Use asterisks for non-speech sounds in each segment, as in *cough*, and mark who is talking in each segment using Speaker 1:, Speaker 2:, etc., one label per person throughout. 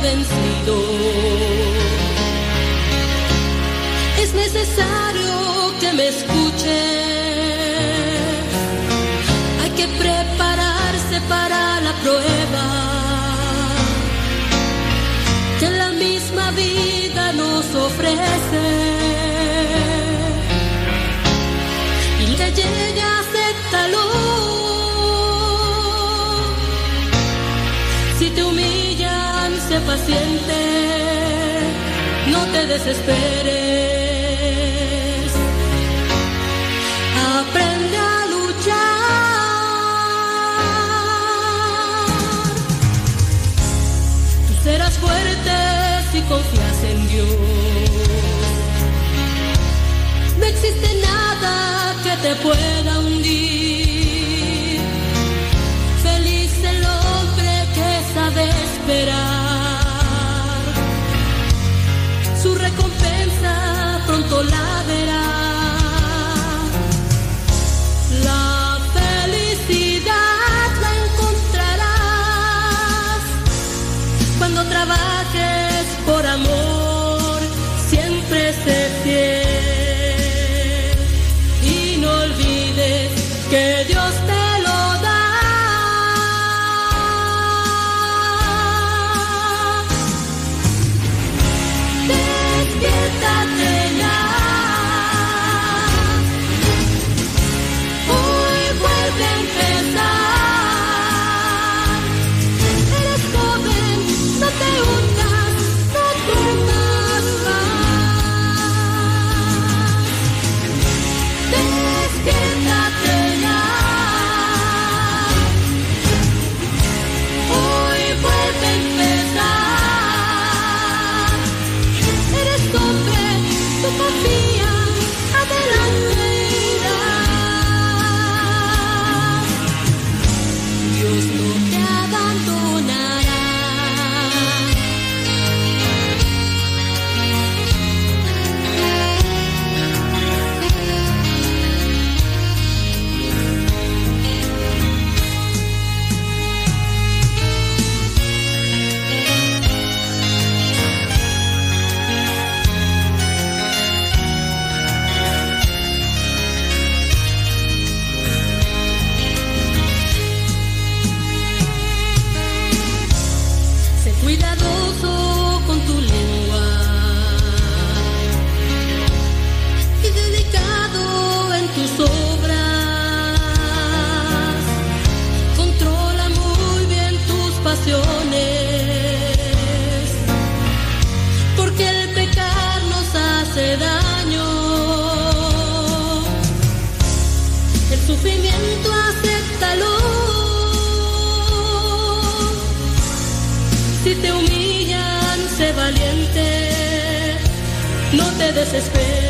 Speaker 1: vencido. Es necesario no te desesperes. No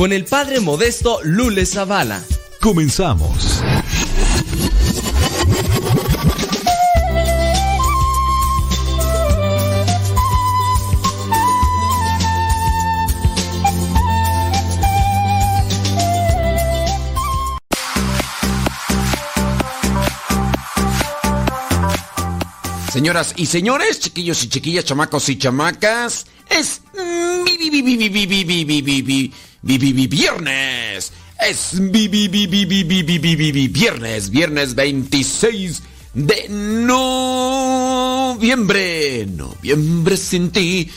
Speaker 2: con el padre modesto Lule Zavala.
Speaker 3: Comenzamos.
Speaker 4: Señoras y señores, chiquillos y chiquillas, chamacos y chamacas, es viernes. Es viernes, viernes 26 de noviembre. Noviembre sin ti.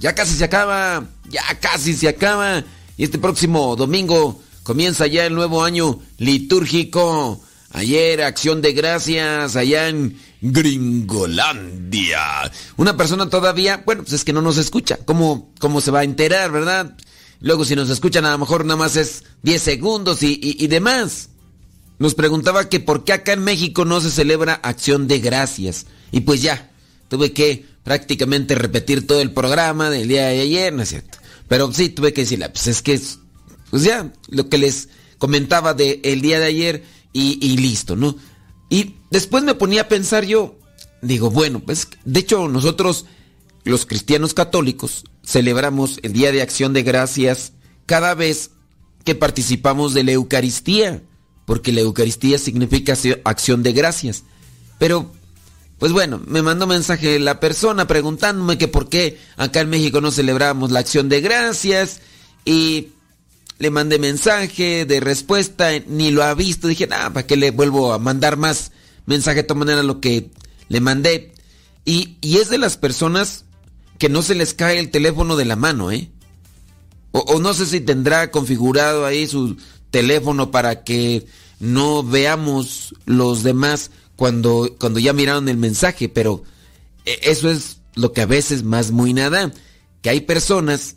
Speaker 4: Ya casi se acaba, ya casi se acaba. Y este próximo domingo comienza ya el nuevo año litúrgico. Ayer, acción de gracias allá en Gringolandia. Una persona todavía, bueno, pues es que no nos escucha. ¿Cómo, cómo se va a enterar, verdad? Luego si nos escuchan a lo mejor nada más es 10 segundos y, demás. Nos preguntaba que por qué acá en México no se celebra acción de gracias. Y pues ya, tuve que prácticamente repetir todo el programa del día de ayer, ¿no es cierto? Pero sí, tuve que decirle, pues es que, pues ya, lo que les comentaba del día de ayer y, y listo, ¿no? Y después me ponía a pensar yo, digo, bueno, pues de hecho nosotros, los cristianos católicos, celebramos el Día de Acción de Gracias cada vez que participamos de la Eucaristía, porque la Eucaristía significa acción de gracias. Pero, pues bueno, me mandó mensaje la persona preguntándome que por qué acá en México no celebramos la acción de gracias y le mandé mensaje de respuesta, ni lo ha visto, dije, nada, ¿para qué le vuelvo a mandar más mensaje de todas manera lo que le mandé? Y, y es de las personas que no se les cae el teléfono de la mano, ¿eh? O, no sé si tendrá configurado ahí su teléfono para que no veamos los demás cuando, cuando ya miraron el mensaje, pero e, eso es lo que a veces más muy nada, que hay personas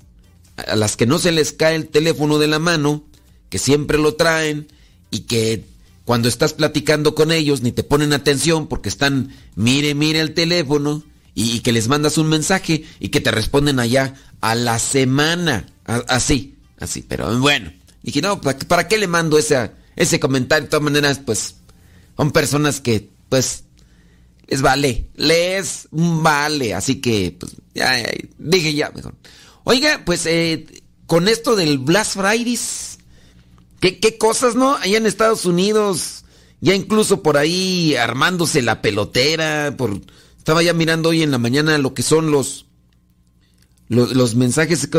Speaker 4: a las que no se les cae el teléfono de la mano, que siempre lo traen y que cuando estás platicando con ellos ni te ponen atención porque están, mire, mire el teléfono y, que les mandas un mensaje y que te responden allá a la semana. así, así, pero bueno. Dije, no, ¿para, qué le mando ese, ese comentario? De todas maneras, pues, son personas que, pues, les vale, les vale. Así que, pues, dije ya mejor. Oiga, pues, eh, con esto del Blast Fridays, ¿qué, ¿qué cosas, no? Allá en Estados Unidos, ya incluso por ahí armándose la pelotera, por... Estaba ya mirando hoy en la mañana lo que son los los, mensajes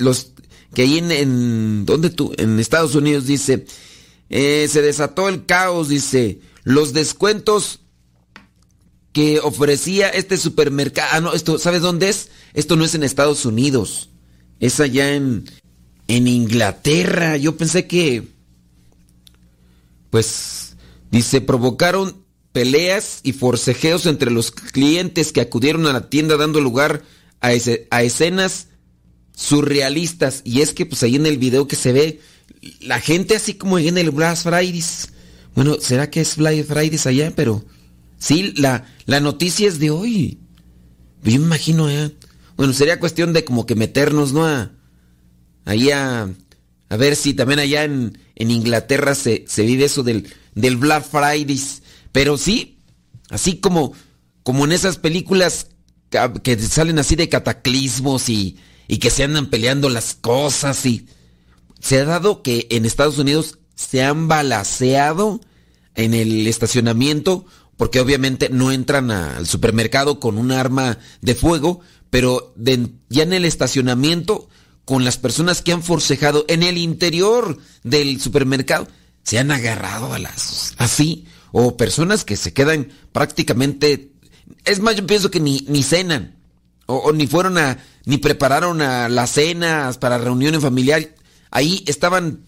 Speaker 4: los que ahí en, en ¿dónde tú? En Estados Unidos dice eh, se desató el caos, dice los descuentos que ofrecía este supermercado. Ah, no, esto, ¿sabes dónde es? Esto no es en Estados Unidos. Es allá en, en Inglaterra. Yo pensé que, pues, dice, provocaron peleas y forcejeos entre los clientes que acudieron a la tienda dando lugar a, a escenas surrealistas. Y es que, pues, ahí en el video que se ve, la gente así como en el Black Fridays. Bueno, ¿será que es Black Fridays allá? Pero sí, la, la noticia es de hoy. Yo me imagino, ¿eh? Bueno, sería cuestión de como que meternos, ¿no? A, ahí a, a ver si también allá en, en Inglaterra se, se, vive eso del, del Black Fridays. Pero sí, así como, como en esas películas que salen así de cataclismos y, y que se andan peleando las cosas y se ha dado que en Estados Unidos se han balaseado en el estacionamiento porque obviamente no entran al supermercado con un arma de fuego, pero ya en el estacionamiento con las personas que han forcejado en el interior del supermercado se han agarrado a las así o personas que se quedan prácticamente es más yo pienso que ni, ni cenan o, ni fueron a ni prepararon a las cenas para reuniones familiares Ahí estaban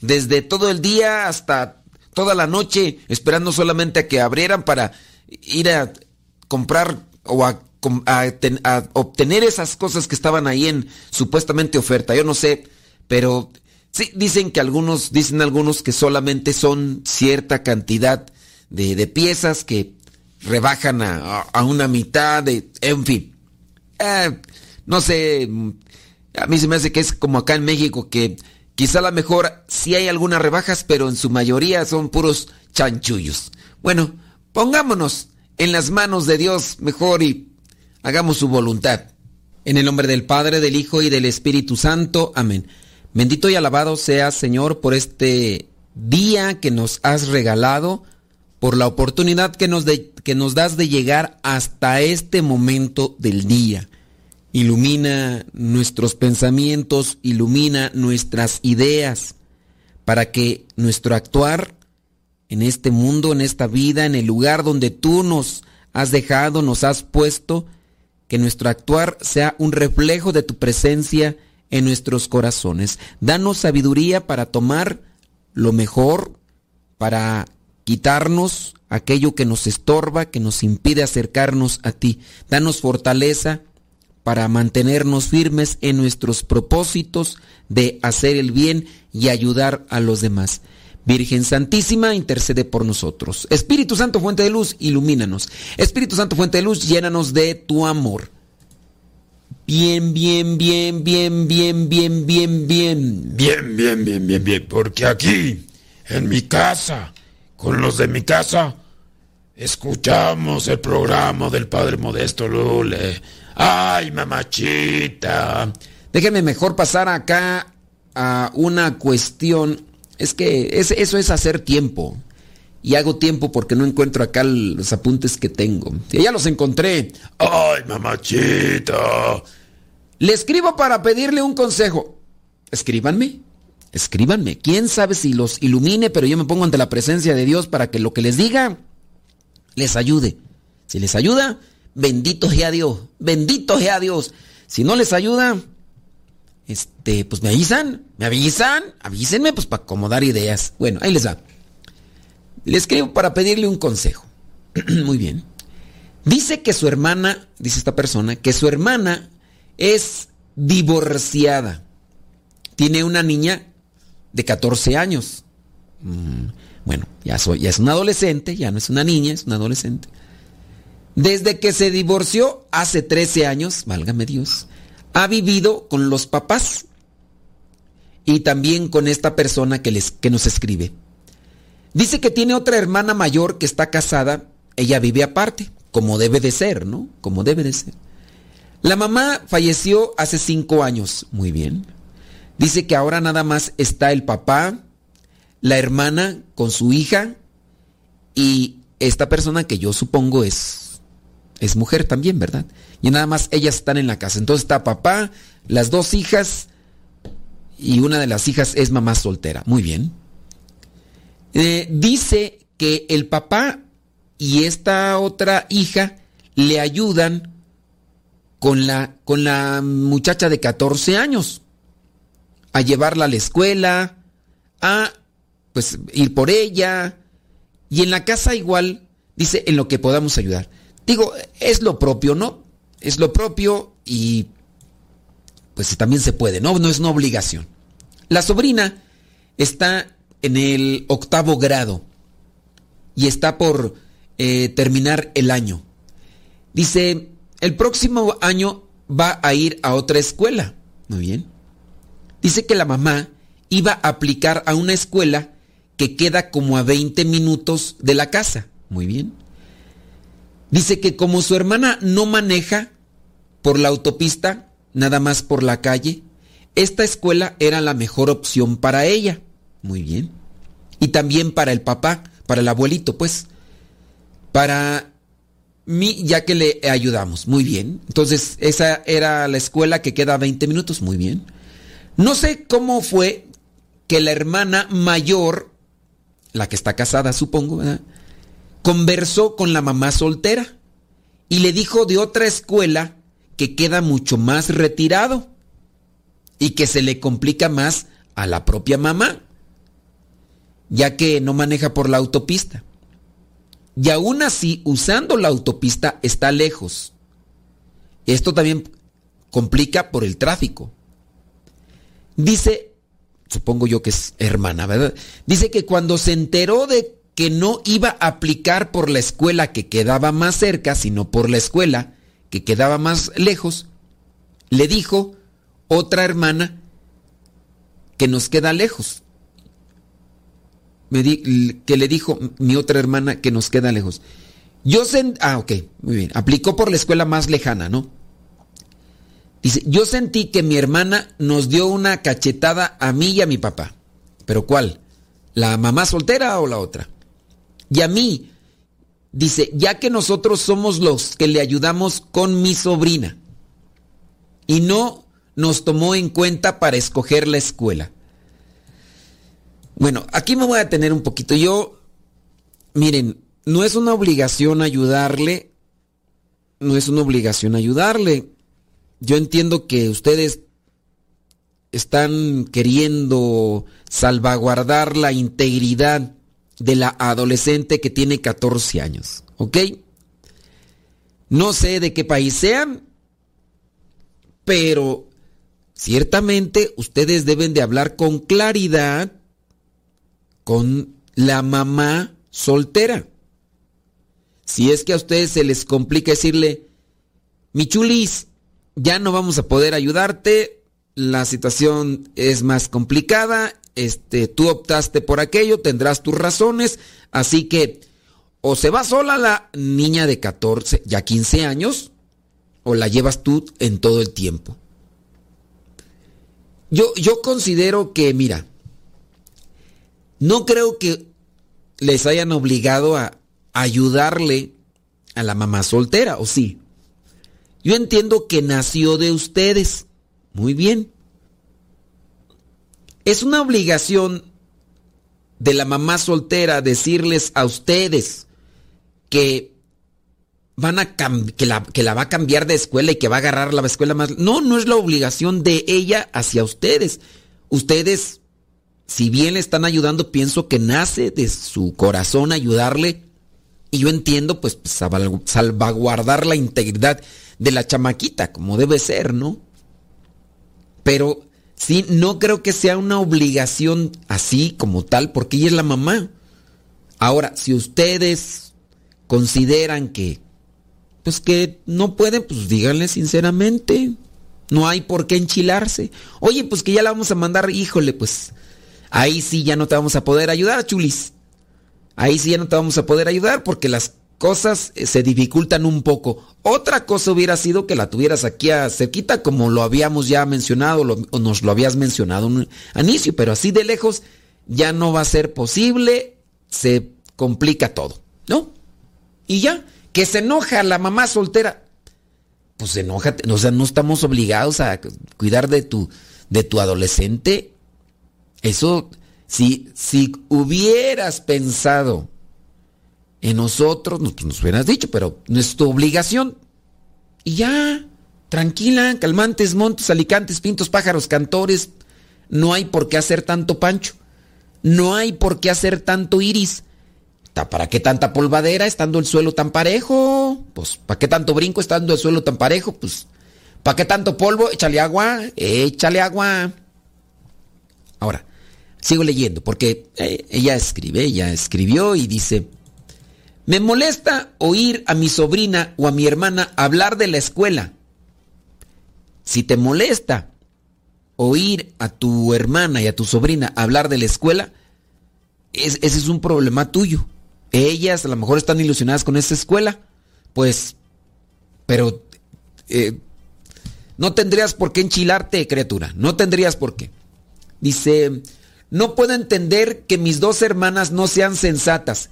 Speaker 4: desde todo el día hasta toda la noche esperando solamente a que abrieran para ir a comprar o a, obtener esas cosas que estaban ahí en supuestamente oferta. Yo no sé, pero sí dicen que algunos, dicen algunos que solamente son cierta cantidad de, piezas que rebajan a, una mitad de, en fin. Eh, no sé, a mí se me hace que es como acá en México, que quizá a lo mejor sí hay algunas rebajas, pero en su mayoría son puros chanchullos. Bueno, pongámonos en las manos de Dios mejor y hagamos su voluntad. En el nombre del Padre, del Hijo y del Espíritu Santo. Amén. Bendito y alabado sea Señor, por este día que nos has regalado, por la oportunidad que nos, que nos das de llegar hasta este momento del día. Ilumina nuestros pensamientos, ilumina nuestras ideas, para que nuestro actuar en este mundo, en esta vida, en el lugar donde tú nos has dejado, nos has puesto, que nuestro actuar sea un reflejo de tu presencia en nuestros corazones. Danos sabiduría para tomar lo mejor, para quitarnos aquello que nos estorba, que nos impide acercarnos a ti. Danos fortaleza para mantenernos firmes en nuestros propósitos de hacer el bien y ayudar a los demás. Virgen Santísima, intercede por nosotros. Espíritu Santo, fuente de luz, ilumínanos. Espíritu Santo, fuente de luz, llénanos de tu amor. Bien, bien, bien, bien, bien, bien, bien, bien.
Speaker 5: Bien, bien, bien, bien, bien. Porque aquí, en mi casa, con los de mi casa, escuchamos el programa del Padre Modesto Lule Ay, mamachita.
Speaker 4: Déjenme mejor pasar acá a una cuestión. Es que eso es hacer tiempo. Y hago tiempo porque no encuentro acá los apuntes que tengo. ya los encontré.
Speaker 5: Ay, mamachita.
Speaker 4: Le escribo para pedirle un consejo. Escríbanme. Escríbanme. Quién sabe si los ilumine, pero yo me pongo ante la presencia de Dios para que lo que les diga les ayude. Si les ayuda, bendito sea Dios, bendito sea Dios. Si no les ayuda, este, pues me avisan, me avisan, avísenme pues para acomodar ideas. Bueno, ahí les va. Le escribo para pedirle un consejo. *clears throat* Muy bien. Dice que su hermana, dice esta persona, que su hermana es divorciada. Tiene una niña de 14 años. Mm, bueno, ya, es una adolescente, ya no es una niña, es una adolescente. Desde que se divorció hace 13 años, válgame Dios, ha vivido con los papás y también con esta persona que, les, que nos escribe. Dice que tiene otra hermana mayor que está casada, ella vive aparte, como debe de ser, ¿no? Como debe de ser. La mamá falleció hace cinco años. Muy bien. Dice que ahora nada más está el papá, la hermana con su hija y esta persona que yo supongo es, es mujer también, ¿verdad? Y nada más ellas están en la casa. Entonces está papá, las dos hijas y una de las hijas es mamá soltera. Muy bien. Eh, dice que el papá y esta otra hija le ayudan con la, con la muchacha de 14 años a llevarla a la escuela, a pues ir por ella y en la casa igual dice en lo que podamos ayudar. Digo, es lo propio, ¿no? Es lo propio y pues también se puede, ¿no? No es una obligación. La sobrina está en el octavo grado y está por eh, terminar el año. Dice, el próximo año va a ir a otra escuela. Muy bien. Dice que la mamá iba a aplicar a una escuela que queda como a 20 minutos de la casa. Muy bien. Dice que como su hermana no maneja por la autopista, nada más por la calle, esta escuela era la mejor opción para ella. Muy bien. Y también para el papá, para el abuelito, pues. Para ya que le ayudamos. Muy bien. Entonces, esa era la escuela que queda a 20 minutos. Muy bien. No sé cómo fue que la hermana mayor la que está casada, supongo, conversó con la mamá soltera y le dijo de otra escuela que queda mucho más retirado y que se le complica más a la propia mamá, ya que no maneja por la autopista. Y aún así, usando la autopista está lejos. Esto también complica por el tráfico. Dice supongo yo que es hermana, ¿verdad? Dice que cuando se enteró de que no iba a aplicar por la escuela que quedaba más cerca, sino por la escuela que quedaba más lejos, le dijo otra hermana que nos queda lejos. Que le dijo mi otra hermana que nos queda lejos. Yo sent ah, ok, muy bien. Aplicó por la escuela más lejana, ¿no? Dice, yo sentí que mi hermana nos dio una cachetada a mí y a mi papá. ¿Pero cuál? ¿La mamá soltera o la otra? Y a mí, dice, ya que nosotros somos los que le ayudamos con mi sobrina. Y no nos tomó en cuenta para escoger la escuela. Bueno, aquí me voy a tener un poquito. Yo, miren, no es una obligación ayudarle. No es una obligación ayudarle yo entiendo que ustedes están queriendo salvaguardar la integridad de la adolescente que tiene 14 años, ¿ok? No sé de qué país sean, pero ciertamente ustedes deben de hablar con claridad con la mamá soltera. Si es que a ustedes se les complica decirle, mi chulis, ya no vamos a poder ayudarte, la situación es más complicada, este, tú optaste por aquello, tendrás tus razones, así que o se va sola la niña de 14, ya 15 años, o la llevas tú en todo el tiempo. Yo, yo considero que, mira, no creo que les hayan obligado a ayudarle a la mamá soltera, ¿o sí? Yo entiendo que nació de ustedes. Muy bien. Es una obligación de la mamá soltera decirles a ustedes que van a que la, la va a cambiar de escuela y que va a agarrar la escuela más. No, no es la obligación de ella hacia ustedes. Ustedes, si bien le están ayudando, pienso que nace de su corazón ayudarle. Y yo entiendo, pues, salvaguardar la integridad de la chamaquita, como debe ser, ¿no? Pero sí, no creo que sea una obligación así como tal, porque ella es la mamá. Ahora, si ustedes consideran que, pues que no pueden, pues díganle sinceramente. No hay por qué enchilarse. Oye, pues que ya la vamos a mandar, híjole, pues ahí sí ya no te vamos a poder ayudar, chulis. Ahí sí ya no te vamos a poder ayudar porque las cosas eh, se dificultan un poco. Otra cosa hubiera sido que la tuvieras aquí a cerquita, como lo habíamos ya mencionado, o nos lo habías mencionado un inicio, pero así de lejos ya no va a ser posible, se complica todo, ¿no? Y ya, que se enoja la mamá soltera, pues enójate, o sea, no estamos obligados a cuidar de tu, de tu adolescente. Eso, si, si hubieras pensado en nosotros, nos, pues, nos hubieras dicho, pero no es tu obligación. Y ya, tranquila, calmantes, montes, alicantes, pintos, pájaros, cantores. No hay por qué hacer tanto pancho. No hay por qué hacer tanto iris. ¿Para qué tanta polvadera estando el suelo tan parejo? Pues, ¿para qué tanto brinco estando el suelo tan parejo? Pues, ¿para qué tanto polvo? Échale agua, échale agua. Ahora, sigo leyendo porque eh, ella escribe, ella escribió y dice, me molesta oír a mi sobrina o a mi hermana hablar de la escuela. Si te molesta oír a tu hermana y a tu sobrina hablar de la escuela, ese es un problema tuyo. Ellas a lo mejor están ilusionadas con esa escuela, pues, pero eh, no tendrías por qué enchilarte, criatura, no tendrías por qué. Dice, no puedo entender que mis dos hermanas no sean sensatas.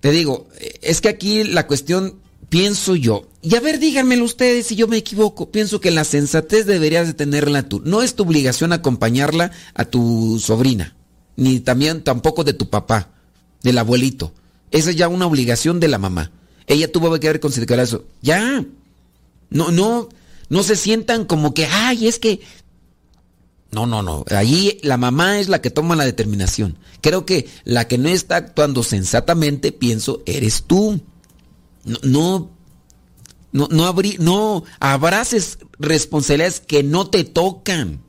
Speaker 4: Te digo, es que aquí la cuestión pienso yo, y a ver, díganmelo ustedes si yo me equivoco, pienso que la sensatez deberías de tenerla tú. No es tu obligación acompañarla a tu sobrina, ni también tampoco de tu papá, del abuelito. Esa es ya una obligación de la mamá. Ella tuvo que haber considerado eso. Ya. No, no, no se sientan como que, ay, es que... No, no, no. Ahí la mamá es la que toma la determinación. Creo que la que no está actuando sensatamente, pienso, eres tú. No, no, no, no, abraces responsabilidades que no te tocan.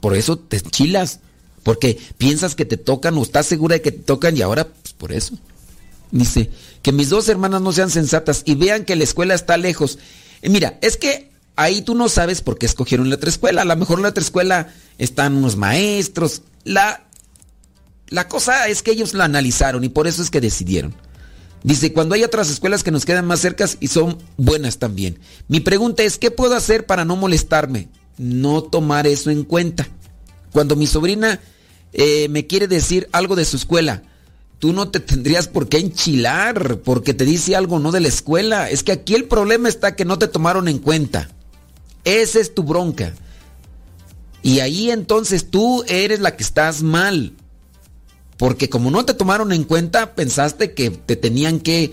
Speaker 4: Por eso te chilas. Porque piensas que te tocan o estás segura de que te tocan y ahora, pues por eso. Dice, que mis dos hermanas no sean sensatas y vean que la escuela está lejos. mira, es que ahí tú no sabes por qué escogieron la otra escuela. A lo mejor en la otra escuela están unos maestros. La, la cosa es que ellos la analizaron y por eso es que decidieron. Dice, cuando hay otras escuelas que nos quedan más cercas y son buenas también. Mi pregunta es, ¿qué puedo hacer para no molestarme? No tomar eso en cuenta. Cuando mi sobrina eh, me quiere decir algo de su escuela, tú no te tendrías por qué enchilar porque te dice algo no de la escuela. Es que aquí el problema está que no te tomaron en cuenta. Esa es tu bronca. Y ahí entonces tú eres la que estás mal. Porque como no te tomaron en cuenta, pensaste que te tenían que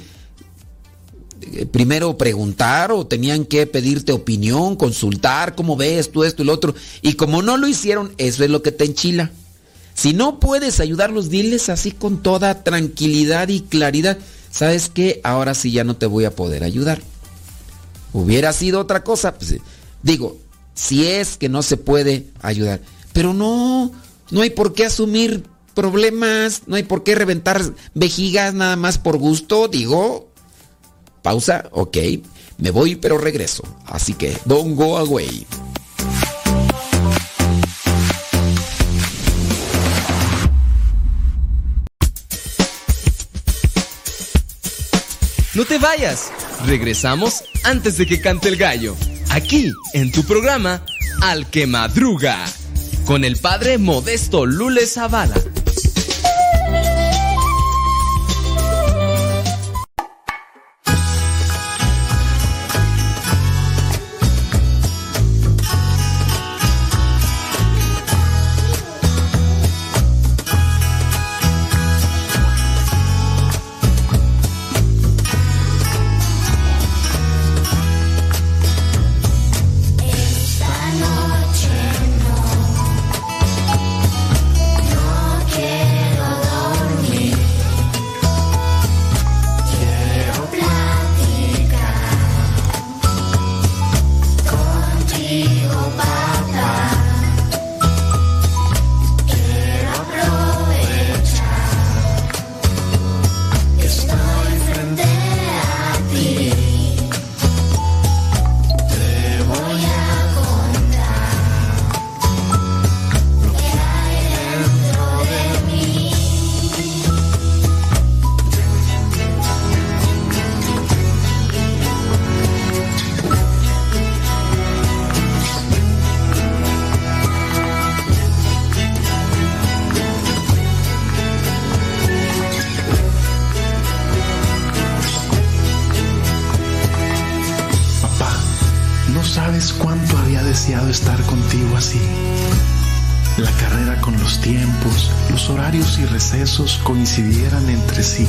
Speaker 4: eh, primero preguntar o tenían que pedirte opinión, consultar, cómo ves tú esto y lo otro. Y como no lo hicieron, eso es lo que te enchila. Si no puedes ayudarlos, diles así con toda tranquilidad y claridad. ¿Sabes qué? Ahora sí ya no te voy a poder ayudar. Hubiera sido otra cosa. Pues, digo, si es que no se puede ayudar. Pero no, no hay por qué asumir problemas, no hay por qué reventar vejigas nada más por gusto, digo. Pausa, ok, me voy pero regreso. Así que, don't go away.
Speaker 2: No te vayas, regresamos antes de que cante el gallo, aquí en tu programa Al que Madruga, con el padre Modesto Lule Zavala.
Speaker 6: Estar contigo así. La carrera con los tiempos, los horarios y recesos coincidieran entre sí.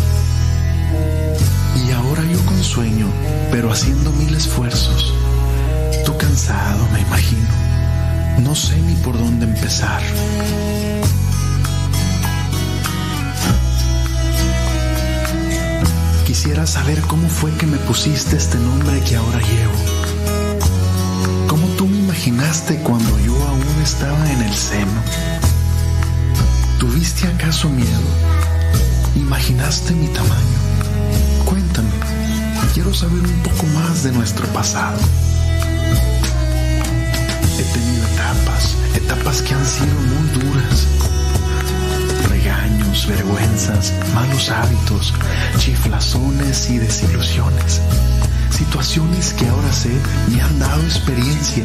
Speaker 6: Y ahora yo con sueño, pero haciendo mil esfuerzos. Tú cansado, me imagino. No sé ni por dónde empezar. Quisiera saber cómo fue que me pusiste este nombre que ahora llevo. ¿Cómo tú me imaginaste cuando yo aún estaba en el seno? ¿Tuviste acaso miedo? ¿Imaginaste mi tamaño? Cuéntame, quiero saber un poco más de nuestro pasado. He tenido etapas, etapas que han sido muy duras. Regaños, vergüenzas, malos hábitos, chiflazones y desilusiones. Situaciones que ahora sé me han dado experiencia,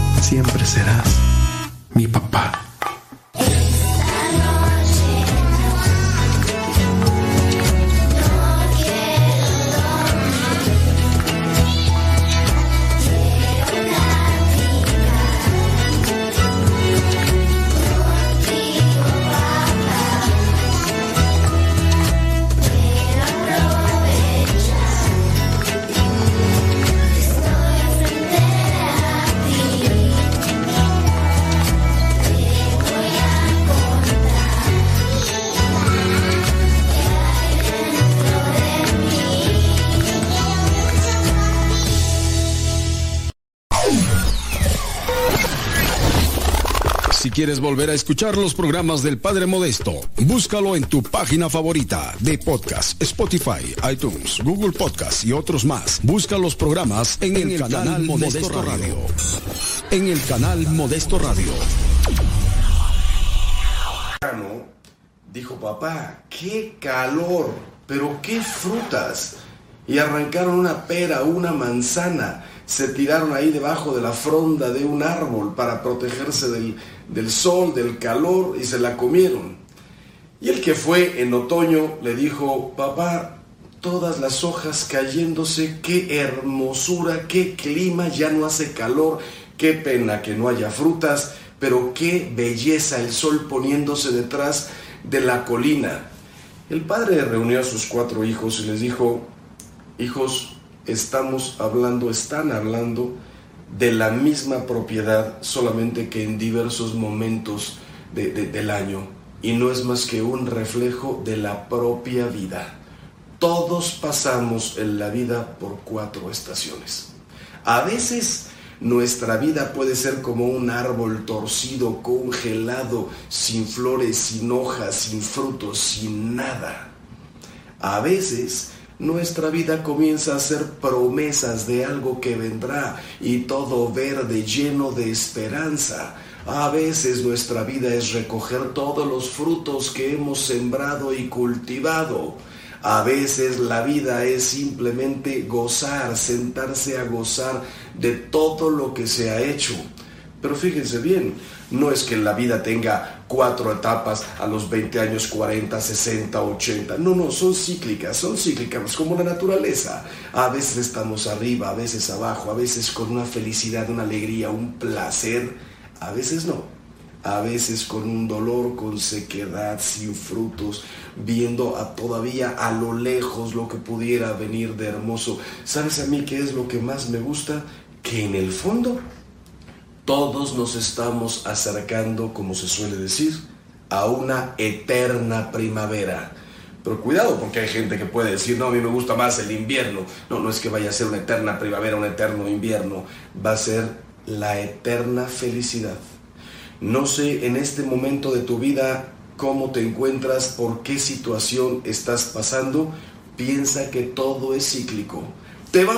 Speaker 6: siempre serás mi papá.
Speaker 7: Quieres volver a escuchar los programas del Padre Modesto, búscalo en tu página favorita de podcast, Spotify, iTunes, Google Podcast y otros más. Busca los programas en, el, canal, Modesto, Radio. En el canal Modesto Radio.
Speaker 8: Dijo papá, qué calor, pero qué frutas. Y arrancaron una pera, una manzana, se tiraron ahí debajo de la fronda de un árbol para protegerse del, del sol, del calor, y se la comieron. Y el que fue en otoño le dijo, papá, todas las hojas cayéndose, qué hermosura, qué clima, ya no hace calor, qué pena que no haya frutas, pero qué belleza el sol poniéndose detrás de la colina. El padre reunió a sus cuatro hijos y les dijo, hijos, estamos hablando, están hablando de la misma propiedad, solamente que en diversos momentos de- de- del año, y no es más que un reflejo de la propia vida. Todos pasamos en la vida por cuatro estaciones. A veces nuestra vida puede ser como un árbol torcido, congelado, sin flores, sin hojas, sin frutos, sin nada. A veces nuestra vida comienza a ser promesas de algo que vendrá y todo verde lleno de esperanza. A veces nuestra vida es recoger todos los frutos que hemos sembrado y cultivado. A veces la vida es simplemente gozar, sentarse a gozar de todo lo que se ha hecho. Pero fíjense bien, no es que la vida tenga cuatro etapas a los 20 años, 40, 60, 80. No, no, son cíclicas, son cíclicas, como la naturaleza. A veces estamos arriba, a veces abajo, a veces con una felicidad, una alegría, un placer, a veces no. A veces con un dolor, con sequedad, sin frutos, viendo a todavía a lo lejos lo que pudiera venir de hermoso. ¿Sabes a mí qué es lo que más me gusta? Que en el fondo todos nos estamos acercando, como se suele decir, a una eterna primavera. Pero cuidado, porque hay gente que puede decir, no, a mí me gusta más el invierno. No, no es que vaya a ser una eterna primavera, un eterno invierno. Va a ser la eterna felicidad. No sé en este momento de tu vida cómo te encuentras, por qué situación estás pasando. Piensa que todo es cíclico. Te va...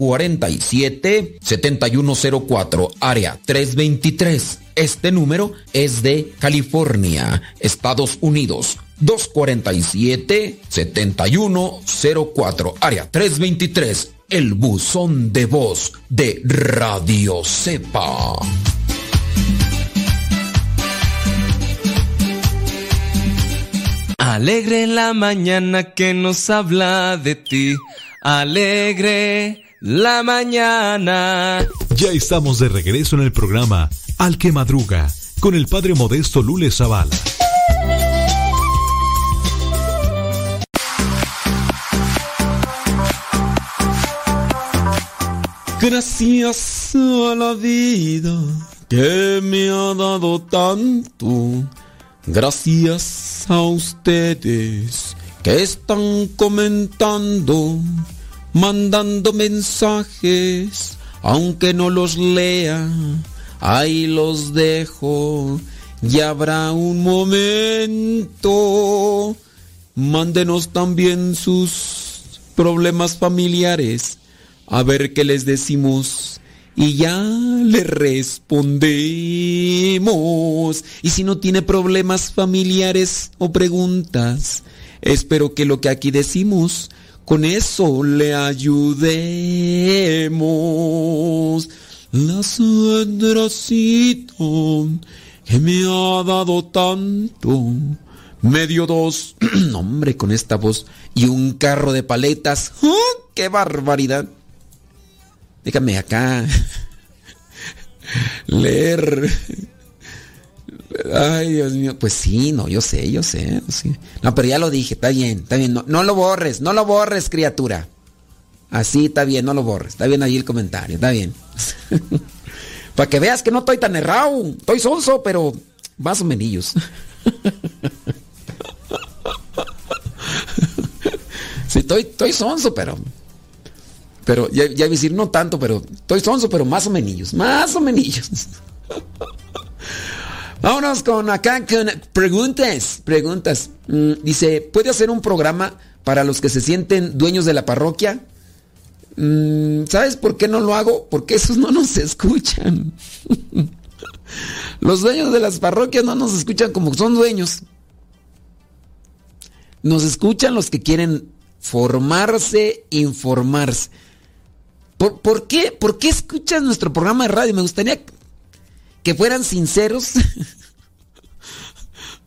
Speaker 9: 247 7104 área 323 este número es de California, Estados Unidos. 247-7104, área 323, el buzón de voz de Radio Cepa.
Speaker 2: Alegre la mañana que nos habla de ti. Alegre la mañana.
Speaker 3: Ya estamos de regreso en el programa Al que Madruga con el padre modesto Lule Zavala.
Speaker 4: Gracias a la vida que me ha dado tanto. Gracias a ustedes que están comentando, mandando mensajes, aunque no los lea. Ahí los dejo. Ya habrá un momento. Mándenos también sus problemas familiares. A ver qué les decimos. Y ya le respondemos. Y si no tiene problemas familiares o preguntas, espero que lo que aquí decimos, con eso le ayudemos. La Sandracita que me ha dado tanto. Me dio dos, *clears throat* hombre, con esta voz y un carro de paletas. ¡Ah! ¡Qué barbaridad! Déjame acá *laughs* leer. Ay, Dios mío. Pues sí, no, yo sé, yo sé. sí. No, pero ya lo dije, está bien, está bien. No, no lo borres, no lo borres, criatura. Así está bien, no lo borres. Está bien ahí el comentario, está bien. *laughs* Para que veas que no estoy tan errado. Estoy sonso, pero más o menos. *laughs* Sí, estoy, estoy sonso, pero. Pero ya, ya decir no tanto, pero estoy sonso, pero más o menos. Más o menos. *laughs* Vámonos con acá preguntas. Preguntas. Mm, dice, ¿puede hacer un programa para los que se sienten dueños de la parroquia? Mm, ¿Sabes por qué no lo hago? Porque esos no nos escuchan. *laughs* Los dueños de las parroquias no nos escuchan como son dueños. Nos escuchan los que quieren formarse, informarse. ¿Por, por qué? ¿Por qué escuchas nuestro programa de radio? Me gustaría que fueran sinceros.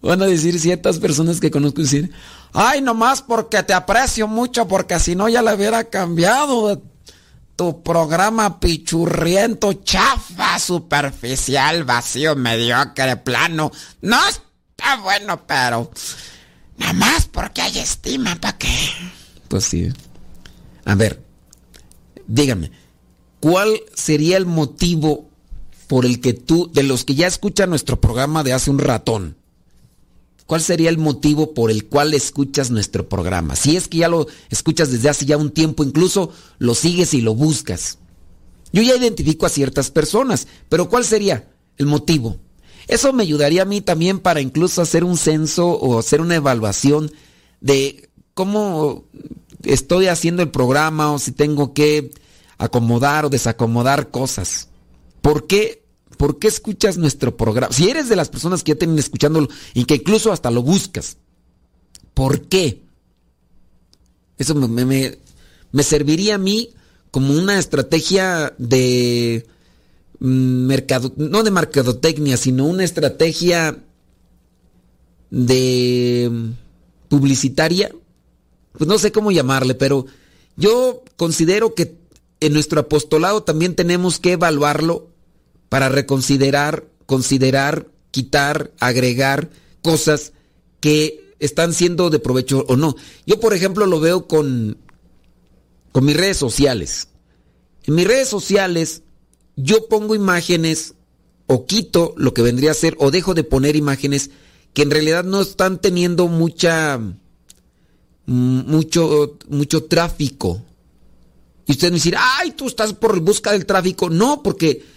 Speaker 4: Van a decir ciertas personas que conozco decir, ay, nomás porque te aprecio mucho, porque si no ya le hubiera cambiado tu programa pichurriento, chafa, superficial, vacío, mediocre, plano. No, está bueno, pero nada más porque hay estima, ¿para qué? Pues sí. A ver, dígame, ¿cuál sería el motivo por el que tú, de los que ya escuchan nuestro programa de hace un ratón, ¿cuál sería el motivo por el cual escuchas nuestro programa? Si es que ya lo escuchas desde hace ya un tiempo, incluso lo sigues y lo buscas. Yo ya identifico a ciertas personas, pero ¿cuál sería el motivo? Eso me ayudaría a mí también para incluso hacer un censo o hacer una evaluación de cómo estoy haciendo el programa o si tengo que acomodar o desacomodar cosas. ¿Por qué? ¿Por qué escuchas nuestro programa? Si eres de las personas que ya tienen escuchándolo y que incluso hasta lo buscas, ¿por qué? Eso me, me, me serviría a mí como una estrategia de mercado, no de mercadotecnia, sino una estrategia de publicitaria. Pues no sé cómo llamarle, pero yo considero que en nuestro apostolado también tenemos que evaluarlo para reconsiderar, considerar, quitar, agregar cosas que están siendo de provecho o no. Yo, por ejemplo, lo veo con, con mis redes sociales. En mis redes sociales yo pongo imágenes o quito lo que vendría a ser o dejo de poner imágenes que en realidad no están teniendo mucha mucho mucho tráfico. Y ustedes me dicen, "Ay, tú estás por busca del tráfico." No, porque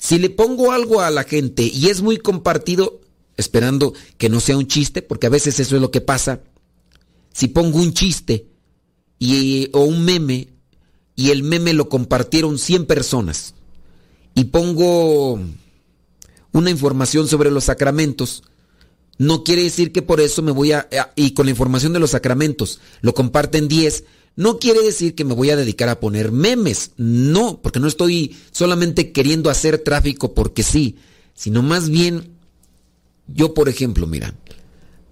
Speaker 4: si le pongo algo a la gente y es muy compartido, esperando que no sea un chiste, porque a veces eso es lo que pasa. Si pongo un chiste y, o un meme y el meme lo compartieron 100 personas y pongo una información sobre los sacramentos, no quiere decir que por eso me voy a... Y con la información de los sacramentos lo comparten 10, no quiere decir que me voy a dedicar a poner memes, no, porque no estoy solamente queriendo hacer tráfico porque sí, sino más bien, yo por ejemplo, mira,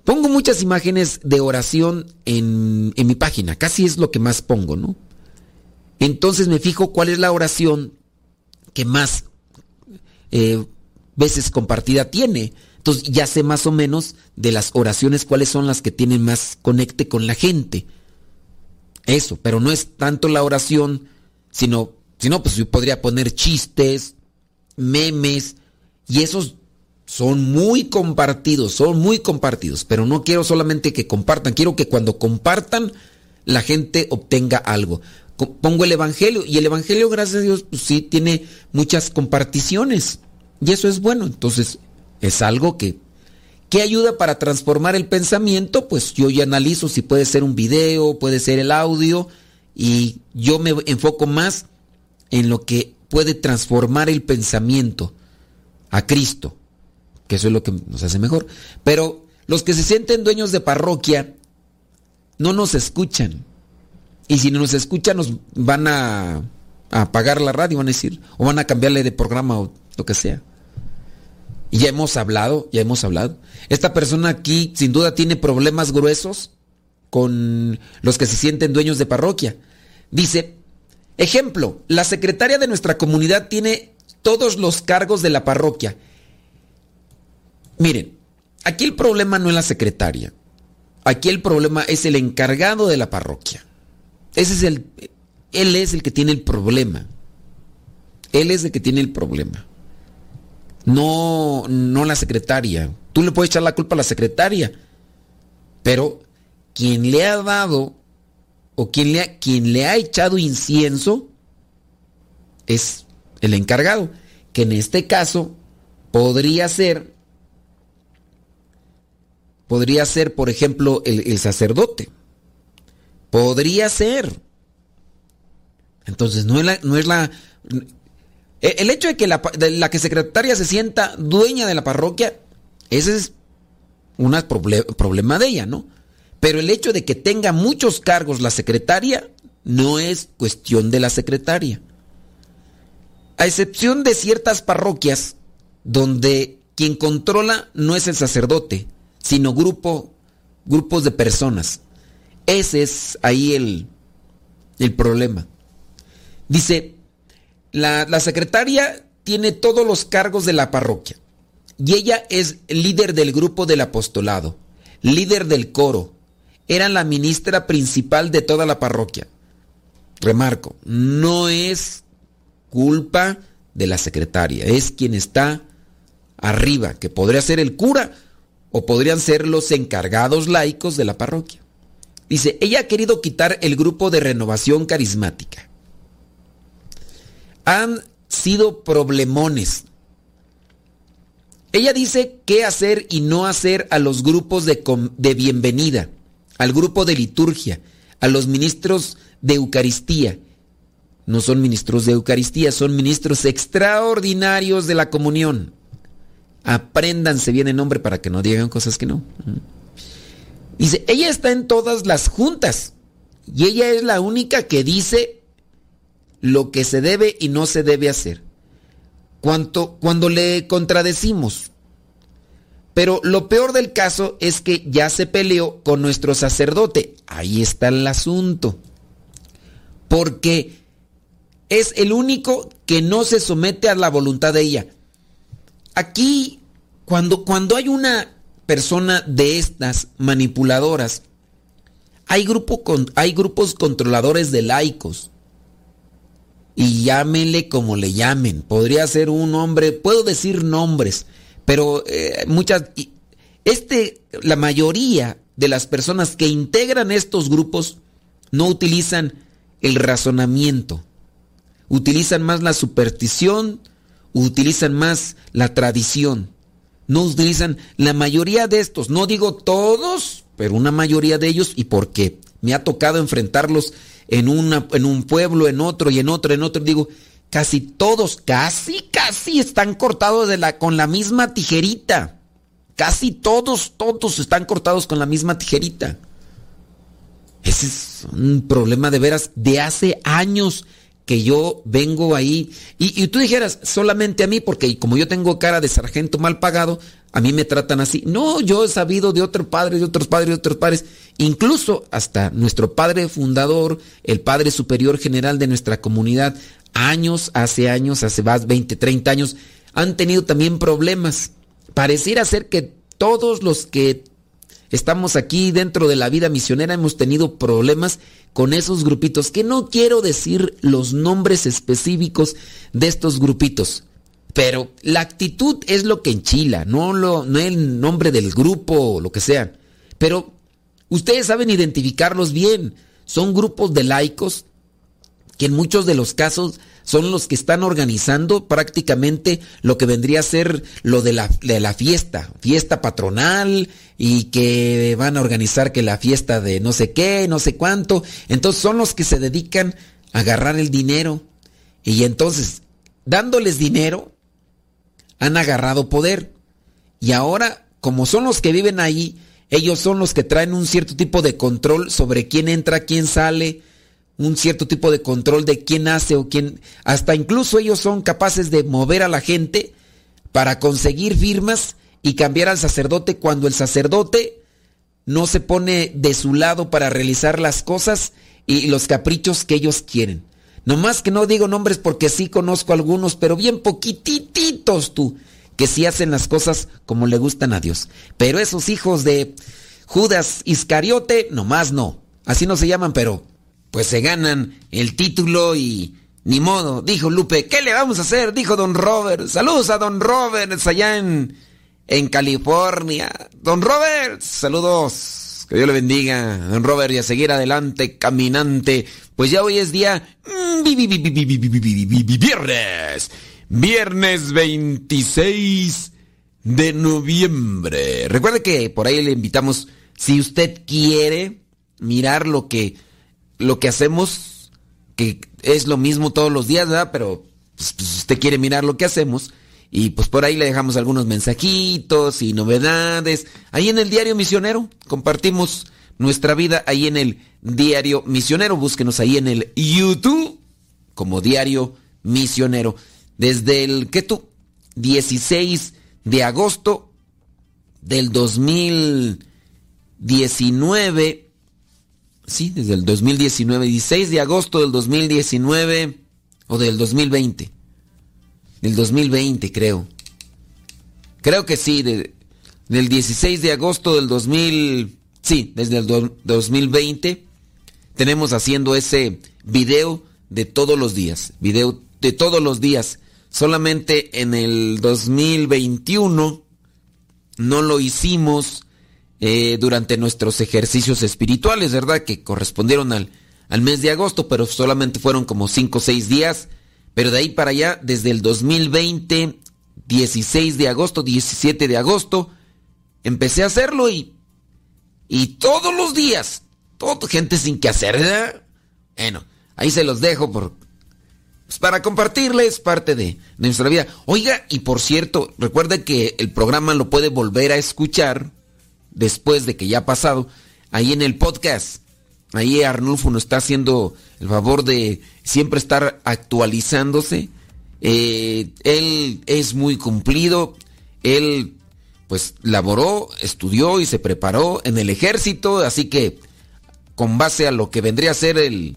Speaker 4: pongo muchas imágenes de oración en, en mi página, casi es lo que más pongo, ¿no? Entonces me fijo cuál es la oración que más eh, veces compartida tiene. Entonces ya sé más o menos de las oraciones cuáles son las que tienen más conecte con la gente. Eso, pero no es tanto la oración, sino, sino pues yo podría poner chistes, memes, y esos son muy compartidos, son muy compartidos, pero no quiero solamente que compartan, quiero que cuando compartan la gente obtenga algo pongo el Evangelio y el Evangelio, gracias a Dios, pues sí tiene muchas comparticiones y eso es bueno. Entonces, es algo que, que ayuda para transformar el pensamiento, pues yo ya analizo si puede ser un video, puede ser el audio y yo me enfoco más en lo que puede transformar el pensamiento a Cristo, que eso es lo que nos hace mejor. Pero los que se sienten dueños de parroquia no nos escuchan. Y si no nos escuchan, nos van a apagar la radio, van a decir, o van a cambiarle de programa o lo que sea. Ya hemos hablado, ya hemos hablado. Esta persona aquí sin duda tiene problemas gruesos con los que se sienten dueños de parroquia. Dice, ejemplo, la secretaria de nuestra comunidad tiene todos los cargos de la parroquia. Miren, aquí el problema no es la secretaria. Aquí el problema es el encargado de la parroquia. Ese es el. Él es el que tiene el problema. Él es el que tiene el problema. No, no la secretaria. Tú le puedes echar la culpa a la secretaria. Pero quien le ha dado o quien le ha, le ha echado incienso es el encargado. Que en este caso podría ser, podría ser, por ejemplo, el, el sacerdote. Podría ser. Entonces, no es la... No es la el hecho de que la, de la que secretaria se sienta dueña de la parroquia, ese es un problema de ella, ¿no? Pero el hecho de que tenga muchos cargos la secretaria no es cuestión de la secretaria. A excepción de ciertas parroquias donde quien controla no es el sacerdote, sino grupo, grupos de personas. Ese es ahí el, el problema. Dice, la, secretaria tiene todos los cargos de la parroquia. y ella es líder del grupo del apostolado, líder del coro. Era la ministra principal de toda la parroquia. Remarco, no es culpa de la secretaria, es quien está arriba, que podría ser el cura o podrían ser los encargados laicos de la parroquia. Dice, ella ha querido quitar el grupo de renovación carismática. Han sido problemones. Ella dice qué hacer y no hacer a los grupos de, de bienvenida, al grupo de liturgia, a los ministros de Eucaristía. No son ministros de Eucaristía, son ministros extraordinarios de la comunión. Apréndanse bien el nombre para que no digan cosas que no. Dice, ella está en todas las juntas y ella es la única que dice lo que se debe y no se debe hacer. Cuanto, cuando le contradecimos. Pero lo peor del caso es que ya se peleó con nuestro sacerdote. Ahí está el asunto. Porque es el único que no se somete a la voluntad de ella. Aquí, cuando, cuando hay una persona de estas manipuladoras, hay, con, hay grupos controladores de laicos. Y llámenle como le llamen. Podría ser un hombre, puedo decir nombres, pero eh, muchas... Este, la mayoría de las personas que integran estos grupos no utilizan el razonamiento. Utilizan más la superstición, utilizan más la tradición. No utilizan la mayoría de estos, no digo todos, pero una mayoría de ellos y porque me ha tocado enfrentarlos en, una, en un pueblo, en otro y en otro, en otro, digo, casi todos, casi, casi están cortados de la, con la misma tijerita. Casi todos, todos están cortados con la misma tijerita. Ese es un problema de veras de hace años que yo vengo ahí. Y, tú dijeras, solamente a mí, porque como yo tengo cara de sargento mal pagado, a mí me tratan así. No, yo he sabido de otros padres, de otros padres, de otros padres. Incluso hasta nuestro padre fundador, el padre superior general de nuestra comunidad, años, hace años, hace más 20, 30 años, han tenido también problemas. Pareciera ser que todos los que estamos aquí dentro de la vida misionera hemos tenido problemas con esos grupitos, que no quiero decir los nombres específicos de estos grupitos, pero la actitud es lo que enchila, no, lo, no el nombre del grupo o lo que sea. Pero ustedes saben identificarlos bien. Son grupos de laicos que en muchos de los casos son los que están organizando prácticamente lo que vendría a ser lo de la, de la, fiesta, fiesta patronal y que van a organizar que la fiesta de no sé qué, no sé cuánto. Entonces son los que se dedican a agarrar el dinero y entonces dándoles dinero han agarrado poder. Y ahora, como son los que viven ahí, ellos son los que traen un cierto tipo de control sobre quién entra, quién sale, un cierto tipo de control de quién hace o quién... Hasta incluso ellos son capaces de mover a la gente para conseguir firmas y cambiar al sacerdote cuando el sacerdote no se pone de su lado para realizar las cosas y los caprichos que ellos quieren. Nomás que no digo nombres porque sí conozco algunos, pero bien poquititos tú, que sí hacen las cosas como le gustan a Dios. Pero esos hijos de Judas Iscariote, nomás no. Así no se llaman, pero pues se ganan el título y ni modo. Dijo Lupe, ¿qué le vamos a hacer? Dijo don Robert. Saludos a don Robert allá en, en California. Don Robert, saludos. Que Dios le bendiga, don Robert, y a seguir adelante, caminante. Pues ya hoy es día viernes. Viernes 26 de noviembre. Recuerde que por ahí le invitamos, si usted quiere mirar lo que, lo que hacemos, que es lo mismo todos los días, ¿verdad? Pero pues, pues, usted quiere mirar lo que hacemos. Y pues por ahí le dejamos algunos mensajitos y novedades. Ahí en el diario misionero compartimos nuestra vida ahí en el diario misionero. Búsquenos ahí en el YouTube como diario misionero. Desde el, ¿qué tú? 16 de agosto del 2019. Sí, desde el 2019. 16 de agosto del 2019 o del 2020 del 2020, creo. creo que sí, de- del 16 de agosto del 2000, sí, desde el do- 2020, tenemos haciendo ese video de todos los días, video de todos los días. Solamente en el 2021 no lo hicimos eh, durante nuestros ejercicios espirituales, ¿verdad? Que correspondieron al, al mes de agosto, pero solamente fueron como 5 o 6 días. Pero de ahí para allá, desde el 2020, 16 de agosto, 17 de agosto, empecé a hacerlo y, y todos los días, todo, gente sin que hacer, ¿verdad? Bueno, ahí se los dejo por, pues, para compartirles parte de nuestra vida. Oiga, y por cierto, recuerde que el programa lo puede volver a escuchar después de que ya ha pasado, ahí en el podcast. Ahí Arnulfo nos está haciendo el favor de siempre estar actualizándose. Eh, él es muy cumplido. Él, pues, laboró, estudió y se preparó en el ejército. Así que, con base a lo que vendría a ser el,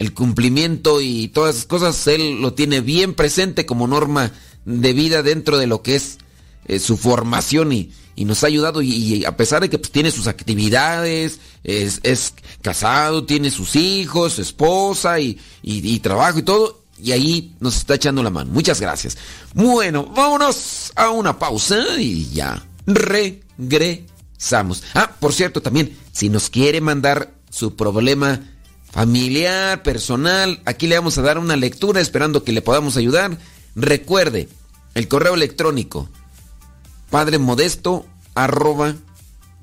Speaker 4: el cumplimiento y todas esas cosas, él lo tiene bien presente como norma de vida dentro de lo que es eh, su formación y, y nos ha ayudado y, a pesar de que pues, tiene sus actividades, es, es casado, tiene sus hijos, su esposa y, y- y trabajo y todo, y ahí nos está echando la mano. Muchas gracias. Bueno, vámonos a una pausa y ya regresamos. Ah, por cierto, también, si nos quiere mandar su problema familiar, personal, aquí le vamos a dar una lectura esperando que le podamos ayudar. Recuerde, el correo electrónico Padre Modesto arroba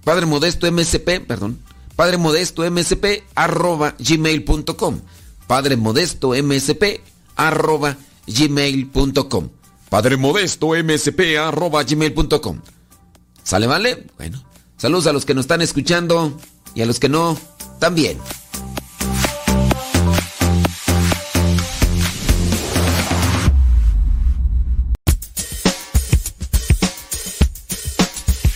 Speaker 4: Padre Modesto MSP, perdón, Padre Modesto MSP arroba gmail.com Padre Modesto MSP arroba gmail.com Padre Modesto MSP arroba gmail.com ¿Sale, vale? Bueno, saludos a los que nos están escuchando y a los que no, también.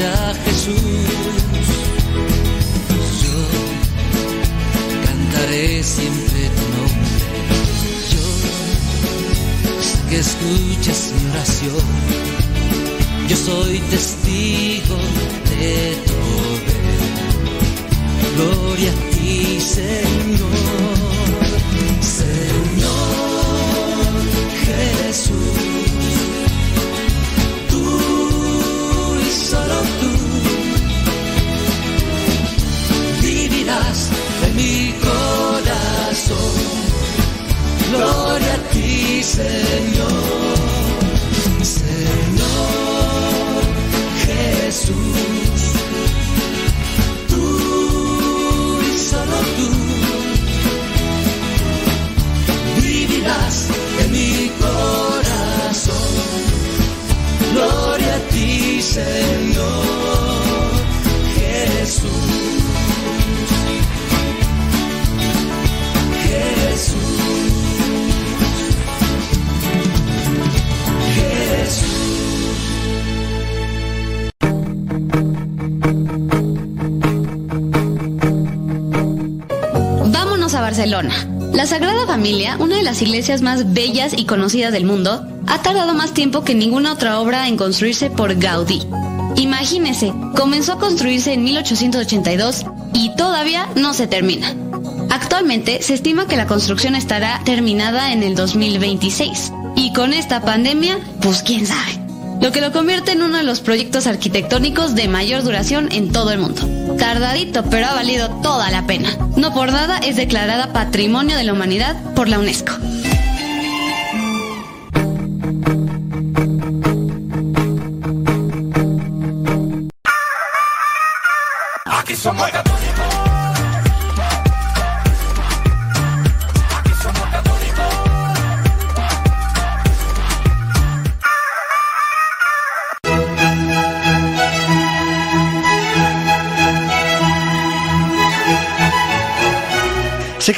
Speaker 10: Vida, Jesús. Yo cantaré siempre tu nombre. Yo sé que escuchas mi oración. Yo soy testigo de poder. Gloria a ti, Señor. Señor Jesús. Señor. Señor Jesús. Tú y solo tú vivirás en mi corazón. Gloria a ti, Señor
Speaker 11: La Sagrada Familia, una de las iglesias más bellas y conocidas del mundo, ha tardado más tiempo que ninguna otra obra en construirse por Gaudí. Imagínese, comenzó a construirse en 1882 y todavía no se termina. Actualmente se estima que la construcción estará terminada en el 2026. Y con esta pandemia, pues quién sabe. Lo que lo convierte en uno de los proyectos arquitectónicos de mayor duración en todo el mundo. Tardadito, pero ha valido toda la pena. No por nada es declarada Patrimonio de la Humanidad por la UNESCO.
Speaker 12: Aquí somos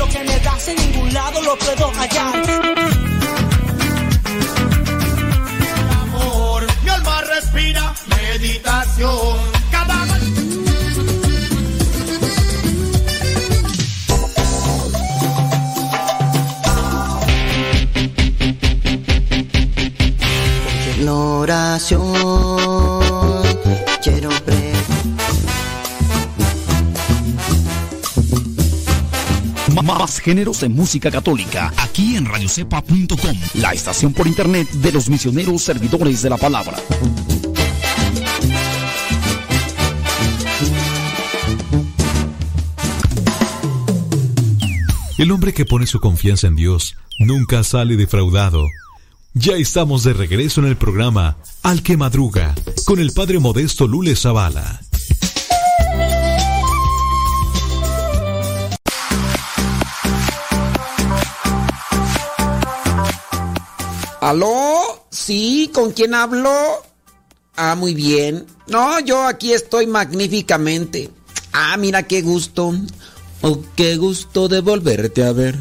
Speaker 13: Lo que me das en ningún lado lo puedo hallar.
Speaker 12: Amor, mi alma respira meditación. Cada
Speaker 14: La oración
Speaker 15: Más géneros de música católica aquí en radiocepa.com, la estación por internet de los misioneros servidores de la palabra.
Speaker 3: El hombre que pone su confianza en Dios nunca sale defraudado. Ya estamos de regreso en el programa Al que Madruga con el padre modesto Lule Zavala.
Speaker 4: ¿Aló? Sí, ¿con quién hablo? Ah, muy bien. No, yo aquí estoy magníficamente. Ah, mira qué gusto. Oh, qué gusto de volverte a ver,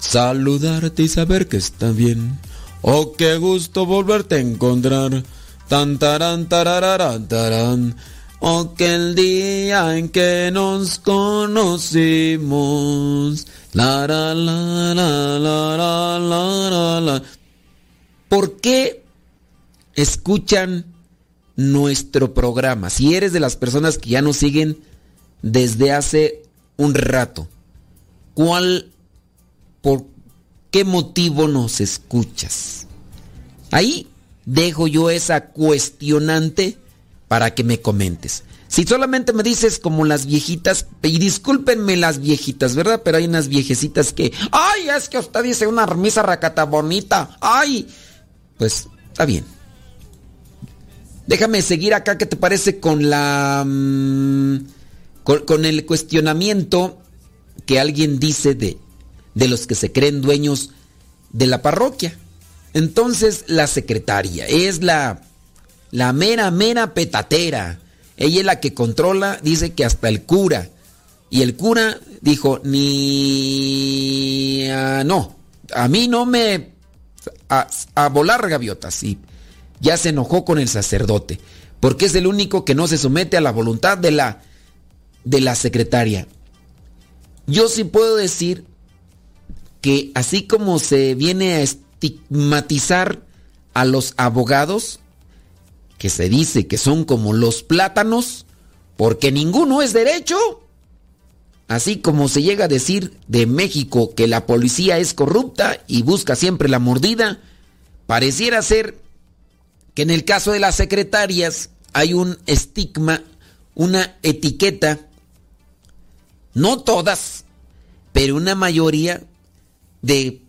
Speaker 4: saludarte y saber que está bien. Oh, qué gusto volverte a encontrar. Tan tarán tarararán tarán. Oh, que el día en que nos conocimos. La la la la la la la la. ¿Por qué escuchan nuestro programa? Si eres de las personas que ya nos siguen desde hace un rato, ¿cuál, por qué motivo nos escuchas? Ahí dejo yo esa cuestionante para que me comentes. Si solamente me dices como las viejitas, y discúlpenme las viejitas, ¿verdad? Pero hay unas viejecitas que, ay, es que usted dice una misa racata bonita, ay, pues está bien. Déjame seguir acá, ¿qué te parece con la... mm, con, el cuestionamiento que alguien dice de, de los que se creen dueños de la parroquia? Entonces la secretaria es la, la mera, mera petatera. Ella es la que controla, dice que hasta el cura. Y el cura dijo, ni... no, a mí no me... A, a volar gaviotas. Y ya se enojó con el sacerdote. Porque es el único que no se somete a la voluntad de la, de la secretaria. Yo sí puedo decir que así como se viene a estigmatizar a los abogados, que se dice que son como los plátanos, porque ninguno es derecho, así como se llega a decir de México que la policía es corrupta y busca siempre la mordida, pareciera ser que en el caso de las secretarias hay un estigma, una etiqueta, no todas, pero una mayoría de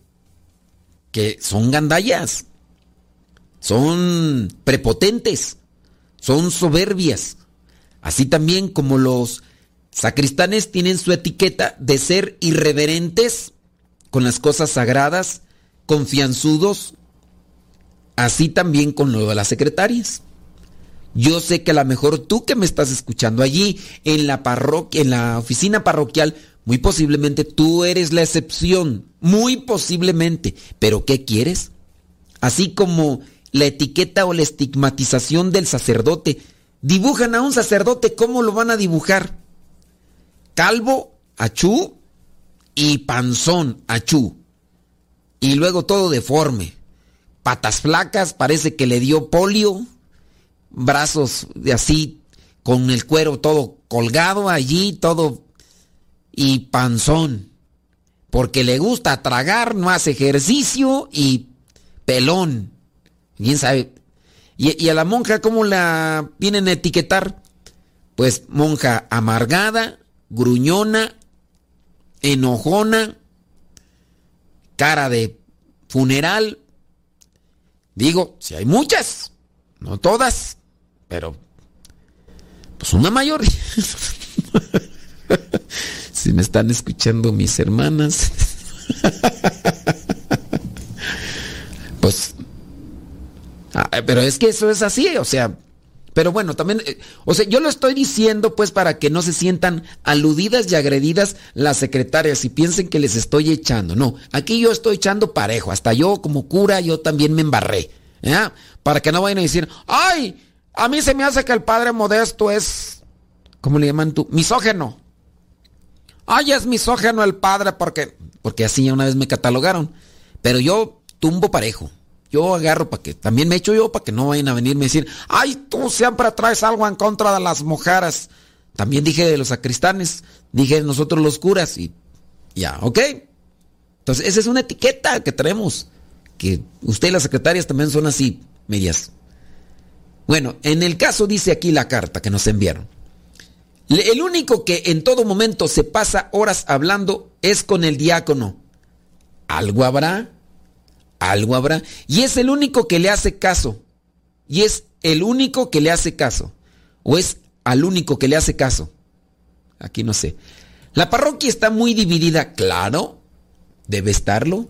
Speaker 4: que son gandallas, son prepotentes, son soberbias. Así también como los sacristanes tienen su etiqueta de ser irreverentes con las cosas sagradas, confianzudos, así también con lo de las secretarias. Yo sé que a lo mejor tú que me estás escuchando allí en la parroquia, en la oficina parroquial, muy posiblemente tú eres la excepción, muy posiblemente. Pero ¿qué quieres? Así como la etiqueta o la estigmatización del sacerdote. Dibujan a un sacerdote, ¿cómo lo van a dibujar? Calvo, achú, y panzón, achú. Y luego todo deforme. Patas flacas, parece que le dio polio. Brazos de así, con el cuero todo colgado allí, todo. Y panzón. Porque le gusta tragar, no hace ejercicio y pelón. ¿Quién sabe? Y, y a la monja, ¿cómo la vienen a etiquetar? Pues monja amargada, gruñona, enojona, cara de funeral. Digo, si hay muchas, no todas, pero pues una mayor. *laughs* si me están escuchando mis hermanas, *laughs* pues, ah, pero es que eso es así, o sea, pero bueno, también, eh, o sea, yo lo estoy diciendo pues para que no se sientan aludidas y agredidas las secretarias y piensen que les estoy echando. No, aquí yo estoy echando parejo. Hasta yo como cura, yo también me embarré. ¿ya? Para que no vayan a decir, ay, a mí se me hace que el padre modesto es, ¿cómo le llaman tú? Misógeno. Ay, es misógeno el padre porque, porque así ya una vez me catalogaron. Pero yo tumbo parejo. Yo agarro para que, también me echo yo para que no vayan a venirme a decir, ay, tú siempre traes algo en contra de las mujeres. También dije de los sacristanes, dije de nosotros los curas y ya, ¿ok? Entonces, esa es una etiqueta que traemos, que usted y las secretarias también son así, medias. Bueno, en el caso dice aquí la carta que nos enviaron. El único que en todo momento se pasa horas hablando es con el diácono. ¿Algo habrá? Algo habrá. Y es el único que le hace caso. Y es el único que le hace caso. O es al único que le hace caso. Aquí no sé. La parroquia está muy dividida, claro. Debe estarlo.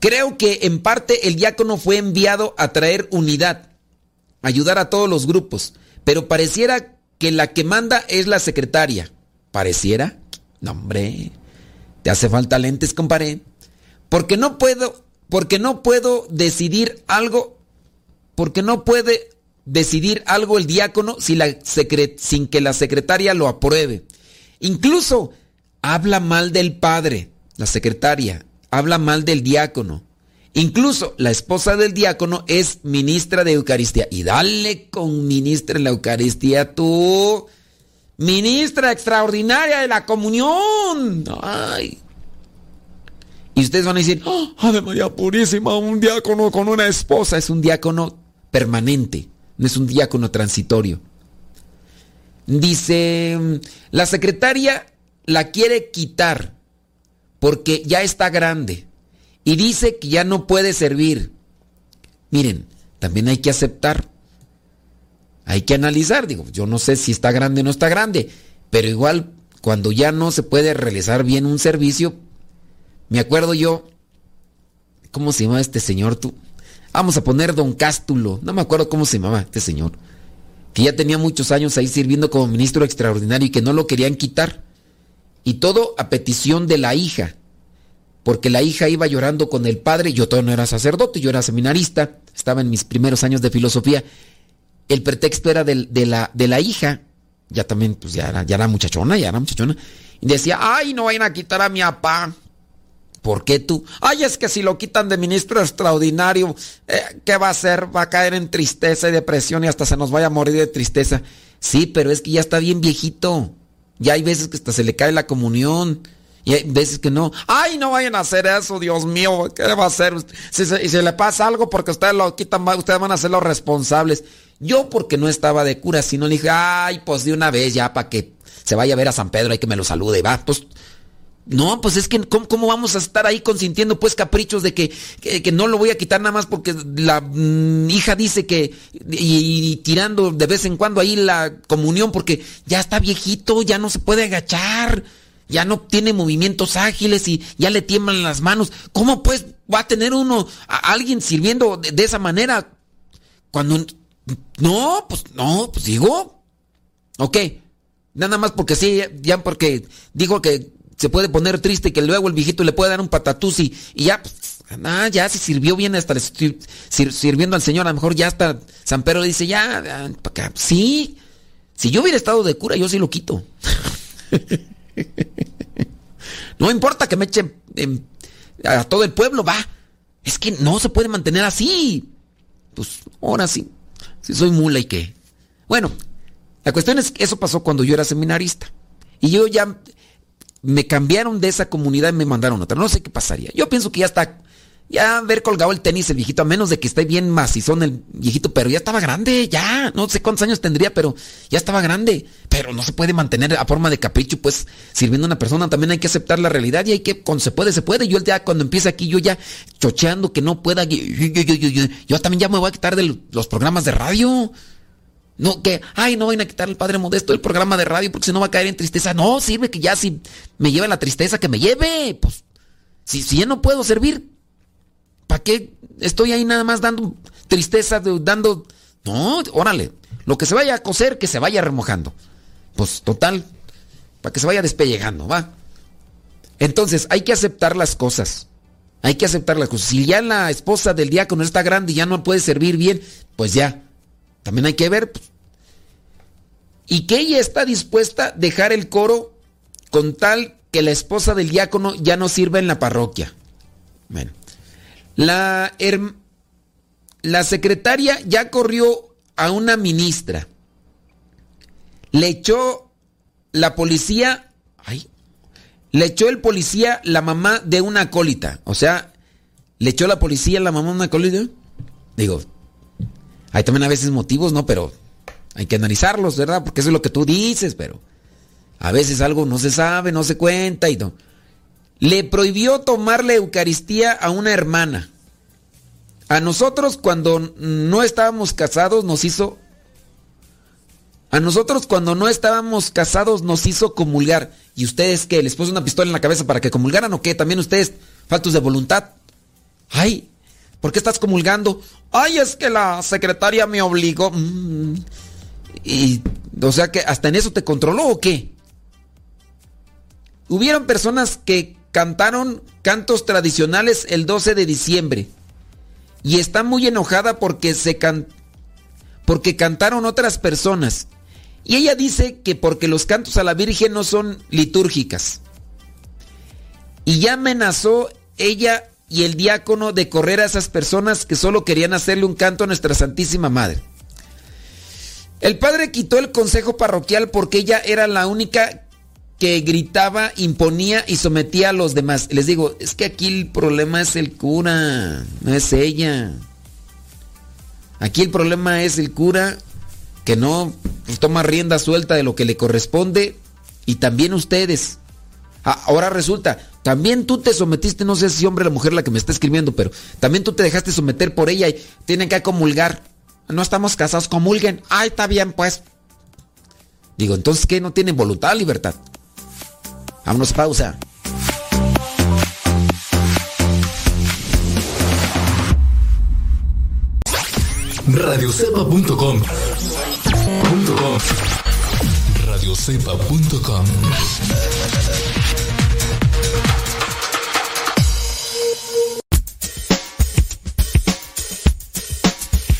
Speaker 4: Creo que en parte el diácono fue enviado a traer unidad, ayudar a todos los grupos, pero pareciera que la que manda es la secretaria. ¿Pareciera? No, hombre. Te hace falta lentes, compadre. Porque no puedo, porque no puedo decidir algo, porque no puede decidir algo el diácono sin que la secretaria lo apruebe. Incluso habla mal del padre, la secretaria, habla mal del diácono. Incluso la esposa del diácono es ministra de Eucaristía. Y dale con ministra de la Eucaristía tú. Ministra extraordinaria de la comunión. Ay. Y ustedes van a decir, "Oh, Ave María Purísima, un diácono con una esposa. Es un diácono permanente, no es un diácono transitorio. Dice, la secretaria la quiere quitar porque ya está grande y dice que ya no puede servir. Miren, también hay que aceptar, hay que analizar, digo, yo no sé si está grande o no está grande, pero igual cuando ya no se puede realizar bien un servicio, me acuerdo yo, ¿cómo se llama este señor tú? Vamos a poner don Cástulo, no me acuerdo cómo se llamaba este señor, que ya tenía muchos años ahí sirviendo como ministro extraordinario y que no lo querían quitar. Y todo a petición de la hija, porque la hija iba llorando con el padre, yo todavía no era sacerdote, yo era seminarista, estaba en mis primeros años de filosofía. El pretexto era del- de, la, de la hija, ya también, pues ya era, ya era muchachona, ya era muchachona, y decía, ay, no vayan a quitar a mi papá. ¿Por qué tú? Ay, es que si lo quitan de ministro extraordinario, eh, ¿qué va a hacer? Va a caer en tristeza y depresión y hasta se nos vaya a morir de tristeza. Sí, pero es que ya está bien viejito. Ya hay veces que hasta se le cae la comunión. Y hay veces que no. Ay, no vayan a hacer eso, Dios mío. ¿Qué va a hacer? Si se, si le pasa algo porque ustedes lo quitan, ustedes van a ser los responsables. Yo porque no estaba de cura, sino le dije, ay, pues de una vez ya para que se vaya a ver a San Pedro, hay que me lo salude. Va, pues no, pues es que ¿cómo, cómo vamos a estar ahí consintiendo pues caprichos de que, que, no lo voy a quitar nada más porque la mm, hija dice que y, tirando de vez en cuando ahí la comunión porque ya está viejito, ya no se puede agachar, ya no tiene movimientos ágiles y ya le tiemblan las manos. ¿Cómo pues va a tener uno a alguien sirviendo de, de esa manera cuando no, pues no, pues digo, ok, nada más porque sí, ya porque dijo que se puede poner triste que luego el viejito le puede dar un patatús y, ya, pues, ah, ya se sirvió bien hasta le estoy sir- sirviendo al Señor, a lo mejor ya hasta San Pedro dice, ya, acá. sí, si yo hubiera estado de cura, yo sí lo quito. *laughs* no importa que me echen em, a todo el pueblo, va. Es que no se puede mantener así. Pues ahora sí, si soy mula y qué. Bueno, la cuestión es que eso pasó cuando yo era seminarista. Y yo ya me cambiaron de esa comunidad y me mandaron a otra. No sé qué pasaría. Yo pienso que ya está, ya haber colgado el tenis el viejito, a menos de que esté bien macizón el viejito, pero ya estaba grande, ya. No sé cuántos años tendría, pero ya estaba grande. Pero no se puede mantener a forma de capricho, pues sirviendo a una persona. También hay que aceptar la realidad y hay que, cuando se puede, se puede. Yo ya cuando empiece aquí, yo ya chocheando que no pueda, yo, yo también ya me voy a quitar de los programas de radio. No, que, ay, no vayan a quitar al Padre Modesto el programa de radio porque si no va a caer en tristeza. No, sirve que ya si me lleva la tristeza, que me lleve. Pues, si, ya no puedo servir, ¿para qué estoy ahí nada más dando tristeza, dando... No, órale, lo que se vaya a coser, que se vaya remojando. Pues, total, para que se vaya despellejando, ¿va? Entonces, hay que aceptar las cosas. Hay que aceptar las cosas. Si ya la esposa del diácono está grande y ya no puede servir bien, pues ya. También hay que ver. pues, y que ella está dispuesta a dejar el coro con tal que la esposa del diácono ya no sirva en la parroquia. Bueno. La, la secretaria ya corrió a una ministra. Le echó la policía. Ay. Le echó el policía la mamá de una acólita. O sea, le echó la policía la mamá de una acólita. Digo, hay también a veces motivos, ¿no? Pero hay que analizarlos, ¿verdad? Porque eso es lo que tú dices, pero a veces algo no se sabe, no se cuenta y no. Le prohibió tomar la Eucaristía a una hermana. A nosotros cuando no estábamos casados nos hizo... A nosotros cuando no estábamos casados nos hizo comulgar. ¿Y ustedes qué? ¿Les puso una pistola en la cabeza para que comulgaran o qué? También ustedes, faltos de voluntad. Ay, ¿por qué estás comulgando? Ay, es que la secretaria me obligó. Mm. Y, o sea que hasta en eso te controló o qué? Hubieron personas que cantaron cantos tradicionales el 12 de diciembre y está muy enojada porque se can- porque cantaron otras personas. Y ella dice que porque los cantos a la Virgen no son litúrgicas. Y ya amenazó ella y el diácono de correr a esas personas que solo querían hacerle un canto a nuestra Santísima Madre. El padre quitó el consejo parroquial porque ella era la única que gritaba, imponía y sometía a los demás. Les digo, es que aquí el problema es el cura, no es ella. Aquí el problema es el cura que no toma rienda suelta de lo que le corresponde y también ustedes. Ah, ahora resulta, también tú te sometiste, no sé si hombre o la mujer la que me está escribiendo, pero también tú te dejaste someter por ella y tienen que comulgar. No estamos casados, comulguen. Ay, está bien, pues. Digo, entonces, ¿qué? ¿No tienen voluntad, libertad? Vámonos, pausa.
Speaker 3: Radiocepa.com Radiocepa.com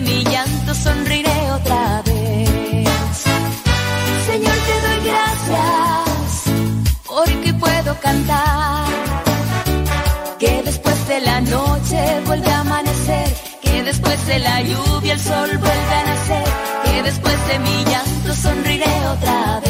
Speaker 16: Mi llanto sonriré otra vez. Señor, te doy gracias porque puedo cantar. Que después de la noche vuelve a amanecer. Que después de la lluvia el sol vuelve a nacer. Que después de mi llanto sonriré otra vez.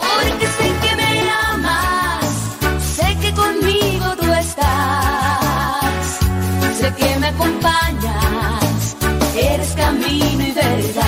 Speaker 16: Porque sé que me amas, sé que conmigo tú estás, sé que me acompañas, eres camino y verdad.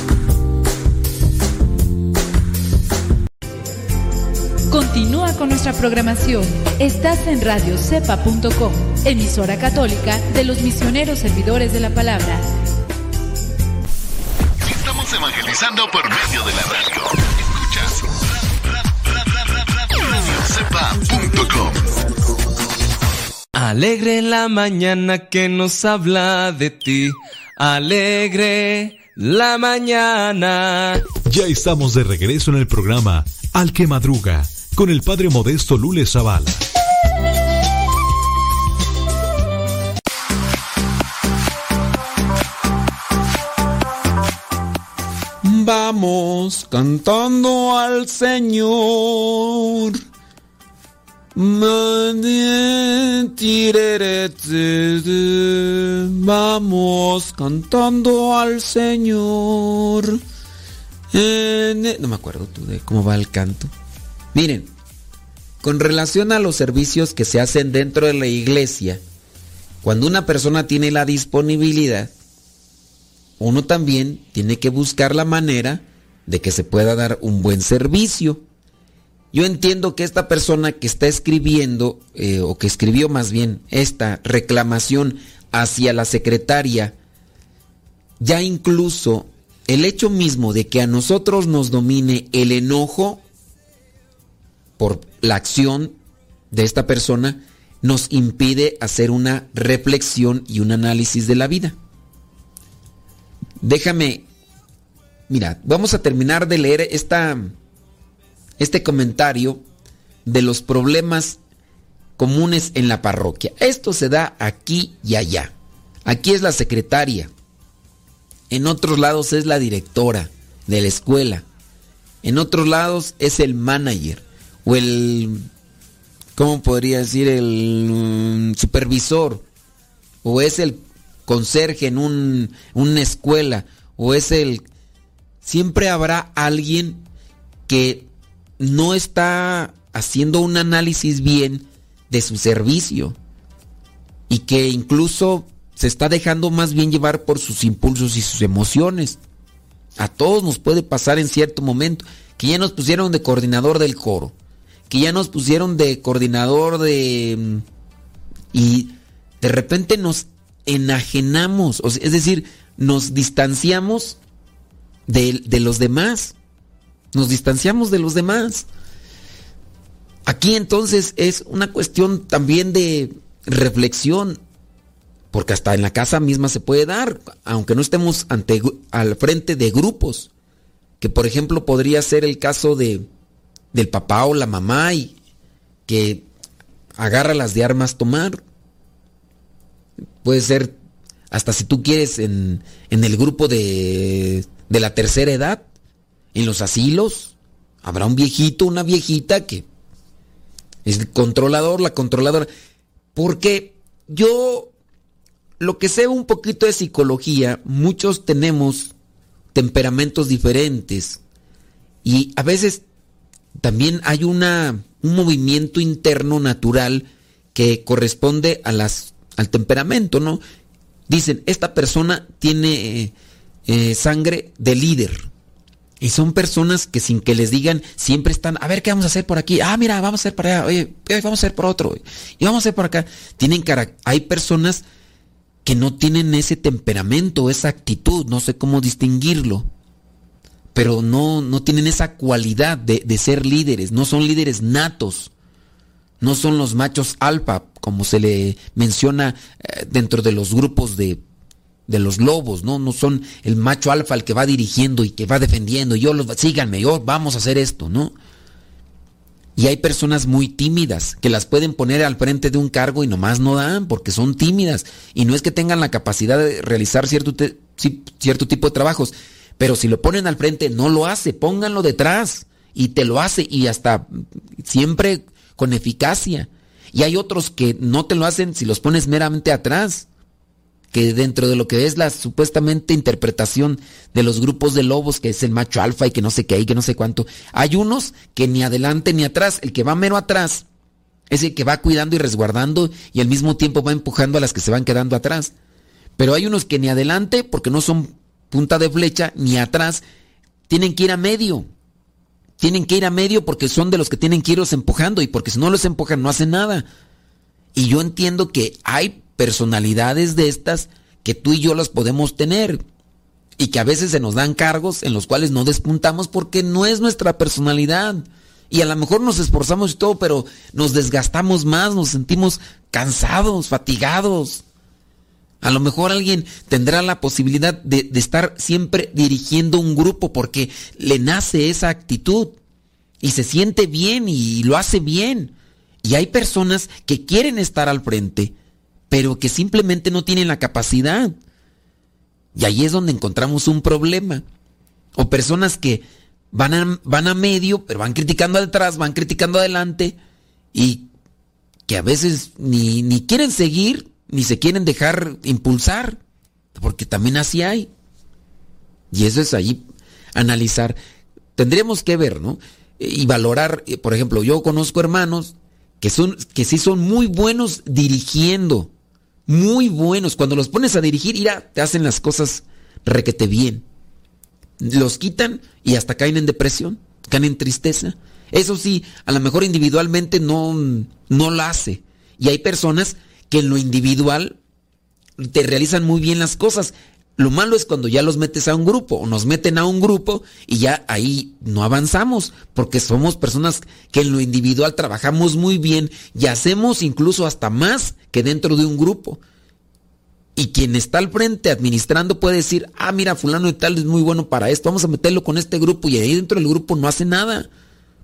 Speaker 17: Continúa con nuestra programación. Estás en radiocepa.com, emisora católica de los misioneros servidores de la palabra.
Speaker 18: Estamos evangelizando por medio de la radio. Escuchas radiocepa.com.
Speaker 2: Alegre la mañana que nos habla de ti. Alegre la mañana.
Speaker 3: Ya estamos de regreso en el programa Al que Madruga con el padre modesto Lule Zavala.
Speaker 4: Vamos cantando al Señor. Vamos cantando al Señor. No me acuerdo tú de cómo va el canto. Miren, con relación a los servicios que se hacen dentro de la iglesia, cuando una persona tiene la disponibilidad, uno también tiene que buscar la manera de que se pueda dar un buen servicio. Yo entiendo que esta persona que está escribiendo, eh, o que escribió más bien esta reclamación hacia la secretaria, ya incluso el hecho mismo de que a nosotros nos domine el enojo por la acción de esta persona, nos impide hacer una reflexión y un análisis de la vida. Déjame, mira, vamos a terminar de leer esta, este comentario de los problemas comunes en la parroquia. Esto se da aquí y allá. Aquí es la secretaria. En otros lados es la directora de la escuela. En otros lados es el manager o el, ¿cómo podría decir? El mm, supervisor, o es el conserje en un, una escuela, o es el... Siempre habrá alguien que no está haciendo un análisis bien de su servicio y que incluso se está dejando más bien llevar por sus impulsos y sus emociones. A todos nos puede pasar en cierto momento que ya nos pusieron de coordinador del coro, que ya nos pusieron de coordinador de... Mm, y de repente nos enajenamos, es decir, nos distanciamos de, de los demás, nos distanciamos de los demás. Aquí entonces es una cuestión también de reflexión, porque hasta en la casa misma se puede dar, aunque no estemos ante, al frente de grupos, que por ejemplo podría ser el caso de del papá o la mamá y que agarra las de armas tomar. Puede ser hasta si tú quieres en, en el grupo de, de la tercera edad, en los asilos, habrá un viejito, una viejita que es el controlador, la controladora. Porque yo, lo que sé un poquito de psicología, muchos tenemos temperamentos diferentes y a veces también hay una, un movimiento interno natural que corresponde a las, al temperamento, ¿no? Dicen, esta persona tiene eh, eh, sangre de líder. Y son personas que sin que les digan, siempre están, a ver qué vamos a hacer por aquí. Ah, mira, vamos a hacer para allá, oye, vamos a hacer por otro. Y vamos a hacer por acá. Tienen Hay personas que no tienen ese temperamento, esa actitud, no sé cómo distinguirlo, pero no, no tienen esa cualidad de, de ser líderes, no son líderes natos, no son los machos alfa, como se le menciona eh, dentro de los grupos de, de los lobos, ¿no? No son el macho alfa el que va dirigiendo y que va defendiendo, yo los, síganme, yo vamos a hacer esto, ¿no? Y hay personas muy tímidas que las pueden poner al frente de un cargo y nomás no dan porque son tímidas. Y no es que tengan la capacidad de realizar cierto, cierto tipo de trabajos, pero si lo ponen al frente no lo hace, pónganlo detrás y te lo hace y hasta siempre con eficacia. Y hay otros que no te lo hacen si los pones meramente atrás que dentro de lo que es la supuestamente interpretación de los grupos de lobos, que es el macho alfa y que no sé qué y que no sé cuánto, hay unos que ni adelante ni atrás, el que va mero atrás es el que va cuidando y resguardando y al mismo tiempo va empujando a las que se van quedando atrás. Pero hay unos que ni adelante, porque no son punta de flecha, ni atrás, tienen que ir a medio. Tienen que ir a medio porque son de los que tienen que irlos empujando y porque si no los empujan no hacen nada. Y yo entiendo que hay personalidades de estas que tú y yo las podemos tener y que a veces se nos dan cargos en los cuales no despuntamos porque no es nuestra personalidad. Y a lo mejor nos esforzamos y todo, pero nos desgastamos más, nos sentimos cansados, fatigados. A lo mejor alguien tendrá la posibilidad de, estar siempre dirigiendo un grupo porque le nace esa actitud y se siente bien y lo hace bien. Y hay personas que quieren estar al frente, pero que simplemente no tienen la capacidad. Y ahí es donde encontramos un problema. O personas que van a, van a medio, pero van criticando atrás, van criticando adelante, y que a veces ni, ni quieren seguir, ni se quieren dejar impulsar, porque también así hay. Y eso es ahí analizar. Tendríamos que ver, ¿no? Y valorar, eh, por ejemplo, yo conozco hermanos que son que sí son muy buenos dirigiendo, muy buenos. Cuando los pones a dirigir, mira, te hacen las cosas requete bien. Los quitan y hasta caen en depresión, caen en tristeza. Eso sí, a lo mejor individualmente no, no lo hace. Y hay personas que en lo individual te realizan muy bien las cosas. Lo malo es cuando ya los metes a un grupo o nos meten a un grupo y ya ahí no avanzamos porque somos personas que en lo individual trabajamos muy bien y hacemos incluso hasta más que dentro de un grupo. Y quien está al frente administrando puede decir, ah, mira, fulano y tal es muy bueno para esto, vamos a meterlo con este grupo y ahí dentro del grupo no hace nada.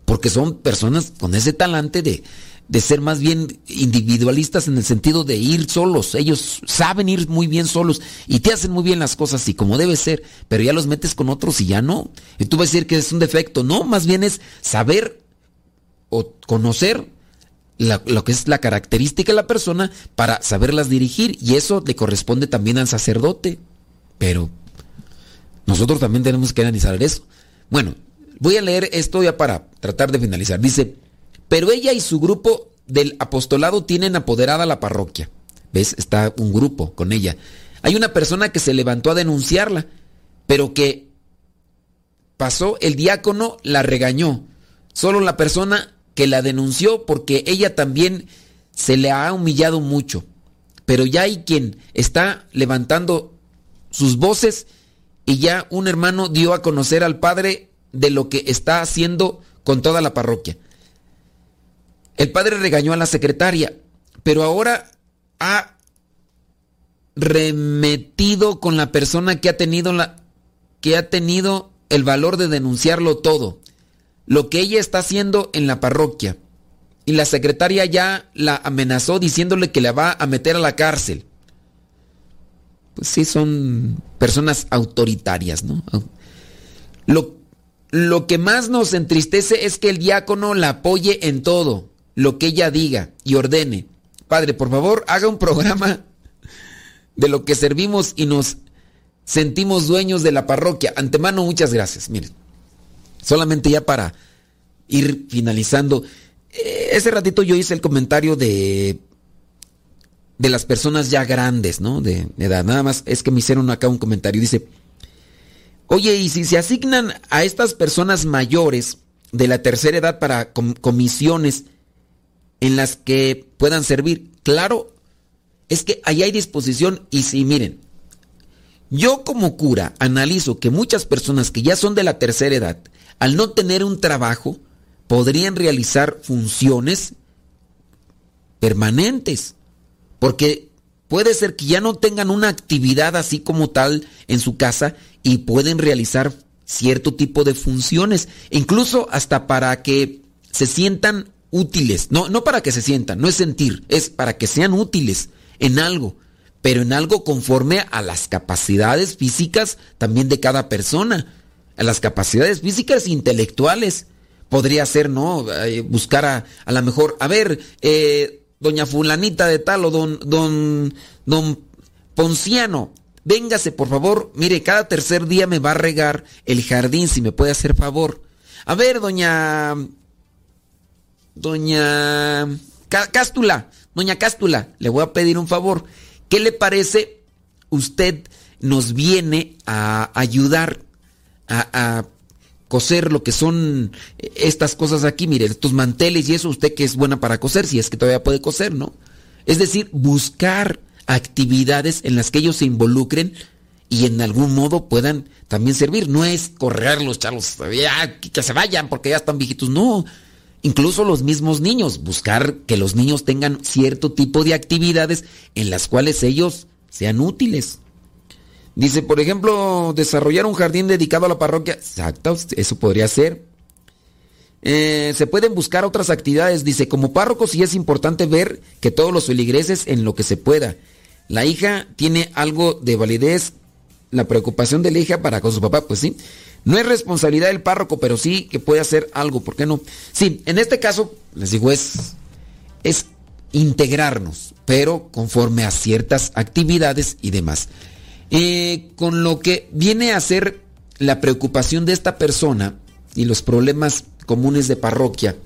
Speaker 4: Porque son personas con ese talante de, de ser más bien individualistas en el sentido de ir solos. Ellos saben ir muy bien solos y te hacen muy bien las cosas y como debe ser, pero ya los metes con otros y ya no. Y tú vas a decir que es un defecto. No, más bien es saber o conocer la- lo que es la característica de la persona para saberlas dirigir y eso le corresponde también al sacerdote. Pero nosotros también tenemos que analizar eso. Bueno, voy a leer esto ya para tratar de finalizar. Dice, pero ella y su grupo del apostolado tienen apoderada la parroquia. ¿Ves? Está un grupo con ella. Hay una persona que se levantó a denunciarla, pero que pasó, el diácono la regañó. Solo la persona que la denunció porque ella también se le ha humillado mucho. Pero ya hay quien está levantando sus voces y ya un hermano dio a conocer al padre de lo que está haciendo con toda la parroquia. El padre regañó a la secretaria, pero ahora ha remetido con la persona que ha tenido la que ha tenido el valor de denunciarlo todo, lo que ella está haciendo en la parroquia. Y la secretaria ya la amenazó diciéndole que la va a meter a la cárcel. Pues sí, son personas autoritarias, ¿no? Lo, lo que más nos entristece es que el diácono la apoye en todo, lo que ella diga y ordene. Padre, por favor, haga un programa de lo que servimos y nos sentimos dueños de la parroquia. Antemano, muchas gracias. Miren, solamente ya para ir finalizando. eh, Ese ratito yo hice el comentario de de las personas ya grandes, ¿no? De edad. Nada más es que me hicieron acá un comentario. Dice, oye, y si se asignan a estas personas mayores de la tercera edad para com- comisiones en las que puedan servir, claro, es que ahí hay disposición y si miren, yo como cura analizo que muchas personas que ya son de la tercera edad, al no tener un trabajo, podrían realizar funciones permanentes. Porque puede ser que ya no tengan una actividad así como tal en su casa y pueden realizar cierto tipo de funciones, incluso hasta para que se sientan útiles. No, no para que se sientan, no es sentir, es para que sean útiles en algo, pero en algo conforme a las capacidades físicas también de cada persona, a las capacidades físicas e intelectuales. Podría ser, ¿no? Buscar a, a lo mejor, a ver, eh, doña fulanita de tal o don, don, don Ponciano, véngase por favor, mire, cada tercer día me va a regar el jardín, si me puede hacer favor. A ver, doña... Doña... Cástula, doña Cástula, le voy a pedir un favor. ¿Qué le parece? Usted nos viene a ayudar a, a coser lo que son estas cosas aquí, mire, estos manteles y eso, usted que es buena para coser, si es que todavía puede coser, ¿no? Es decir, buscar actividades en las que ellos se involucren y en algún modo puedan también servir. No es correrlos, charlos, que se vayan porque ya están viejitos, no. Incluso los mismos niños, buscar que los niños tengan cierto tipo de actividades en las cuales ellos sean útiles. Dice, por ejemplo, desarrollar un jardín dedicado a la parroquia. Exacto, eso podría ser. Eh, se pueden buscar otras actividades. Dice, como párroco sí es importante ver que todos los feligreses en lo que se pueda. La hija tiene algo de validez. La preocupación de la hija para con su papá, pues sí. No es responsabilidad del párroco, pero sí que puede hacer algo. ¿Por qué no? Sí, en este caso, les digo, es, es integrarnos, pero conforme a ciertas actividades y demás. Eh, con lo que viene a ser la preocupación de esta persona y los problemas comunes de parroquia,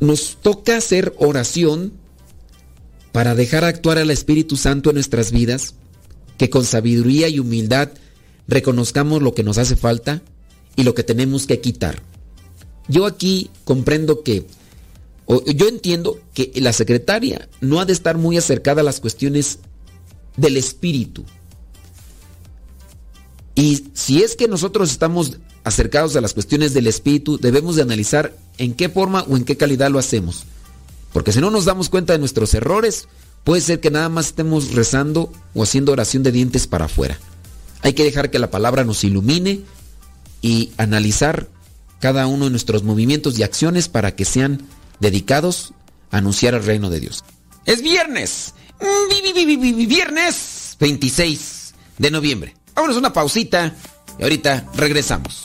Speaker 4: nos toca hacer oración para dejar actuar al Espíritu Santo en nuestras vidas, que con sabiduría y humildad reconozcamos lo que nos hace falta y lo que tenemos que quitar. Yo aquí comprendo que, o yo entiendo que la secretaria no ha de estar muy acercada a las cuestiones del espíritu. Y si es que nosotros estamos acercados a las cuestiones del espíritu, debemos de analizar en qué forma o en qué calidad lo hacemos. Porque si no nos damos cuenta de nuestros errores, puede ser que nada más estemos rezando o haciendo oración de dientes para afuera. Hay que dejar que la palabra nos ilumine y analizar cada uno de nuestros movimientos y acciones para que sean dedicados a anunciar el reino de Dios. Es viernes Viernes 26 de noviembre. Vámonos una pausita y ahorita regresamos.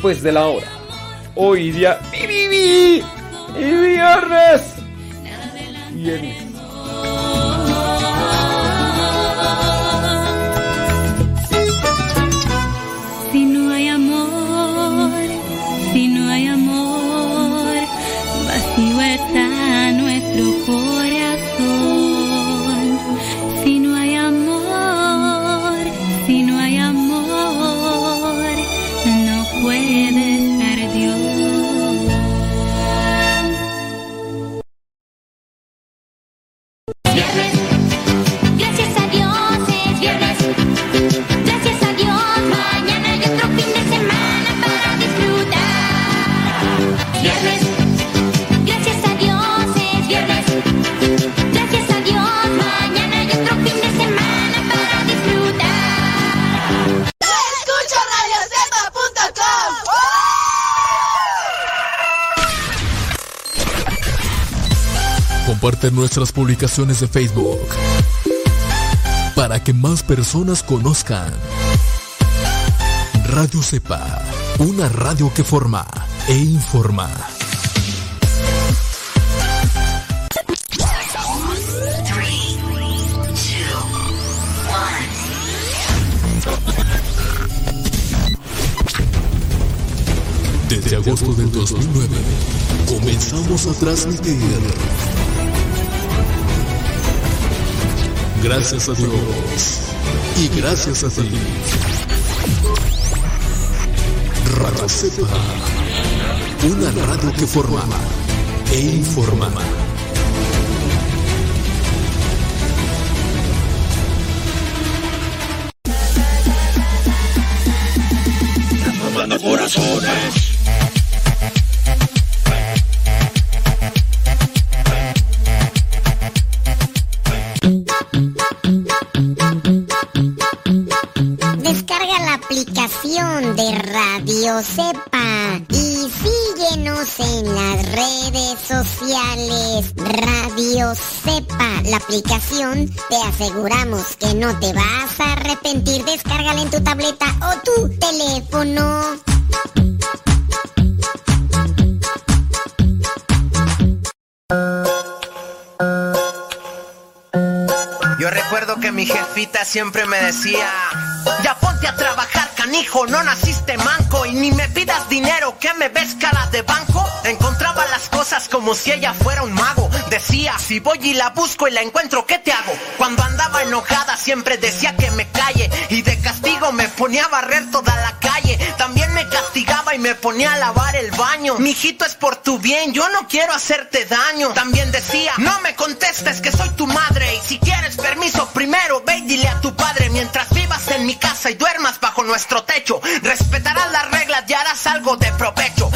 Speaker 16: Después de la hora. Hoy día...
Speaker 19: de
Speaker 20: Facebook para que más personas conozcan Radio Cepa, una radio que forma e informa. Desde agosto del 2009 comenzamos a transmitir. Gracias a Dios y gracias a ti. Radio Cepa, una radio que forma e informa.
Speaker 21: Corazones.
Speaker 22: Aplicación, te aseguramos que no te vas a arrepentir. Descárgala en tu tableta o tu teléfono.
Speaker 23: Yo recuerdo que mi jefita siempre me decía, ya ponte a trabajar, canijo, no naciste manco y ni me pidas dinero, que me ves cara de banco. Encontraba las cosas como si ella fuera un mago. Decía, si voy y la busco y la encuentro, ¿qué te hago? Cuando andaba enojada siempre decía que me calle y de castigo me ponía a barrer toda la calle. También me castigaba y me ponía a lavar el baño. Mijito es por tu bien, yo no quiero hacerte daño. También decía, no me contestes que soy tu madre y si quieres permiso primero ve y dile a tu padre mientras vivas en mi casa y duermas bajo nuestro techo. Respetarás las reglas y harás algo de provecho.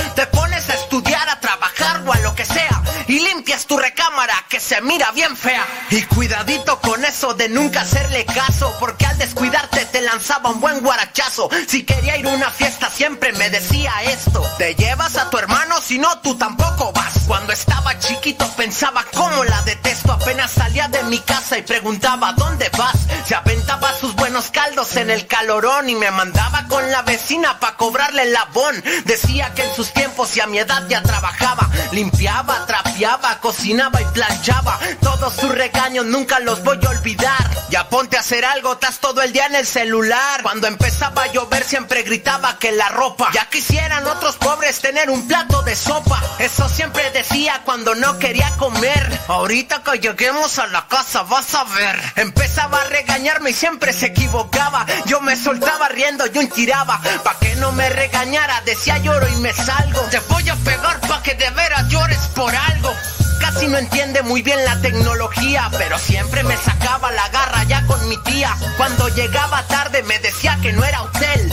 Speaker 23: Que se mira bien fea. Y cuidadito con eso de nunca hacerle caso porque al descuidarte te lanzaba un buen guarachazo. Si quería ir a una fiesta siempre me decía esto. Te llevas a tu hermano si no tú tampoco vas. Cuando estaba chiquito pensaba cómo la detesto. Apenas salía de mi casa y preguntaba ¿dónde vas? Se aventaba sus buenos caldos en el calorón y me mandaba con la vecina pa' cobrarle el labón. Decía que en sus tiempos y a mi edad ya trabajaba. Limpiaba, trapeaba, cocinaba y planchaba. Todos sus regaños nunca los voy a olvidar. Ya ponte a hacer algo, estás todo el día en el celular. Cuando empezaba a llover siempre gritaba que la ropa. Ya quisieran otros pobres tener un plato de sopa. Eso siempre decía cuando no quería comer. Ahorita que lleguemos a la casa vas a ver. Empezaba a regañarme y siempre se equivocaba. Yo me soltaba riendo y un tiraba. Pa' que no me regañara, decía lloro y me salgo. Te voy a pegar pa' que de veras llores por algo. Casi no entiende muy bien la tecnología, pero siempre me sacaba la garra ya con mi tía. Cuando llegaba tarde me decía que no era hotel.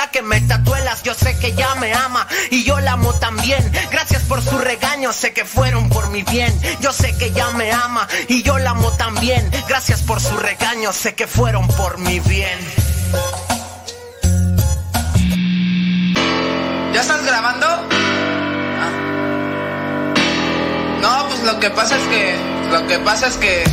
Speaker 23: que me tatuelas. Yo sé que ya me ama y yo la amo también. Gracias por su regaño, sé que fueron por mi bien. Yo sé que ya me ama y yo la amo también. Gracias por su regaño, sé que fueron por mi bien.
Speaker 24: ¿Ya estás grabando? Ah. No, pues lo que pasa es que. Lo que pasa es que.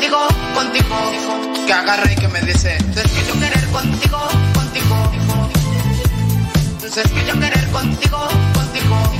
Speaker 24: Contigo, contigo, que agarre y que me dice, yo querer contigo, contigo, yo querer contigo, contigo.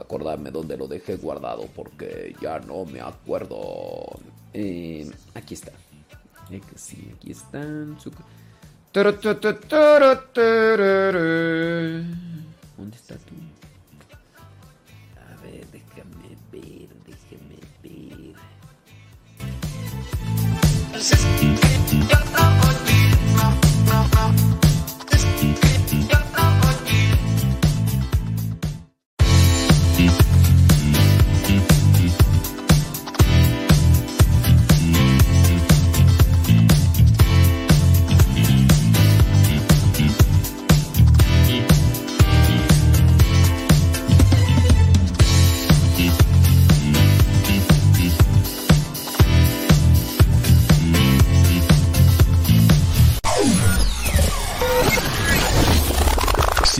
Speaker 4: acordarme dónde lo dejé guardado porque ya no me acuerdo. Eh, aquí está. Eh, sí, aquí están. ¿Dónde está tú? A ver, déjame ver, déjame ver.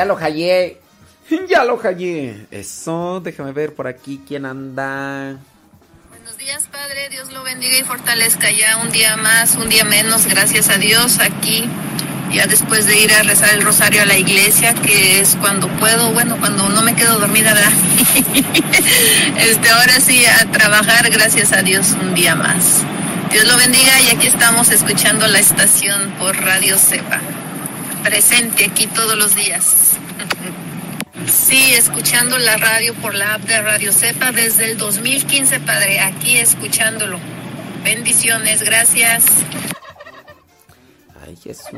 Speaker 4: Ya, lo hallé. *laughs* Ya lo hallé. Eso, déjame ver por aquí quién anda.
Speaker 25: Buenos días, Padre. Dios lo bendiga y fortalezca ya un día más, un día menos. Gracias a Dios aquí. Ya después de ir a rezar el rosario a la iglesia, que es cuando puedo, bueno, cuando no me quedo dormida, ¿verdad? *laughs* este, ahora sí, a trabajar, gracias a Dios, un día más. Dios lo bendiga y aquí estamos escuchando la estación por Radio Cepa. Presente aquí todos los días. Sí, escuchando la radio por la app de Radio Cepa desde el 2015, Padre, aquí escuchándolo. Bendiciones, gracias.
Speaker 4: Ay, Jesús.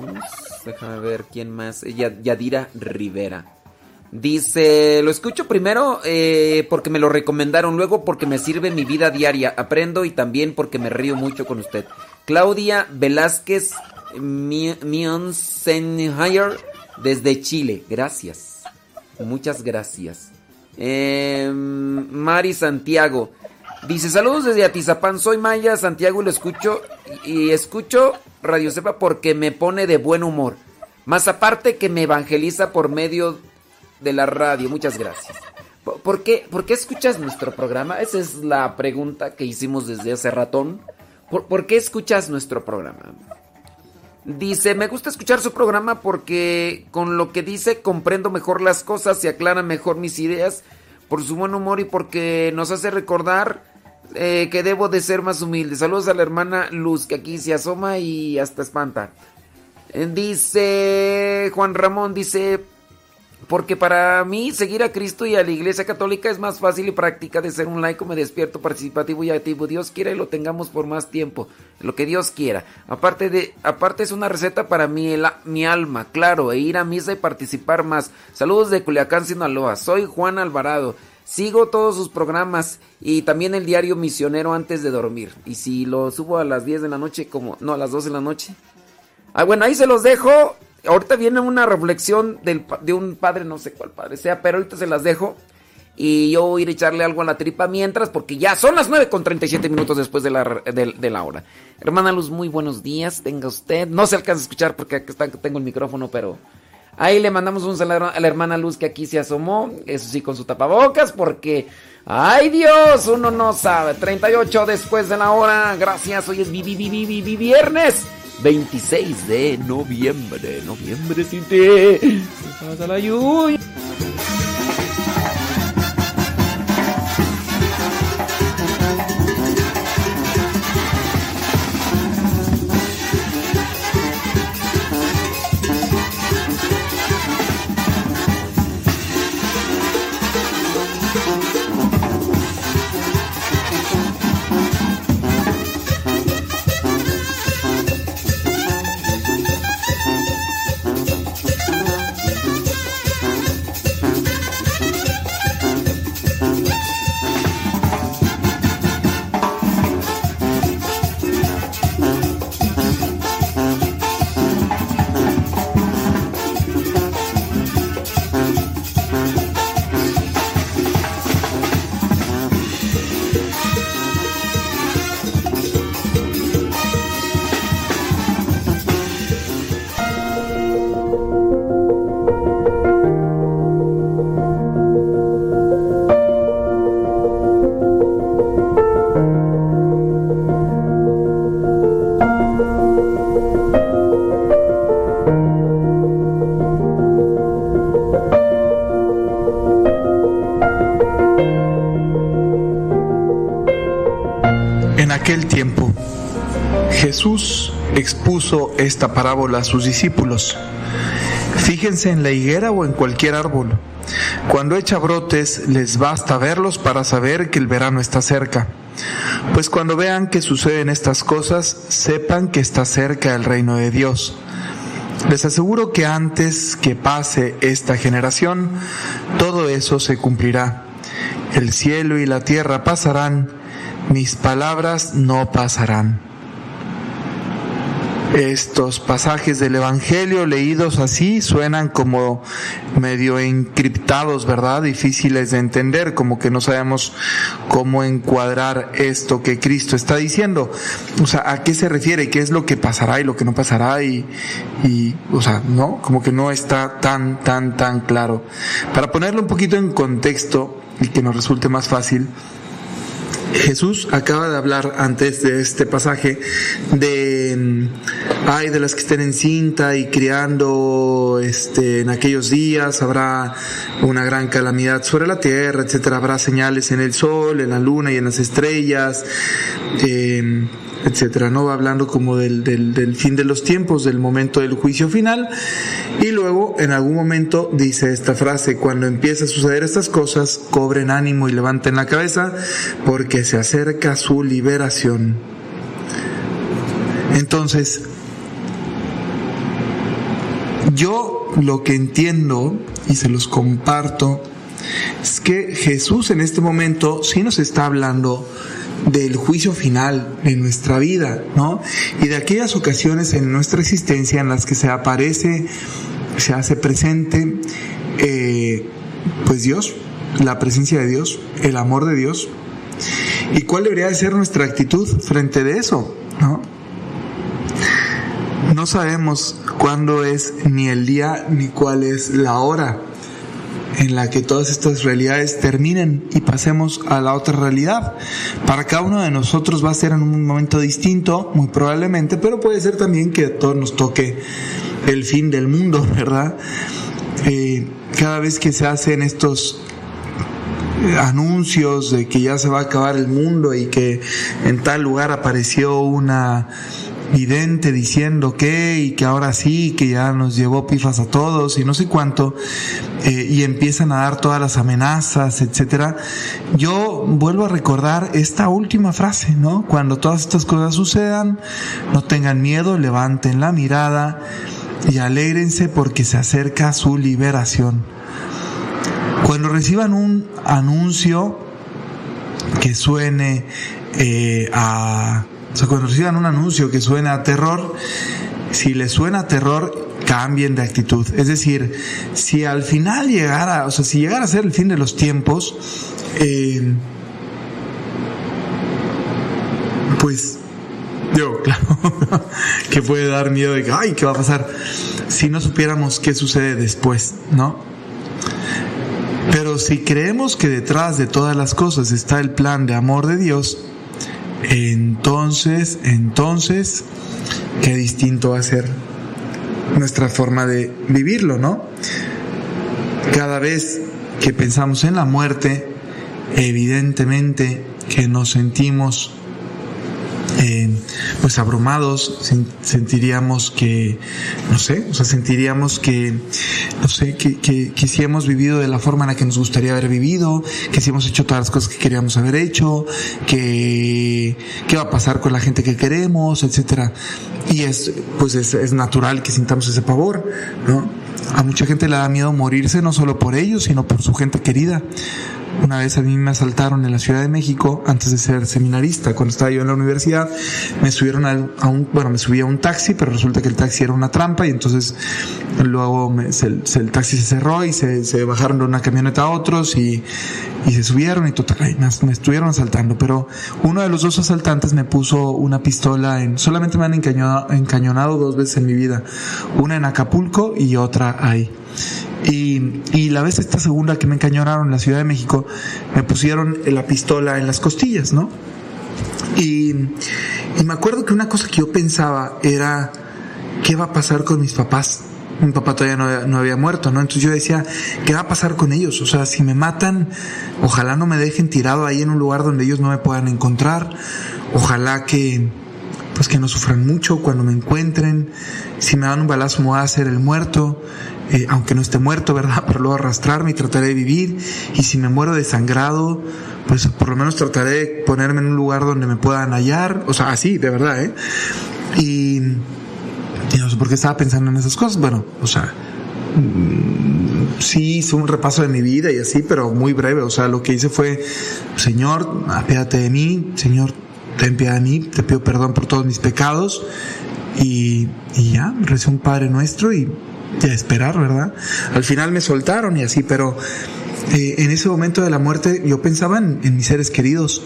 Speaker 4: Déjame ver quién más. Yadira Rivera. Dice, lo escucho primero eh, porque me lo recomendaron, luego porque me sirve mi vida diaria, aprendo y también porque me río mucho con usted. Claudia Velázquez Mionsenhayer desde Chile, gracias. Muchas gracias. Em, Mari Santiago dice, saludos desde Atizapán, soy Maya Santiago y lo escucho y escucho Radio Sepa porque me pone de buen humor. Más aparte que me evangeliza por medio de la radio. Muchas gracias. ¿Por qué, ¿Por qué escuchas nuestro programa? Esa es la pregunta que hicimos desde hace ratón. ¿Por, ¿Por, qué escuchas nuestro programa? Dice, me gusta escuchar su programa porque con lo que dice comprendo mejor las cosas y aclara mejor mis ideas por su buen humor y porque nos hace recordar eh, que debo de ser más humilde. Saludos a la hermana Luz que aquí se asoma y hasta espanta. Dice Juan Ramón, dice, porque para mí seguir a Cristo y a la Iglesia Católica es más fácil y práctica de ser un laico, me despierto, participativo y activo. Dios quiera y lo tengamos por más tiempo, lo que Dios quiera. Aparte de, aparte es una receta para mi, mi alma, claro, e ir a misa y participar más. Saludos de Culiacán, Sinaloa. Soy Juan Alvarado. Sigo todos sus programas y también el diario Misionero antes de dormir. Y si lo subo a las 10 de la noche, como, no, a las 12 de la noche. Ah, bueno, ahí se los dejo. Ahorita viene una reflexión de un padre, no sé cuál padre sea, pero ahorita se las dejo. Y yo voy a ir a echarle algo a la tripa mientras, porque ya son las 9 con 37 minutos después de la, hora. Hermana Luz, muy buenos días, tenga usted. No se alcanza a escuchar porque está, tengo el micrófono, pero ahí le mandamos un saludo a la hermana Luz que aquí se asomó. Eso sí, con su tapabocas, porque. ¡Ay Dios! Uno no sabe. 38 después de la hora. Gracias, hoy es viernes. 26 de noviembre. Noviembre sin ti. Se pasa la lluvia.
Speaker 26: Esta parábola a sus discípulos. Fíjense en la higuera o en cualquier árbol. Cuando echa brotes, les basta verlos para saber que el verano está cerca. Pues cuando vean que suceden estas cosas, sepan que está cerca el reino de Dios. Les aseguro que antes que pase esta generación, todo eso se cumplirá. El cielo y la tierra pasarán, mis palabras no pasarán. Estos pasajes del Evangelio leídos así suenan como medio encriptados, ¿verdad? Difíciles de entender, como que no sabemos cómo encuadrar esto que Cristo está diciendo. O sea, ¿a qué se refiere? ¿Qué es lo que pasará y lo que no pasará? Y, y o sea, ¿no? Como que no está tan, tan, tan claro. Para ponerlo un poquito en contexto y que nos resulte más fácil, Jesús acaba de hablar antes de este pasaje de ay de las que estén en cinta y criando este en aquellos días habrá una gran calamidad sobre la tierra, etcétera, habrá señales en el sol, en la luna y en las estrellas. Eh, etcétera, ¿no? Va hablando como del, del, fin de los tiempos, del momento del juicio final. Y luego, en algún momento, dice esta frase, cuando empieza a suceder estas cosas, cobren ánimo y levanten la cabeza, porque se acerca su liberación. Entonces, Yo lo que entiendo y se los comparto es que Jesús en este momento sí nos está hablando del juicio final de nuestra vida, ¿no? Y de aquellas ocasiones en nuestra existencia en las que se aparece, se hace presente, eh, pues Dios, la presencia de Dios, el amor de Dios. ¿Y cuál debería de ser nuestra actitud frente de eso, ¿no? No sabemos cuándo es ni el día ni cuál es la hora en la que todas estas realidades terminen y pasemos a la otra realidad. Para cada uno de nosotros va a ser en un momento distinto, muy probablemente, pero puede ser también que a todos nos toque el fin del mundo, *laughs* ¿verdad? Eh, cada vez que se hacen estos anuncios de que ya se va a acabar el mundo y que en tal lugar apareció una vidente diciendo que y que ahora sí, que ya nos llevó pifas a todos y no sé cuánto, eh, y empiezan a dar todas las amenazas, etcétera. Yo vuelvo a recordar esta última frase, ¿no? Cuando todas estas cosas sucedan, no tengan miedo, levanten la mirada y alégrense porque se acerca su liberación. Cuando reciban un anuncio que suene eh, a o sea, cuando reciban un anuncio que suena a terror, si les suena a terror, cambien de actitud. Es decir, si al final llegara, o sea, si llegara a ser el fin de los tiempos, eh, pues yo, *laughs* claro, que puede dar miedo de que, ay, ¿qué va a pasar? Si no supiéramos qué sucede después, ¿no? Pero si creemos que detrás de todas las cosas está el plan de amor de Dios, entonces, entonces, qué distinto va a ser nuestra forma de vivirlo, ¿no? Cada vez que pensamos en la muerte, evidentemente que nos sentimos eh, pues abrumados, sentiríamos que, no sé, o sea, sentiríamos que, no sé, que, que, si hemos vivido de la forma en la que nos gustaría haber vivido, que si hemos hecho todas las cosas que queríamos haber hecho, que qué va a pasar con la gente que queremos, etcétera. Y es, pues es, es natural que sintamos ese pavor, ¿no? A mucha gente le da miedo morirse, no solo por ellos, sino por su gente querida. Una vez a mí me asaltaron en la Ciudad de México antes de ser seminarista, cuando estaba yo en la universidad, me subieron a, un, bueno, me subí a un taxi, pero resulta que el taxi era una trampa y entonces luego me, se, el taxi se cerró y se, bajaron de una camioneta a otros y, se subieron y total, me, estuvieron asaltando, pero uno de los dos asaltantes me puso una pistola en, solamente me han encañonado dos veces en mi vida, una en Acapulco y otra ahí. Y, y, la vez esta segunda que me encañonaron en la Ciudad de México, me pusieron la pistola en las costillas, ¿no? Y, me acuerdo que una cosa que yo pensaba era, ¿qué va a pasar con mis papás? Mi papá todavía no, no había muerto, ¿no? Entonces yo decía, ¿qué va a pasar con ellos? O sea, si me matan, ojalá no me dejen tirado ahí en un lugar donde ellos no me puedan encontrar. Ojalá que, pues que no sufran mucho cuando me encuentren. Si me dan un balazo me voy a hacer el muerto eh, aunque no esté muerto, ¿verdad? *laughs* Pero luego arrastrarme y trataré de vivir. Y si me muero desangrado, pues por lo menos trataré de ponerme en un lugar donde me puedan hallar. O sea, así, de verdad, ¿eh? Y, y no sé por qué estaba pensando en esas cosas. Bueno, o sea, sí hice un repaso de mi vida y así, pero muy breve. O sea, lo que hice fue, Señor, apiádate de mí, Señor, ten piedad de mí, te pido perdón por todos mis pecados. Y, y ya, recé un Padre Nuestro y y a esperar, ¿verdad? Al final me soltaron y así, pero eh, en ese momento de la muerte yo pensaba en, mis seres queridos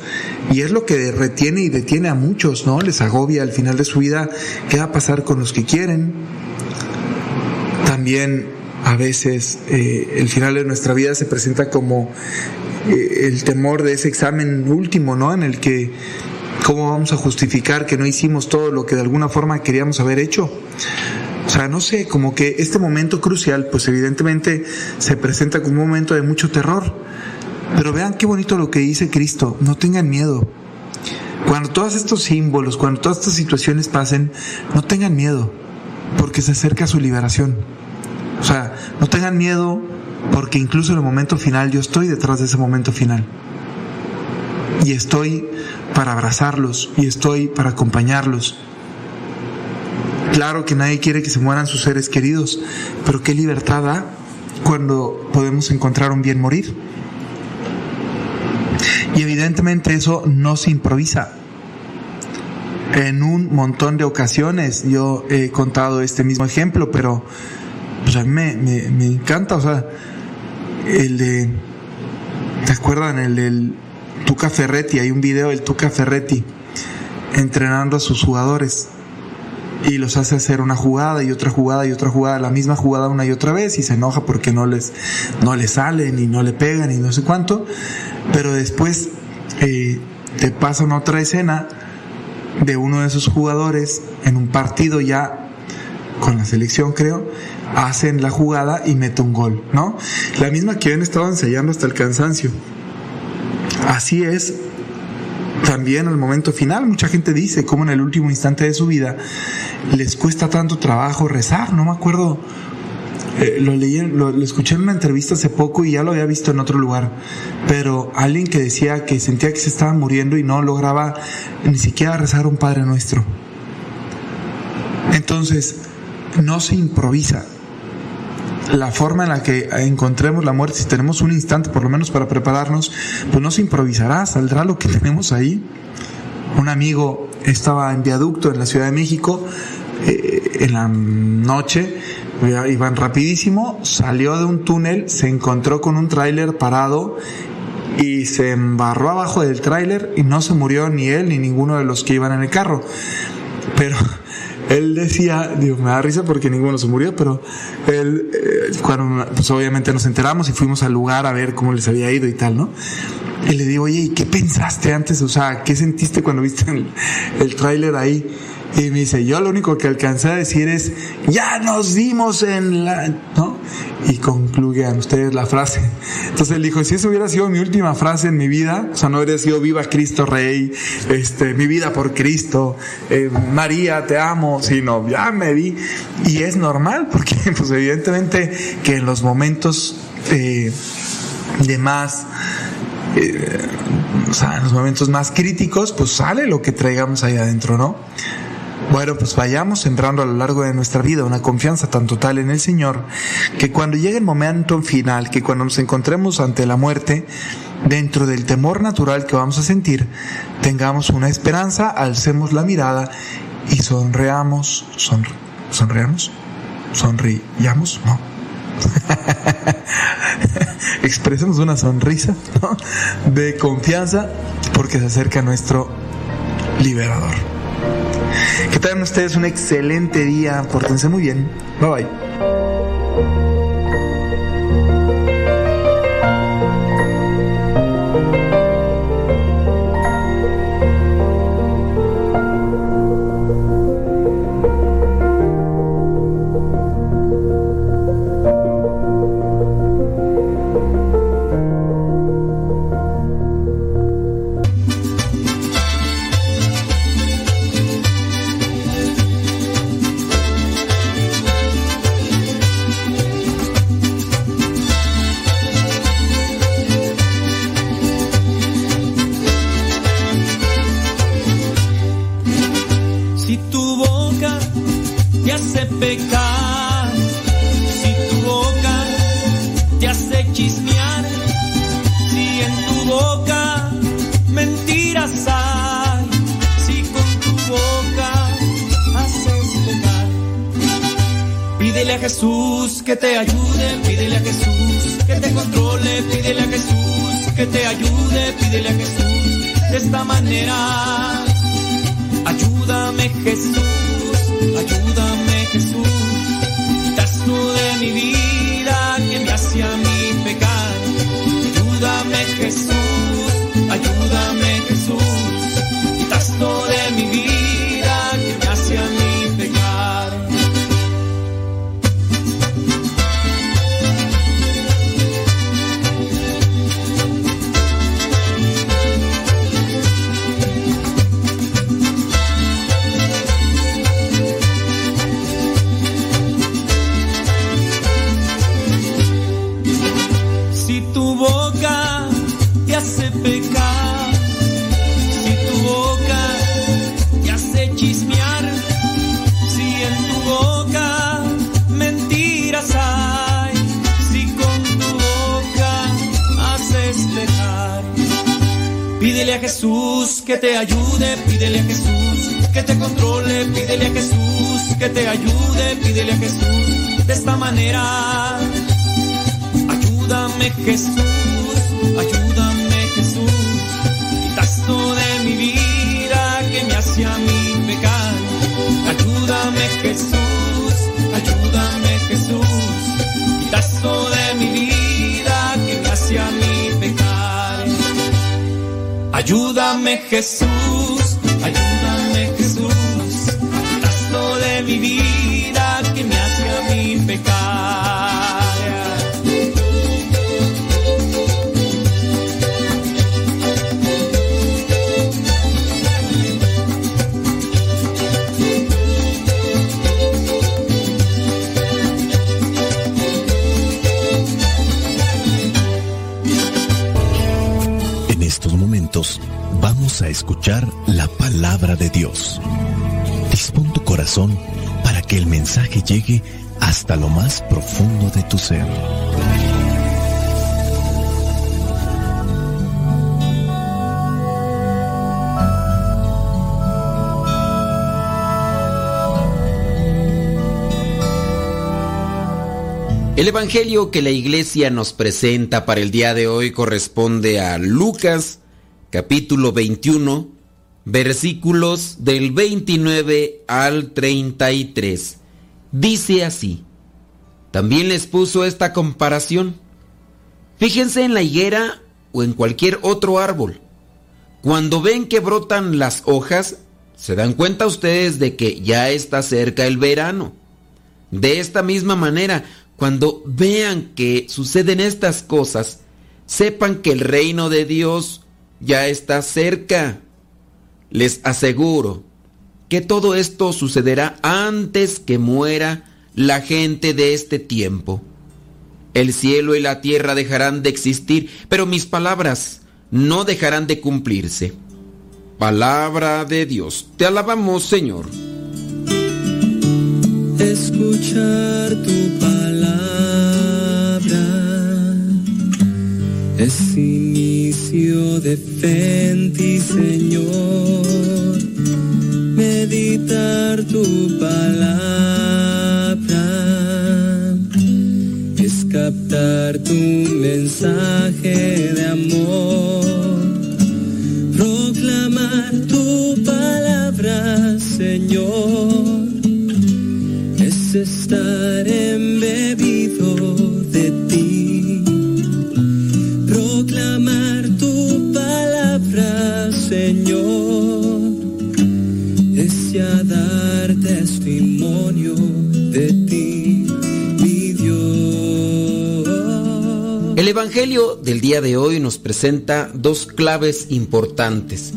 Speaker 26: y es lo que retiene y detiene a muchos, ¿no? Les agobia al final de su vida qué va a pasar con los que quieren. También a veces eh, el final de nuestra vida se presenta como eh, el temor de ese examen último, ¿no? En el que cómo vamos a justificar que no hicimos todo lo que de alguna forma queríamos haber hecho. O sea, no sé, como que este momento crucial, pues evidentemente se presenta como un momento de mucho terror. Pero vean qué bonito lo que dice Cristo, no tengan miedo. Cuando todos estos símbolos, cuando todas estas situaciones pasen, no tengan miedo, porque se acerca su liberación. O sea, no tengan miedo, porque incluso en el momento final yo estoy detrás de ese momento final. Y estoy para abrazarlos, y estoy para acompañarlos Claro que nadie quiere que se mueran sus seres queridos, pero qué libertad da cuando podemos encontrar un bien morir. Y evidentemente eso no se improvisa. En un montón de ocasiones yo he contado este mismo ejemplo, pero pues a mí me, encanta, o sea, el de, ¿te acuerdan? El del Tuca Ferretti, hay un video del Tuca Ferretti entrenando a sus jugadores y los hace hacer una jugada y otra jugada y otra jugada, la misma jugada una y otra vez y se enoja porque no les, no les salen y no le pegan y no sé cuánto, pero después eh, te pasan otra escena de uno de esos jugadores en un partido ya con la selección creo, hacen la jugada y mete un gol, ¿no? La misma que habían estado ensayando hasta el cansancio. Así es también al momento final. Mucha gente dice cómo en el último instante de su vida les cuesta tanto trabajo rezar. No me acuerdo, eh, lo lo, lo escuché en una entrevista hace poco y ya lo había visto en otro lugar. Pero alguien que decía que sentía que se estaba muriendo y no lograba ni siquiera rezar un Padre Nuestro. Entonces, no se improvisa. La forma en la que encontremos la muerte, si tenemos un instante por lo menos para prepararnos, pues no se improvisará, saldrá lo que *laughs* tenemos ahí. Un amigo estaba en viaducto en la Ciudad de México eh, en la noche, iban rapidísimo, salió de un túnel, se encontró con un tráiler parado y se embarró abajo del tráiler y no se murió ni él ni ninguno de los que iban en el carro. Pero él decía, digo, me da risa porque ninguno se murió, pero él, eh, cuando, pues obviamente nos enteramos y fuimos al lugar a ver cómo les había ido y tal, ¿no? Y le digo, oye, ¿y qué pensaste antes? O sea, ¿qué sentiste cuando viste el, el tráiler ahí? Y me dice, yo lo único que alcancé a decir es, ya nos dimos en la, ¿no? Y concluyan ustedes la frase. Entonces él dijo, si eso hubiera sido mi última frase en mi vida, o sea, no hubiera sido viva Cristo Rey, este, mi vida por Cristo, eh, María, te amo, sino ya me vi. Y es normal, porque *laughs* pues evidentemente que en los momentos eh, de más eh, o sea, en los momentos más críticos, pues sale lo que traigamos ahí adentro, ¿no? Bueno, pues vayamos sembrando a lo largo de nuestra vida una confianza tan total en el Señor que cuando llegue el momento final, que cuando nos encontremos ante la muerte, dentro del temor natural que vamos a sentir, tengamos una esperanza, alcemos la mirada y sonreamos, sonre, sonreamos, sonriamos, no. *laughs* Expresemos una sonrisa de confianza porque se acerca nuestro liberador. Que tengan ustedes un excelente día, pórtense muy bien. Bye bye.
Speaker 20: Mensaje llegue hasta lo más profundo de tu ser.
Speaker 4: El Evangelio que la iglesia nos presenta para el día de hoy corresponde a Lucas capítulo 21 versículos del 29 al 33. Dice así, también les puso esta comparación. Fíjense en la higuera o en cualquier otro árbol. Cuando ven que brotan las hojas, se dan cuenta ustedes de que ya está cerca el verano. De esta misma manera, cuando vean que suceden estas cosas, sepan que el reino de Dios ya está cerca. Les aseguro que todo esto sucederá antes que muera la gente de este tiempo. El cielo y la tierra dejarán de existir, pero mis palabras no dejarán de cumplirse. Palabra de Dios. Te alabamos, Señor.
Speaker 10: escuchar tu palabra es inicio de fe ti, Señor. Meditar tu palabra es captar tu mensaje de amor. Proclamar tu palabra, Señor es estar embebido de ti. Proclamar tu palabra, Señor,
Speaker 4: El Evangelio del día de hoy nos presenta dos claves importantes.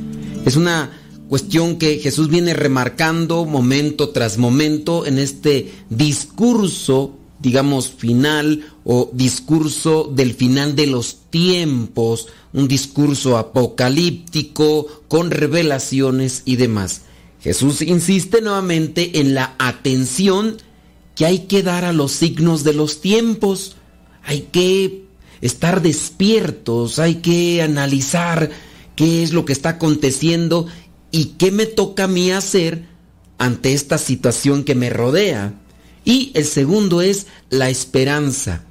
Speaker 4: Es una cuestión que Jesús viene remarcando momento tras momento en este discurso, digamos, final o discurso del final de los tiempos, un discurso apocalíptico con revelaciones y demás. Jesús insiste nuevamente en la atención que hay que dar a los signos de los tiempos. Hay que estar despiertos, hay que analizar qué es lo que está aconteciendo y qué me toca a mí hacer ante esta situación que me rodea. Y el segundo es la esperanza.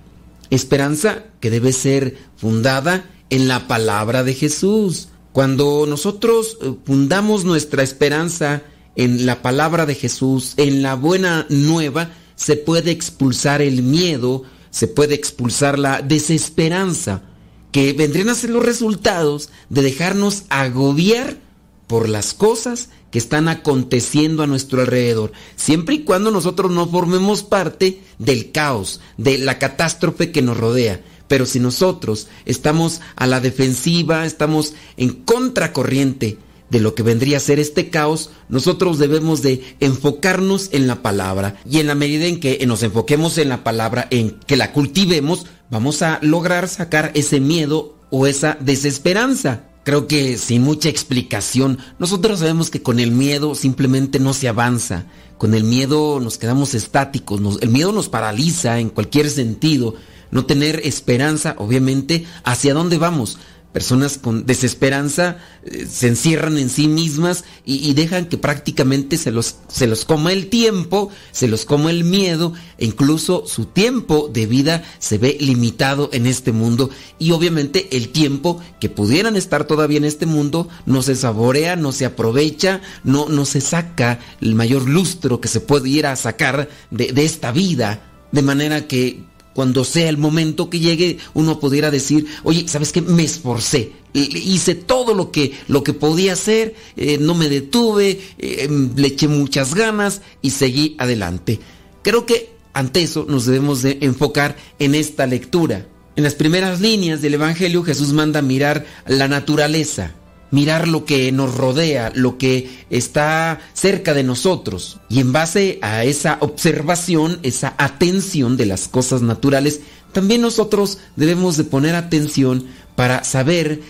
Speaker 4: Esperanza que debe ser fundada en la palabra de Jesús. Cuando nosotros eh, fundamos nuestra esperanza en la palabra de Jesús, en la buena nueva, se puede expulsar el miedo, se puede expulsar la desesperanza, que vendrían a ser los resultados de dejarnos agobiar por las cosas que están aconteciendo a nuestro alrededor, siempre y cuando nosotros no formemos parte del caos, de la catástrofe que nos rodea. Pero si nosotros estamos a la defensiva, estamos en contracorriente de lo que vendría a ser este caos, nosotros debemos de enfocarnos en la palabra. Y en la medida en que nos enfoquemos en la palabra, en que la cultivemos, vamos a lograr sacar ese miedo o esa desesperanza. Creo que sin mucha explicación, nosotros sabemos que con el miedo simplemente no se avanza. Con el miedo nos quedamos estáticos, el miedo nos paraliza en cualquier sentido. No tener esperanza, obviamente, ¿hacia dónde vamos? personas con desesperanza eh, se encierran en sí mismas y, dejan que prácticamente se los, se los coma el tiempo, se los coma el miedo e incluso su tiempo de vida se ve limitado en este mundo y obviamente el tiempo que pudieran estar todavía en este mundo no se saborea, no se aprovecha, no, no se saca el mayor lustro que se puede ir a sacar de, de esta vida. De manera que cuando sea el momento que llegue, uno pudiera decir, oye, ¿sabes qué? Me esforcé, hice todo lo que, lo que podía hacer, eh, no me detuve, eh, le eché muchas ganas y seguí adelante. Creo que ante eso nos debemos de enfocar en esta lectura. En las primeras líneas del Evangelio Jesús manda mirar la naturaleza, mirar lo que nos rodea, lo que está cerca de nosotros. Y en base a esa observación, esa atención de las cosas naturales, también nosotros debemos de poner atención para saber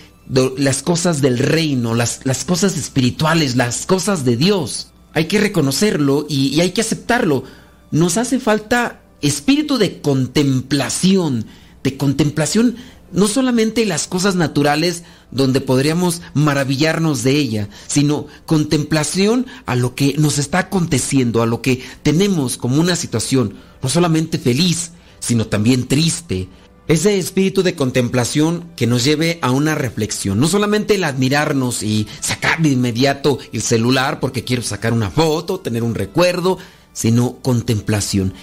Speaker 4: las cosas del reino, las, las cosas espirituales, las cosas de Dios. Hay que reconocerlo y, y hay que aceptarlo. Nos hace falta espíritu de contemplación, de contemplación no solamente las cosas naturales donde podríamos maravillarnos de ella, sino contemplación a lo que nos está aconteciendo, a lo que tenemos como una situación, no solamente feliz, sino también triste. Ese espíritu de contemplación que nos lleve a una reflexión, no solamente el admirarnos y sacar de inmediato el celular porque quiero sacar una foto, tener un recuerdo, sino contemplación.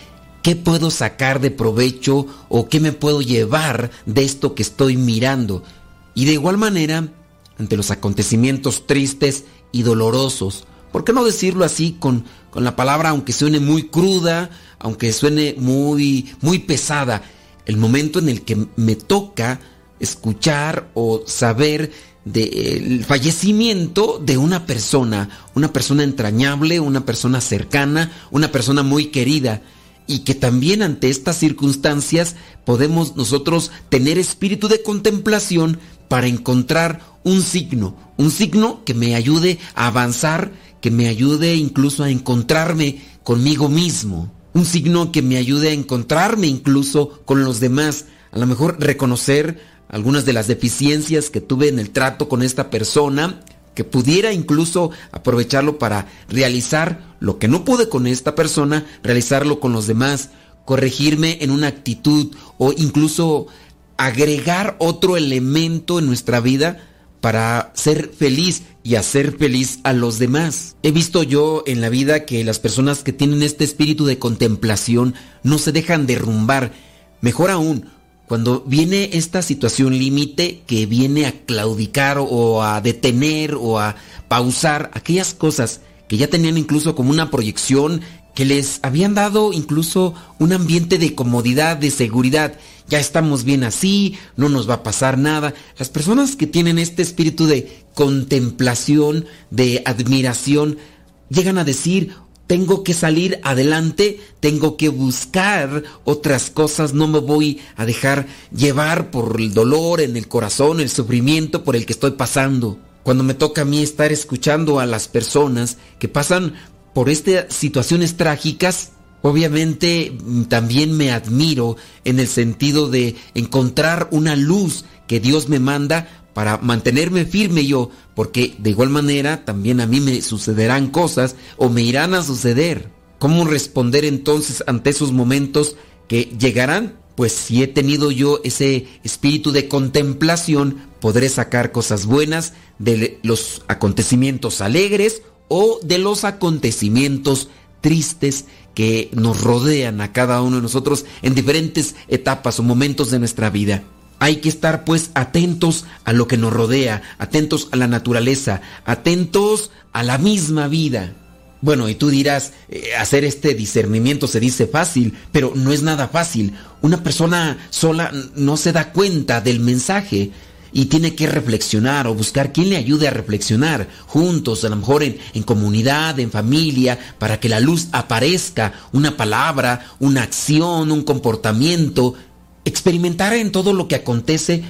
Speaker 4: ¿Qué puedo sacar de provecho o qué me puedo llevar de esto que estoy mirando? Y de igual manera, ante los acontecimientos tristes y dolorosos, ¿por qué no decirlo así con, con la palabra, aunque suene muy cruda, aunque suene muy, muy pesada? El momento en el que me toca escuchar o saber del fallecimiento de una persona, una persona entrañable, una persona cercana, una persona muy querida y que también ante estas circunstancias podemos nosotros tener espíritu de contemplación para encontrar un signo, un signo que me ayude a avanzar, que me ayude incluso a encontrarme conmigo mismo, un signo que me ayude a encontrarme incluso con los demás, a lo mejor reconocer algunas de las deficiencias que tuve en el trato con esta persona, que pudiera incluso aprovecharlo para realizar lo que no pude con esta persona, realizarlo con los demás, corregirme en una actitud o incluso agregar otro elemento en nuestra vida para ser feliz y hacer feliz a los demás. He visto yo en la vida que las personas que tienen este espíritu de contemplación no se dejan derrumbar. Mejor aún, cuando viene esta situación límite que viene a claudicar o a detener o a pausar aquellas cosas que ya tenían incluso como una proyección, que les habían dado incluso un ambiente de comodidad, de seguridad. Ya estamos bien así, no nos va a pasar nada. Las personas que tienen este espíritu de contemplación, de admiración, llegan a decir, tengo que salir adelante, tengo que buscar otras cosas, no me voy a dejar llevar por el dolor en el corazón, el sufrimiento por el que estoy pasando. Cuando me toca a mí estar escuchando a las personas que pasan por estas situaciones trágicas, obviamente mm, también me admiro en el sentido de encontrar una luz que Dios me manda para mantenerme firme yo, porque de igual manera también a mí me sucederán cosas o me irán a suceder. ¿Cómo responder entonces ante esos momentos que llegarán? Pues si he tenido yo ese espíritu de contemplación, podré sacar cosas buenas de los acontecimientos alegres o de los acontecimientos tristes que nos rodean a cada uno de nosotros en diferentes etapas o momentos de nuestra vida. Hay que estar pues atentos a lo que nos rodea, atentos a la naturaleza, atentos a la misma vida. Bueno, y tú dirás, eh, hacer este discernimiento se dice fácil, pero no es nada fácil. Una persona sola no se da cuenta del mensaje y tiene que reflexionar o buscar quien le ayude a reflexionar juntos, a lo mejor en, en, comunidad, en familia, para que la luz aparezca, una palabra, una acción, un comportamiento experimentar en todo lo que acontece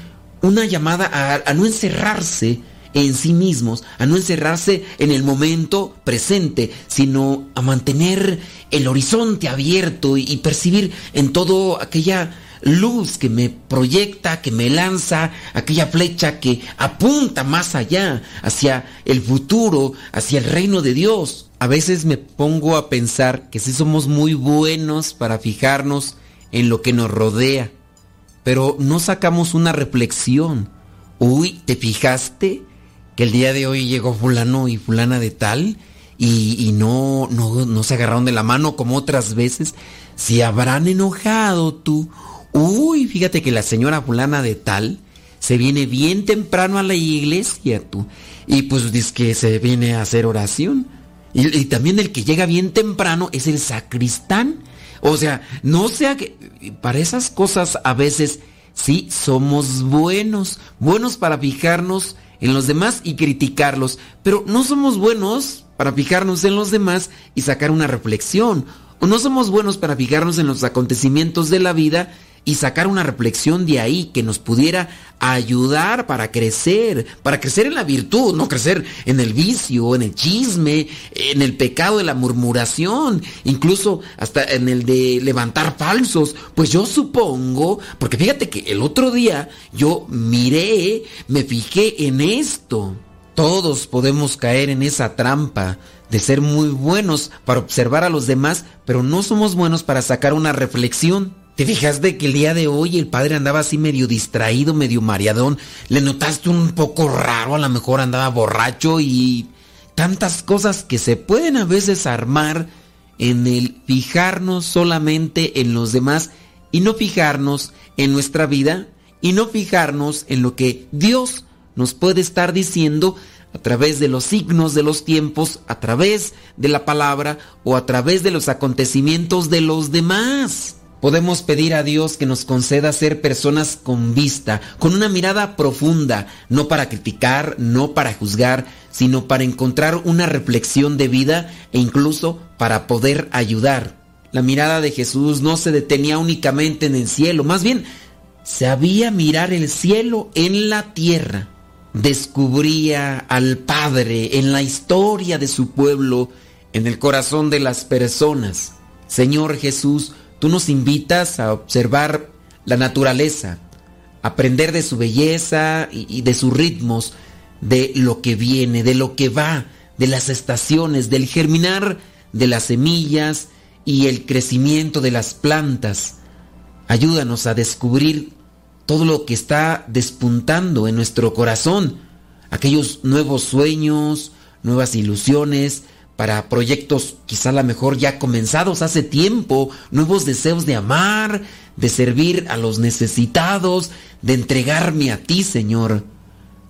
Speaker 4: una llamada a, no encerrarse en sí mismos, a no encerrarse en el momento presente, sino a mantener el horizonte abierto y, y percibir en todo aquella luz que me proyecta, que me lanza, aquella flecha que apunta más allá, hacia el futuro, hacia el reino de Dios. A veces me pongo a pensar que sí somos muy buenos para fijarnos en lo que nos rodea, pero no sacamos una reflexión. Uy, ¿te fijaste que el día de hoy llegó fulano y fulana de tal? Y, no, no, no se agarraron de la mano como otras veces. Si habrán enojado tú. Uy, fíjate que la señora fulana de tal se viene bien temprano a la iglesia tú. Y pues dice que se viene a hacer oración. Y también el que llega bien temprano es el sacristán. O sea, no sea que para esas cosas a veces sí somos buenos, buenos para fijarnos en los demás y criticarlos, pero no somos buenos para fijarnos en los demás y sacar una reflexión, o no somos buenos para fijarnos en los acontecimientos de la vida y sacar una reflexión de ahí que nos pudiera ayudar para crecer, para crecer en la virtud, no crecer en el vicio, en el chisme, en el pecado de la murmuración, incluso hasta en el de levantar falsos. Pues yo supongo, porque fíjate que el otro día yo miré, me fijé en esto. Todos podemos caer en esa trampa de ser muy buenos para observar a los demás, pero no somos buenos para sacar una reflexión. ¿Te fijas de que el día de hoy el padre andaba así medio distraído, medio mareadón? ¿Le notaste un poco raro? A lo mejor andaba borracho y tantas cosas que se pueden a veces armar en el fijarnos solamente en los demás y no fijarnos en nuestra vida y no fijarnos en lo que Dios nos puede estar diciendo a través de los signos de los tiempos, a través de la palabra o a través de los acontecimientos de los demás. Podemos pedir a Dios que nos conceda ser personas con vista, con una mirada profunda, no para criticar, no para juzgar, sino para encontrar una reflexión de vida e incluso para poder ayudar. La mirada de Jesús no se detenía únicamente en el cielo, más bien sabía mirar el cielo en la tierra. Descubría al Padre en la historia de su pueblo, en el corazón de las personas. Señor Jesús, Tú nos invitas a observar la naturaleza, aprender de su belleza y, de sus ritmos, de lo que viene, de lo que va, de las estaciones, del germinar de las semillas y el crecimiento de las plantas. Ayúdanos a descubrir todo lo que está despuntando en nuestro corazón, aquellos nuevos sueños, nuevas ilusiones, para proyectos quizá a lo mejor ya comenzados hace tiempo, nuevos deseos de amar, de servir a los necesitados, de entregarme a ti, Señor.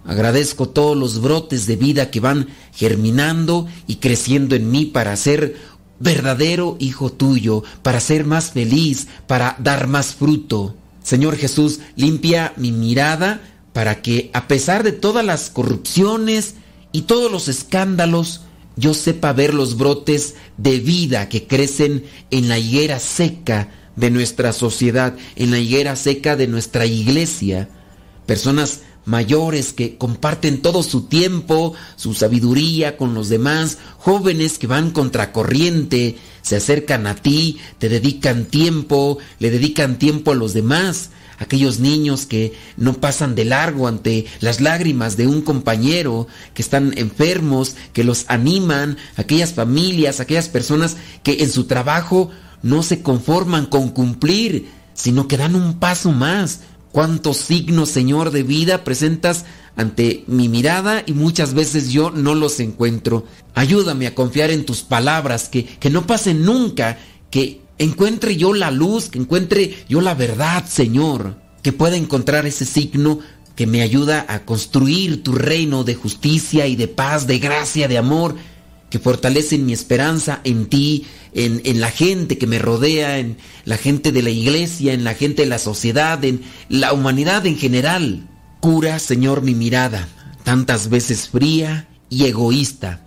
Speaker 4: Agradezco todos los brotes de vida que van germinando y creciendo en mí para ser verdadero hijo tuyo, para ser más feliz, para dar más fruto. Señor Jesús, limpia mi mirada para que a pesar de todas las corrupciones y todos los escándalos, yo sepa ver los brotes de vida que crecen en la higuera seca de nuestra sociedad, en la higuera seca de nuestra iglesia. Personas mayores que comparten todo su tiempo, su sabiduría con los demás, jóvenes que van contracorriente, se acercan a ti, te dedican tiempo, le dedican tiempo a los demás aquellos niños que no pasan de largo ante las lágrimas de un compañero, que están enfermos, que los animan, aquellas familias, aquellas personas que en su trabajo no se conforman con cumplir, sino que dan un paso más. ¿Cuántos signos, Señor, de vida presentas ante mi mirada y muchas veces yo no los encuentro? Ayúdame a confiar en tus palabras, que, que no pase nunca, que encuentre yo la luz, que encuentre yo la verdad, Señor, que pueda encontrar ese signo que me ayuda a construir tu reino de justicia y de paz, de gracia, de amor, que fortalece mi esperanza en ti, en, en, la gente que me rodea, en la gente de la iglesia, en la gente de la sociedad, en la humanidad en general. Cura, Señor, mi mirada, tantas veces fría y egoísta.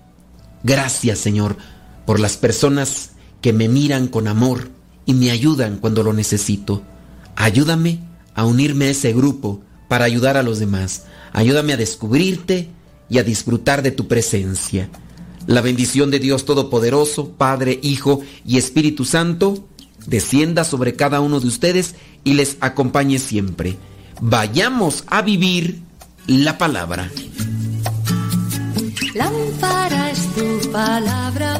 Speaker 4: Gracias, Señor, por las personas que me miran con amor y me ayudan cuando lo necesito. Ayúdame a unirme a ese grupo para ayudar a los demás. Ayúdame a descubrirte y a disfrutar de tu presencia. La bendición de Dios Todopoderoso, Padre, Hijo y Espíritu Santo, descienda sobre cada uno de ustedes y les acompañe siempre. Vayamos a vivir la palabra.
Speaker 27: Tu palabra,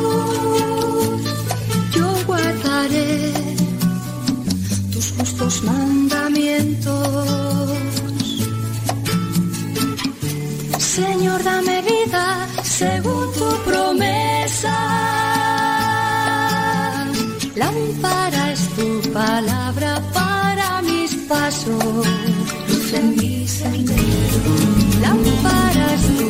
Speaker 27: santos mandamientos. Señor, dame vida según tu promesa. Lámpara es tu palabra para mis pasos, luz en mi sendero. Lámpara es tu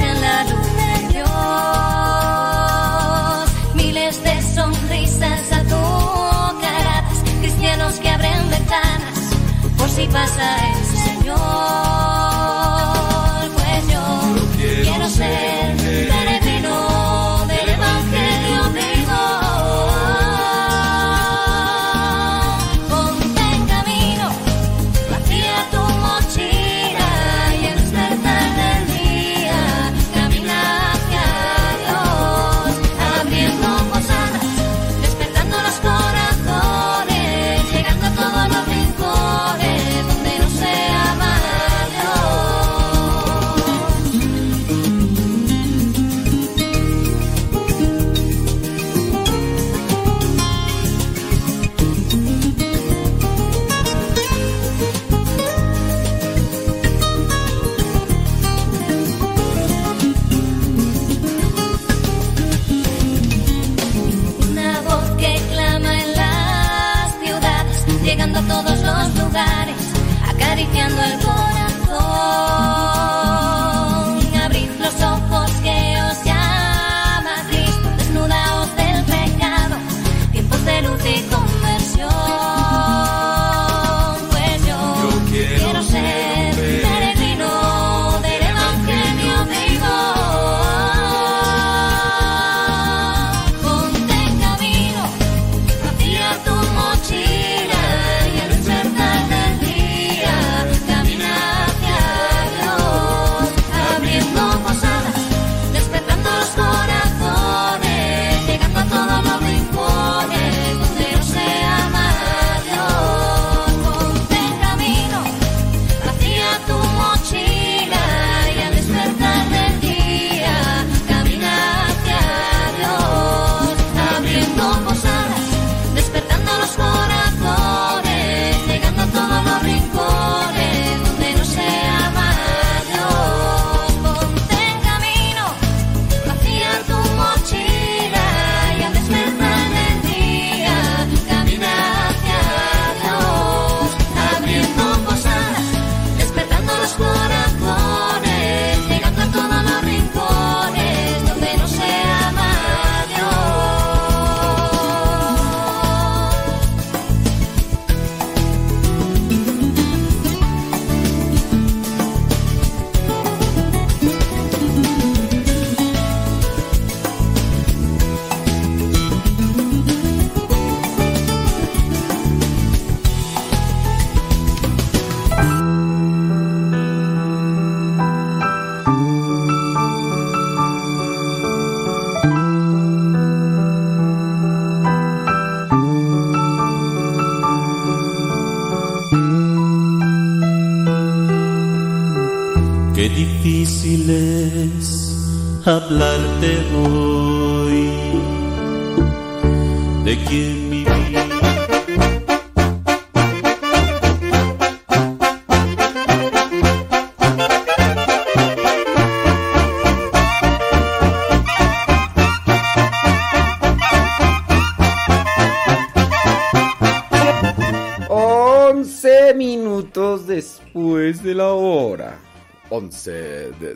Speaker 16: en la luz Dios. Miles de sonrisas a tu cara, cristianos que abren ventanas por si pasa el Señor.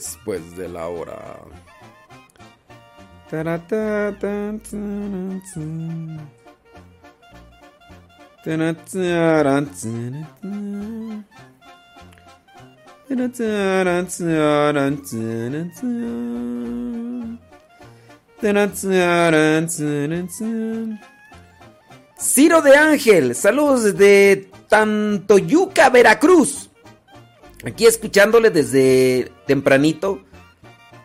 Speaker 4: Después de la hora. Ciro de Ángel, saludos desde Tantoyuca, Veracruz. Aquí escuchándole desde tempranito.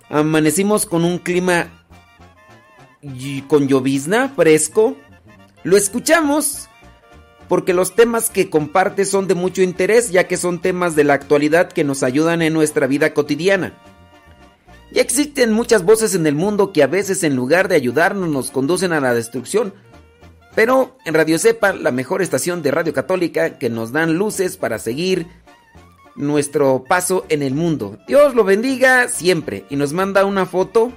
Speaker 4: Amanecimos con un clima y- con llovizna, fresco. Lo escuchamos porque los temas que comparte son de mucho interés, ya que son temas de la actualidad que nos ayudan en nuestra vida cotidiana. Ya existen muchas voces en el mundo que a veces en lugar de ayudarnos nos conducen a la destrucción. Pero en Radio Cepa, la mejor estación de radio católica que nos dan luces para seguir nuestro paso en el mundo. Dios lo bendiga siempre. Y nos manda una foto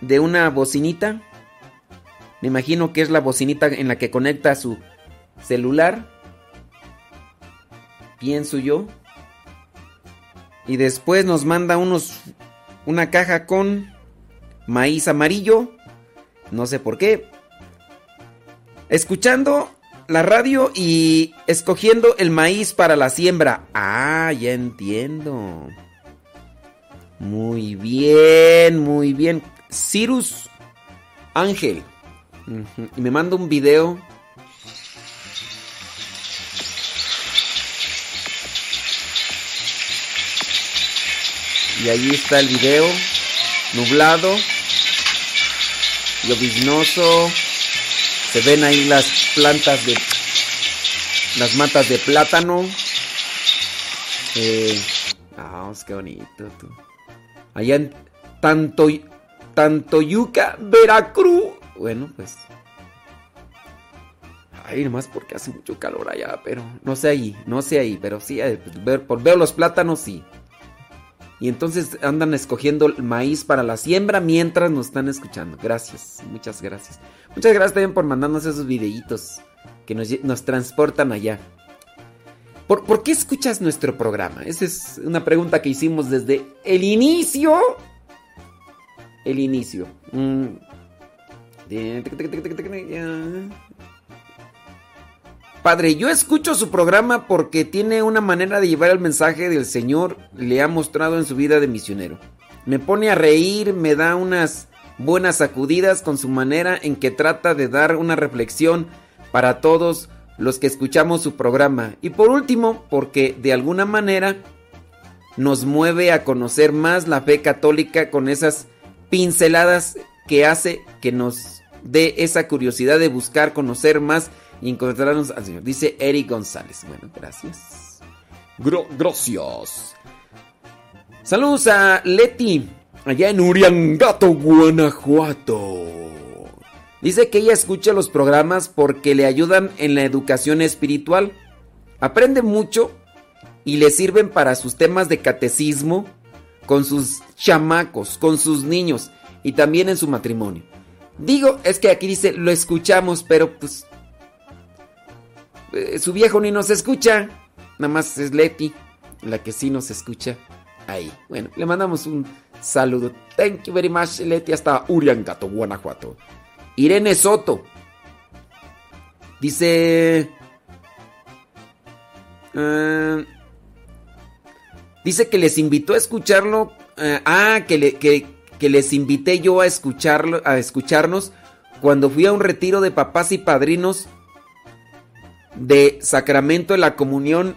Speaker 4: de una bocinita. Me imagino que es la bocinita en la que conecta su celular. Pienso yo. Y después nos manda unos una caja con maíz amarillo. No sé por qué. Escuchando la radio y escogiendo el maíz para la siembra. Ah, ya entiendo. Muy bien, muy bien. Cirus Ángel. Y me manda un video. Y ahí está el video. Nublado. Lloviznoso. Se ven ahí las plantas de. Las matas de plátano. Eh, ah, qué bonito tú. Allá en Tanto, Tantoyuca, Veracruz. Bueno, pues. Ay, nomás porque hace mucho calor allá, pero no sé ahí, no sé ahí, pero sí, eh, ver, por veo los plátanos, sí. Y entonces andan escogiendo maíz para la siembra mientras nos están escuchando. Gracias, muchas gracias. Muchas gracias también por mandarnos esos videitos que nos, nos transportan allá. ¿Por, por qué escuchas nuestro programa? Esa es una pregunta que hicimos desde el inicio. El inicio. Mm. Padre, yo escucho su programa porque tiene una manera de llevar el mensaje del Señor, le ha mostrado en su vida de misionero. Me pone a reír, me da unas buenas sacudidas con su manera en que trata de dar una reflexión para todos los que escuchamos su programa. Y por último, porque de alguna manera nos mueve a conocer más la fe católica con esas pinceladas que hace que nos dé esa curiosidad de buscar conocer más y encontrarnos al Señor. Dice Eric González. Bueno, gracias. Gro- gracias. Saludos a Leti, allá en Uriangato, Guanajuato. Dice que ella escucha los programas porque le ayudan en la educación espiritual. Aprende mucho y le sirven para sus temas de catecismo con sus chamacos, con sus niños y también en su matrimonio. Digo, es que aquí dice, lo escuchamos, pero pues eh, su viejo ni nos escucha. Nada más es Leti, la que sí nos escucha ahí. Bueno, le mandamos un saludo. Thank you very much, Leti, hasta Uriangato, Guanajuato. Irene Soto. Dice... eh, dice que les invitó a escucharlo. eh, ah, que, le- que, que les invité yo a escucharlo, a escucharnos cuando fui a un retiro de papás y padrinos de Sacramento de la Comunión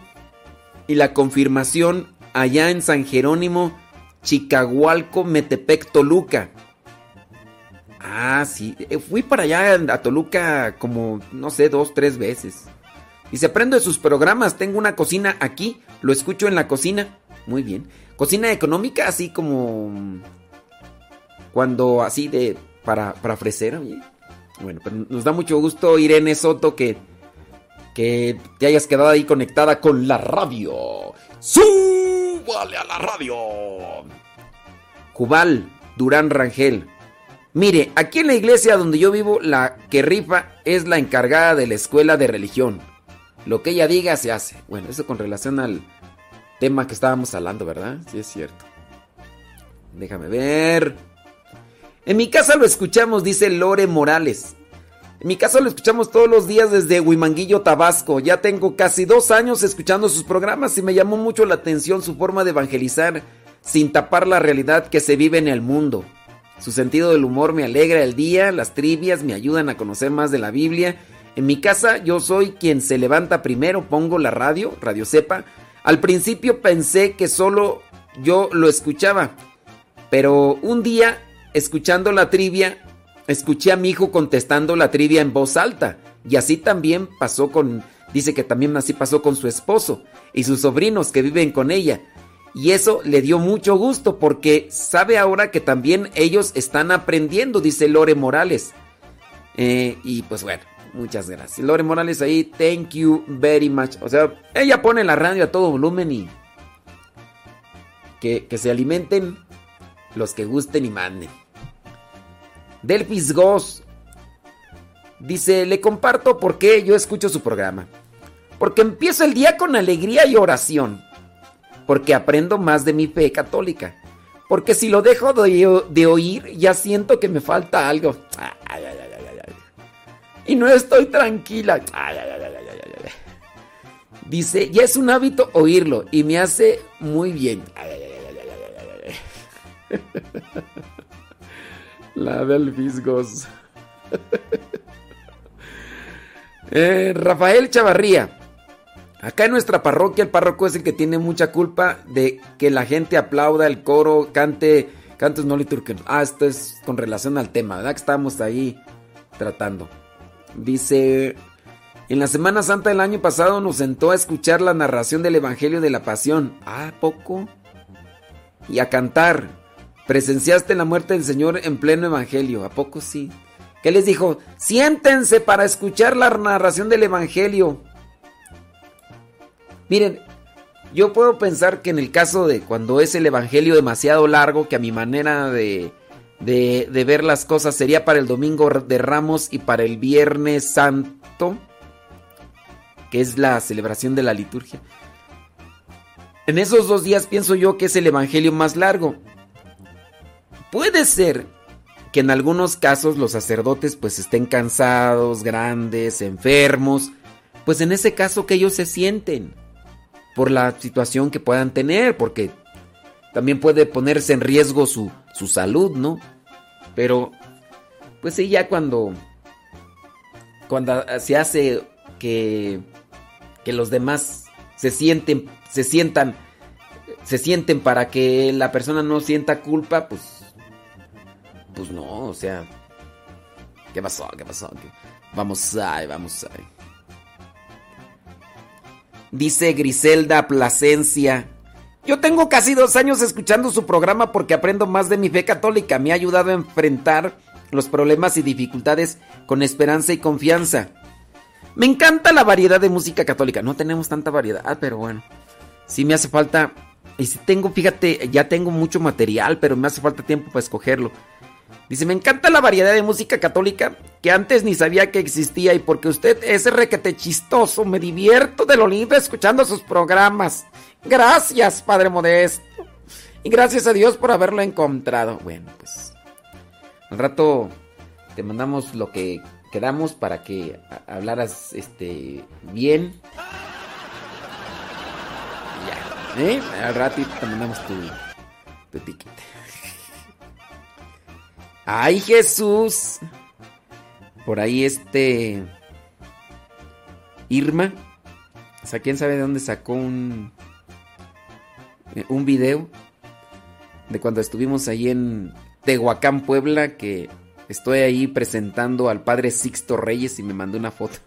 Speaker 4: y la Confirmación allá en San Jerónimo, Chicahualco, Metepec, Toluca. Ah, sí. eh, Fui para allá a Toluca como, no sé, dos, tres veces. Y se aprendo de sus programas. Tengo una cocina aquí. Lo escucho en la cocina. Muy bien. Cocina económica, así como... mm, Cuando así de... Para, para ofrecer. Bueno, pero nos da mucho gusto, Irene Soto, que... Que te hayas quedado ahí conectada con la radio. ¡Súbale a la radio! Jubal, Durán Rangel. Mire, aquí en la iglesia donde yo vivo, la que rifa es la encargada de la escuela de religión. Lo que ella diga se hace. Bueno, eso con relación al tema que estábamos hablando, ¿verdad? Sí, es cierto. Déjame ver. En mi casa lo escuchamos, dice Lore Morales. Mi casa lo escuchamos todos los días desde Huimanguillo, Tabasco. Ya tengo casi dos años escuchando sus programas y me llamó mucho la atención su forma de evangelizar sin tapar la realidad que se vive en el mundo. Su sentido del humor me alegra el día, las trivias me ayudan a conocer más de la Biblia. En mi casa yo soy quien se levanta primero, pongo la radio, Radio Sepa. Al principio pensé que solo yo lo escuchaba, pero un día, escuchando la trivia, escuché a mi hijo contestando la trivia en voz alta. Y así también pasó con, dice que también así pasó con su esposo y sus sobrinos que viven con ella. Y eso le dio mucho gusto porque sabe ahora que también ellos están aprendiendo, dice Lore Morales. Eh, y pues bueno, muchas gracias. Lore Morales ahí, thank you very much. O sea, ella pone la radio a todo volumen y que, que se alimenten los que gusten y manden. Delphis Goss dice, le comparto por qué yo escucho su programa. Porque empiezo el día con alegría y oración. Porque aprendo más de mi fe católica. Porque si lo dejo de, oír, ya siento que me falta algo. Y no estoy tranquila. Dice, ya es un hábito oírlo y me hace muy bien. La del Fisgos. *laughs* Eh, Rafael Chavarría. Acá en nuestra parroquia el párroco es el que tiene mucha culpa de que la gente aplauda el coro, cante cantos no litúrgicos. Ah, esto es con relación al tema, ¿verdad? Que estamos ahí tratando. Dice, en la Semana Santa del año pasado nos sentó a escuchar la narración del Evangelio de la Pasión. Ah, poco. Y a cantar. Presenciaste la muerte del Señor en pleno Evangelio. ¿A poco sí? ¿Qué les dijo? Siéntense para escuchar la narración del Evangelio. Miren, yo puedo pensar que en el caso de cuando es el Evangelio demasiado largo, que a mi manera de, de, de ver las cosas sería para el Domingo de Ramos y para el Viernes Santo, que es la celebración de la liturgia. En esos dos días pienso yo que es el Evangelio más largo. Puede ser que en algunos casos los sacerdotes pues estén cansados, grandes, enfermos, pues en ese caso que ellos se sienten por la situación que puedan tener, porque también puede ponerse en riesgo su, su salud, ¿no? Pero, pues sí, ya cuando, cuando se hace que, que los demás se sienten, se sientan, se sienten para que la persona no sienta culpa, pues, pues no, o sea, ¿qué pasó? ¿Qué pasó? ¿Qué? Vamos ahí, vamos ahí. Dice Griselda Plasencia. Yo tengo casi dos años escuchando su programa porque aprendo más de mi fe católica. Me ha ayudado a enfrentar los problemas y dificultades con esperanza y confianza. Me encanta la variedad de música católica. No tenemos tanta variedad, pero bueno. Sí me hace falta. Y si tengo, fíjate, ya tengo mucho material, pero me hace falta tiempo para escogerlo. Dice, me encanta la variedad de música católica que antes ni sabía que existía y porque usted es requete chistoso, me divierto de lo lindo escuchando sus programas. Gracias, Padre Modesto. Y gracias a Dios por haberlo encontrado. Bueno, pues al rato te mandamos lo que quedamos para que hablaras este bien. Ya, ¿eh? Al ratito te mandamos tu, tu etiqueta. ¡Ay, Jesús! Por ahí este... Irma. O sea, quién sabe de dónde sacó un... Un video. De cuando estuvimos ahí en Tehuacán, Puebla. Que estoy ahí presentando al padre Sixto Reyes y me mandó una foto.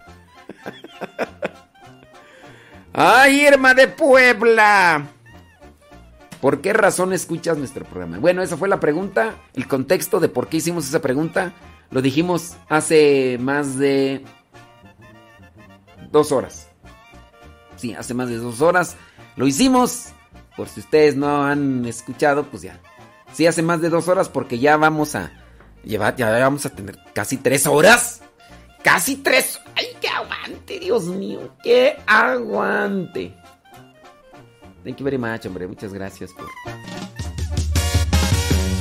Speaker 4: *laughs* ¡Ay, Irma de Puebla! ¿Por qué razón escuchas nuestro programa? Bueno, esa fue la pregunta. El contexto de por qué hicimos esa pregunta lo dijimos hace más de dos horas. Sí, hace más de dos horas lo hicimos. Por si ustedes no han escuchado, pues ya. Sí, hace más de dos horas porque ya vamos a llevar, ya vamos a tener casi tres horas. Casi tres. ¡Ay, qué aguante, Dios mío! ¡Qué aguante! Thank you very much, hombre. Muchas gracias por.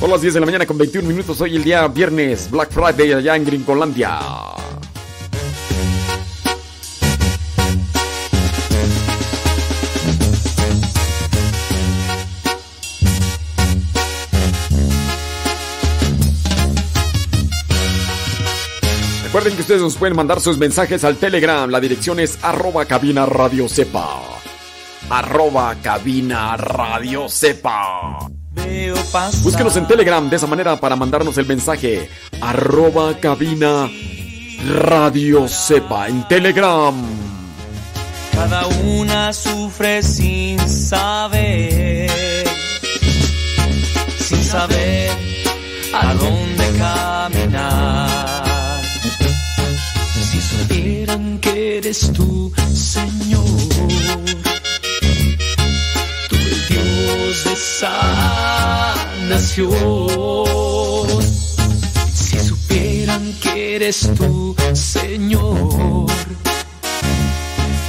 Speaker 4: Son las 10 de la mañana con 21 minutos. Hoy el día viernes, Black Friday allá en Gringolandia. Recuerden que ustedes nos pueden mandar sus mensajes al Telegram. La dirección es arroba cabina radio sepa. Arroba cabina radio sepa. Búsquenos en Telegram de esa manera para mandarnos el mensaje. Arroba cabina radio sepa en Telegram.
Speaker 28: Cada una sufre sin saber, sin saber a dónde caminar. Si supieran que eres tú, Señor, Dios de sanación. Si supieran que eres tú, Señor,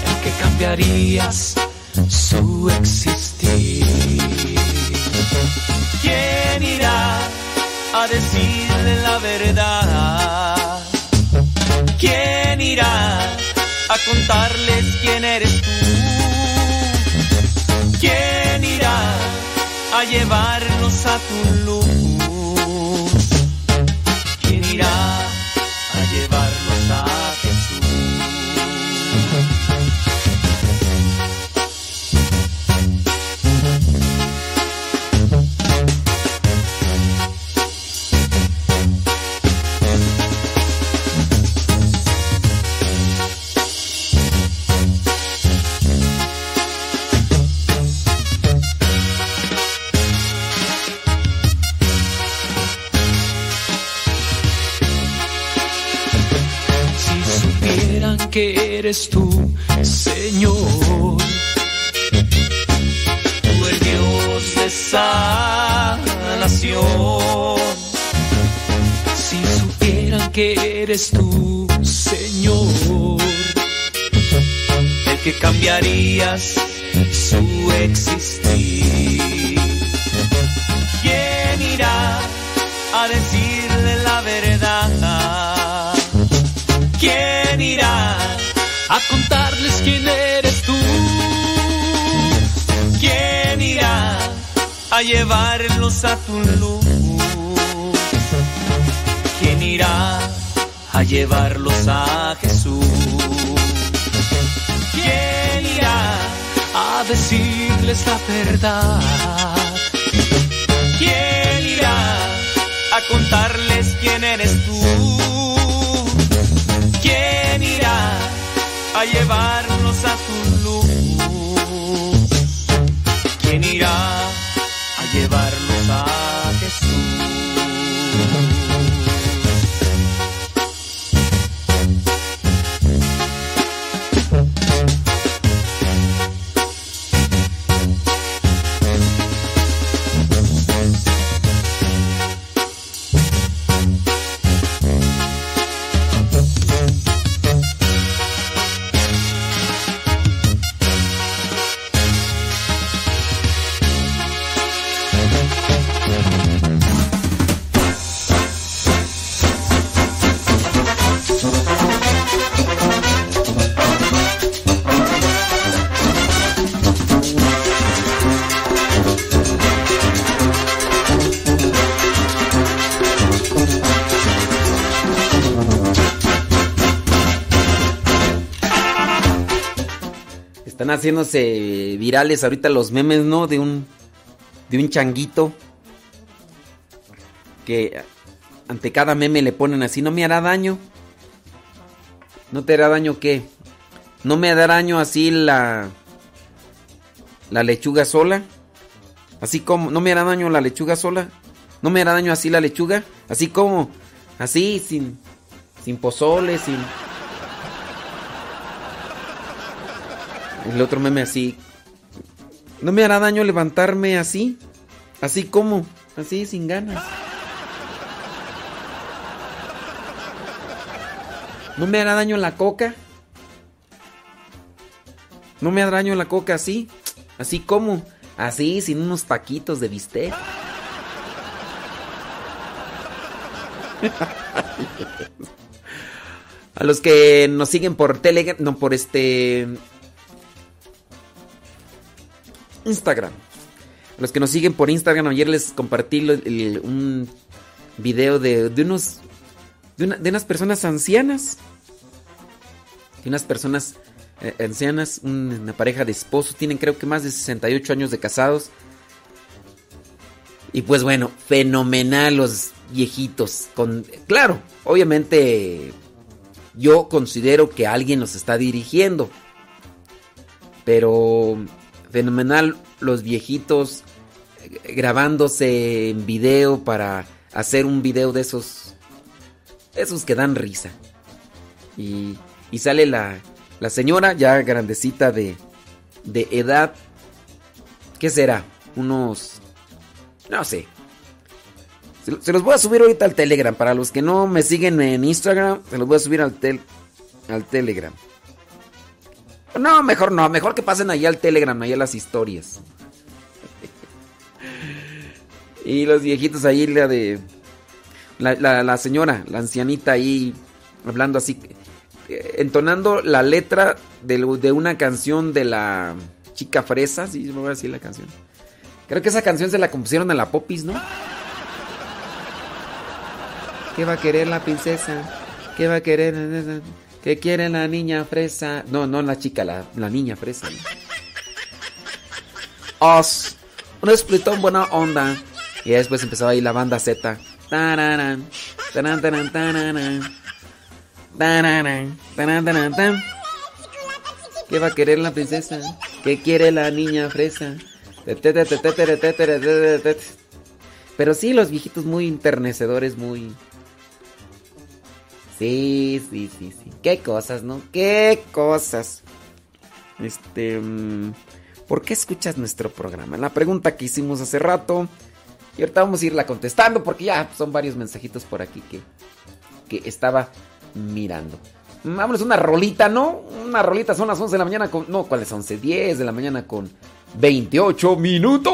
Speaker 28: el que cambiarías su existir. ¿Quién irá a decirle la verdad? ¿Quién irá a contarles quién eres tú? A llevarnos a tu luz? ¿Quién irá a llevarnos a eres tú, Señor, tú el Dios de sanación. Si supieran que eres tú, Señor, el que cambiarías su existir. ¿Quién irá a decirle a contarles quién eres tú? ¿Quién irá a llevarlos a tu luz? ¿Quién irá a llevarlos a Jesús? ¿Quién irá a decirles la verdad? ¿Quién irá a contarles quién eres tú? A llevarnos a tu luz? ¿Quién irá a llevarlos a
Speaker 4: haciéndose virales ahorita los memes, ¿no? De un de un changuito que ante cada meme le ponen así, no me hará daño. ¿No te hará daño qué? ¿No me hará daño así la la lechuga sola? Así como no me hará daño la lechuga sola? ¿No me hará daño así la lechuga? Así como así sin sin pozole, sin El otro meme así. ¿No me hará daño levantarme así? Así como, así sin ganas. ¿No me hará daño la coca? No me daño la coca así. Así como. Así, sin unos taquitos de bistec. *laughs* A los que nos siguen por Telegram, no por este Instagram. A los que nos siguen por Instagram, ayer les compartí un video de, unos de, una- de unas personas ancianas. De unas personas eh, ancianas, un- una pareja de esposos, tienen creo que más de 68 años de casados. Y pues bueno, fenomenal los viejitos. Con, claro, obviamente yo considero que alguien los está dirigiendo. Pero fenomenal los viejitos eh, grabándose en video para hacer un video de esos. Esos que dan risa. Y, y sale la, la señora ya grandecita de, de edad. ¿Qué será? Unos... No sé. Se, lo- se los voy a subir ahorita al Telegram. Para los que no me siguen en Instagram, se los voy a subir al, tel, al Telegram. No, mejor no. Mejor que pasen allá al Telegram, allá las historias. y los viejitos ahí, la de... La, la- la señora, la ancianita ahí, hablando así, eh, entonando la letra de, de una canción de la chica fresa, sí, me voy a decir la canción. Creo que esa canción se la compusieron a la Popis, ¿no? ¿Qué va a querer la princesa? ¿Qué va a querer? ¿Qué quiere la niña fresa? No, no la chica, la, la niña fresa. Oz. Un splitón buena onda. Y después empezó ahí la banda Z. Tararán, tarán, tarán, tarán, tarán, ¿Qué va a querer la princesa? ¿Qué quiere la niña fresa? Pero sí, los viejitos muy internecedores, muy... Sí, sí, sí, sí. Qué cosas, ¿no? Qué cosas. Este... mm, ¿Por qué escuchas nuestro programa? La pregunta que hicimos hace rato. Y ahorita vamos a irla contestando porque ya son varios mensajitos por aquí que, que estaba mirando. Vámonos una rolita, ¿no? Una rolita, son las 11 de la mañana con... No, ¿cuáles 11? 10 de la mañana con 28 minutos.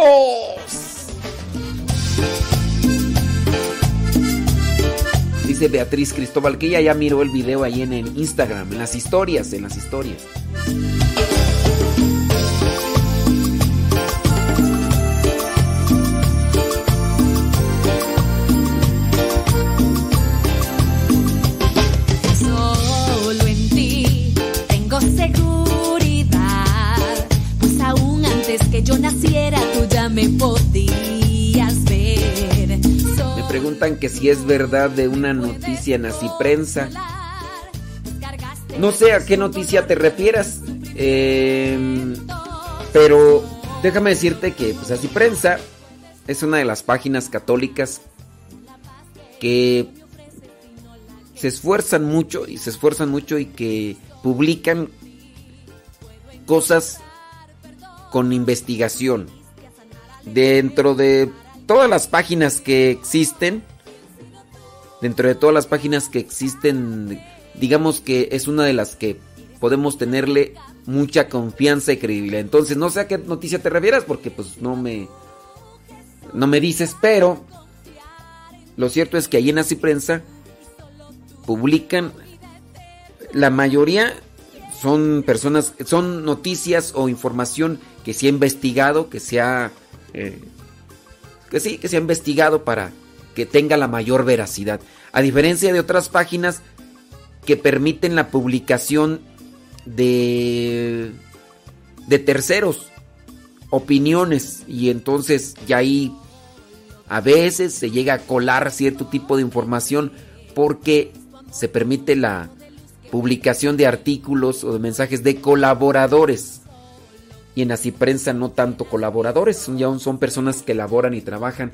Speaker 4: Dice Beatriz Cristóbal que ella ya miró el video ahí en el Instagram, en las historias, en las historias. Preguntan que si es verdad de una noticia en Así Prensa. No sé a qué noticia te refieras. eh, pero déjame decirte que pues Así Prensa es una de las páginas católicas que se esfuerzan mucho y se esfuerzan mucho y que publican cosas con investigación. Dentro de todas las páginas que existen, dentro de todas las páginas que existen, digamos que es una de las que podemos tenerle mucha confianza y credibilidad. Entonces, no sé a qué noticia te refieras porque pues no me no me dices, pero lo cierto es que ahí en Así Prensa publican la mayoría son personas, son noticias o información que se ha investigado, que se ha eh, que sí, que se ha investigado para que tenga la mayor veracidad. A diferencia de otras páginas que permiten la publicación de de terceros, opiniones y entonces ya ahí a veces se llega a colar cierto tipo de información porque se permite la publicación de artículos o de mensajes de colaboradores. Y en Así Prensa no tanto colaboradores, ya son personas que laboran y trabajan.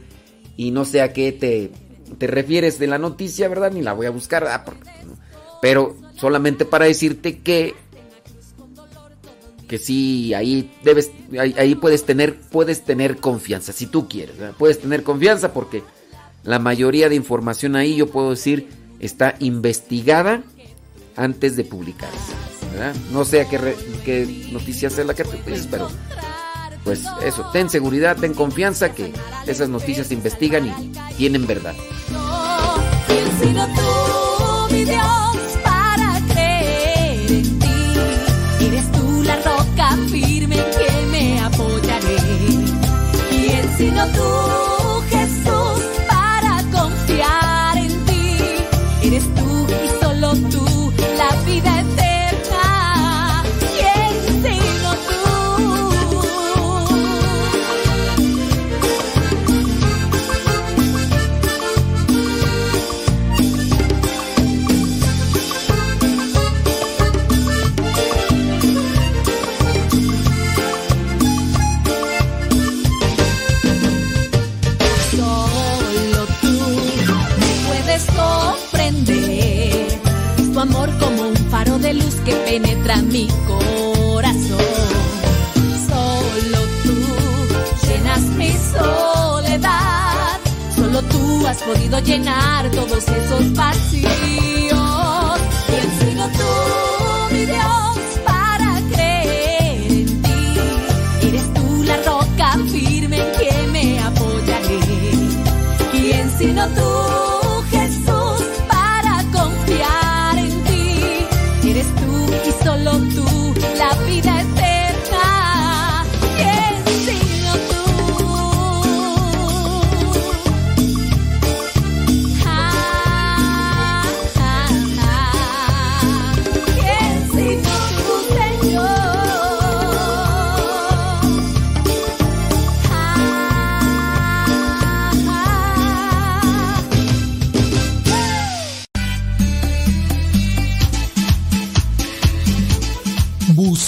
Speaker 4: Y no sé a qué te, te refieres de la noticia, ¿verdad? Ni la voy a buscar. ah. Pero solamente para decirte que que sí, ahí debes, ahí, ahí puedes tener, puedes tener confianza, si tú quieres, puedes tener confianza porque la mayoría de información ahí, yo puedo decir, está investigada antes de publicarse.
Speaker 29: No sé a qué, re- qué noticia es la que tú pero pues eso, ten seguridad, ten confianza que esas noticias se investigan y tienen verdad.
Speaker 30: ¿Quién sino tú, mi Dios, para creer en ti? Eres tú la roca firme en que me apoyaré. ¿Quién sino tú, has podido llenar todos esos vacíos.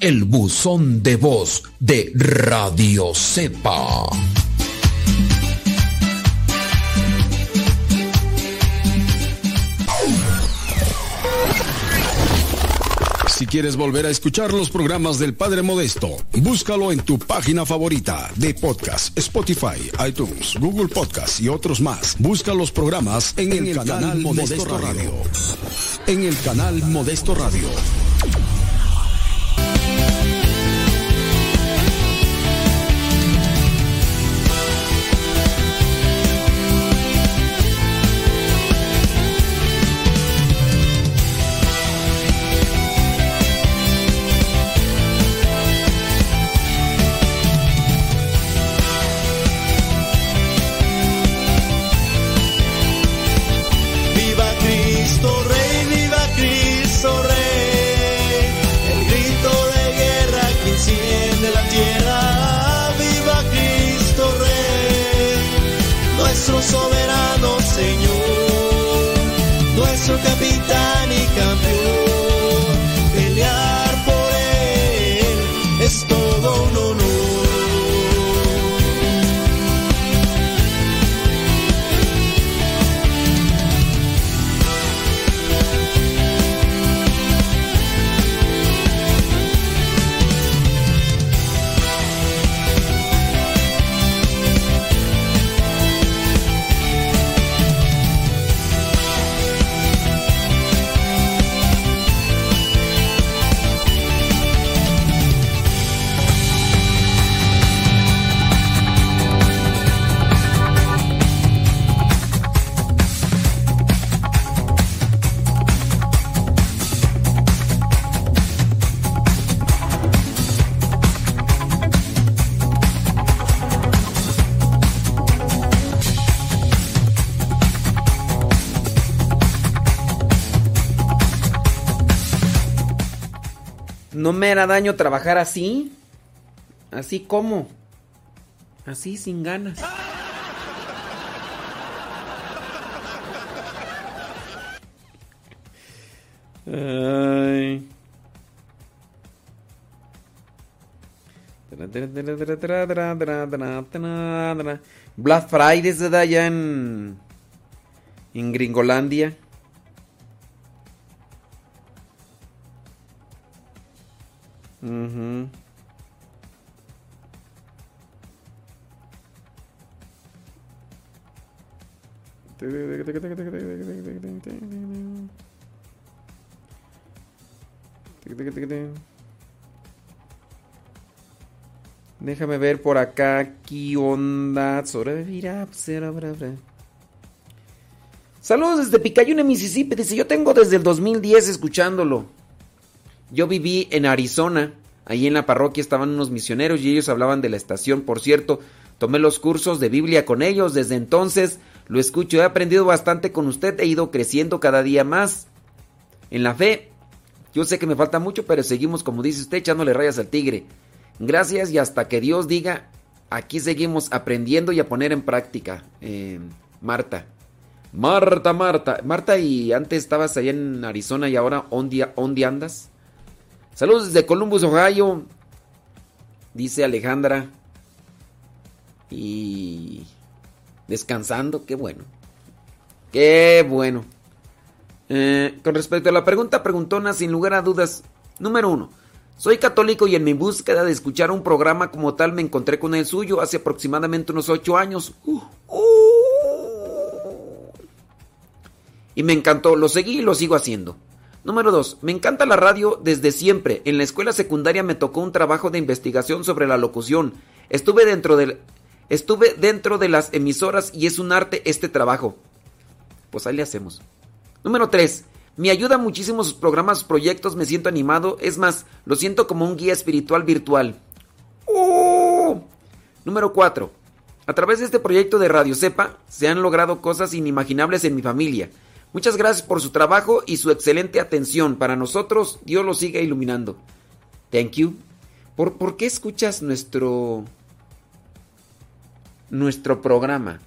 Speaker 4: el buzón de voz de Radio Cepa.
Speaker 31: Si quieres volver a escuchar los programas del Padre Modesto, búscalo en tu página favorita de podcast, Spotify, iTunes, Google Podcast y otros más. Busca los programas en, el, canal, Modesto, Radio. En el canal Modesto Radio.
Speaker 4: No me hará daño trabajar así. Así como. Así sin ganas. Ay. Black Friday se da allá en. En Gringolandia. Ujú. Déjame ver por acá qué onda. Saludos desde Picayune, Mississippi. Dice, yo tengo desde el 2010 escuchándolo. Yo viví en Arizona. Ahí en la parroquia estaban unos misioneros y ellos hablaban de la estación. Por cierto, tomé los cursos de Biblia con ellos. Desde entonces lo escucho. He aprendido bastante con usted. He ido creciendo cada día más en la fe. Yo sé que me falta mucho, pero seguimos, como dice usted, echándole rayas al tigre. Gracias y hasta que Dios diga, aquí seguimos aprendiendo y a poner en práctica. Eh, Marta. Marta, Marta. Marta, y antes estabas allá en Arizona y ahora, ¿dónde, dónde andas? Saludos desde Columbus, Ohio. Dice Alejandra. Y descansando, qué bueno. Qué bueno. Eh, con respecto a la pregunta preguntona, sin lugar a dudas, número uno, soy católico y en mi búsqueda de escuchar un programa como tal me encontré con el suyo hace aproximadamente unos ocho años. Uh, uh. y me encantó, lo seguí y lo sigo haciendo. Número dos, me encanta la radio desde siempre. En la escuela secundaria me tocó un trabajo de investigación sobre la locución. Estuve dentro estuve dentro de las emisoras y es un arte este trabajo. Pues ahí le hacemos. Número 3. Me ayuda muchísimo sus programas, proyectos, me siento animado. Es más, lo siento como un guía espiritual virtual. ¡Oh! Número 4. A través de este proyecto de Radio Cepa se han logrado cosas inimaginables en mi familia. Muchas gracias por su trabajo y su excelente atención. Para nosotros, Dios lo siga iluminando. Thank you. ¿Por, ¿Por qué escuchas nuestro nuestro programa?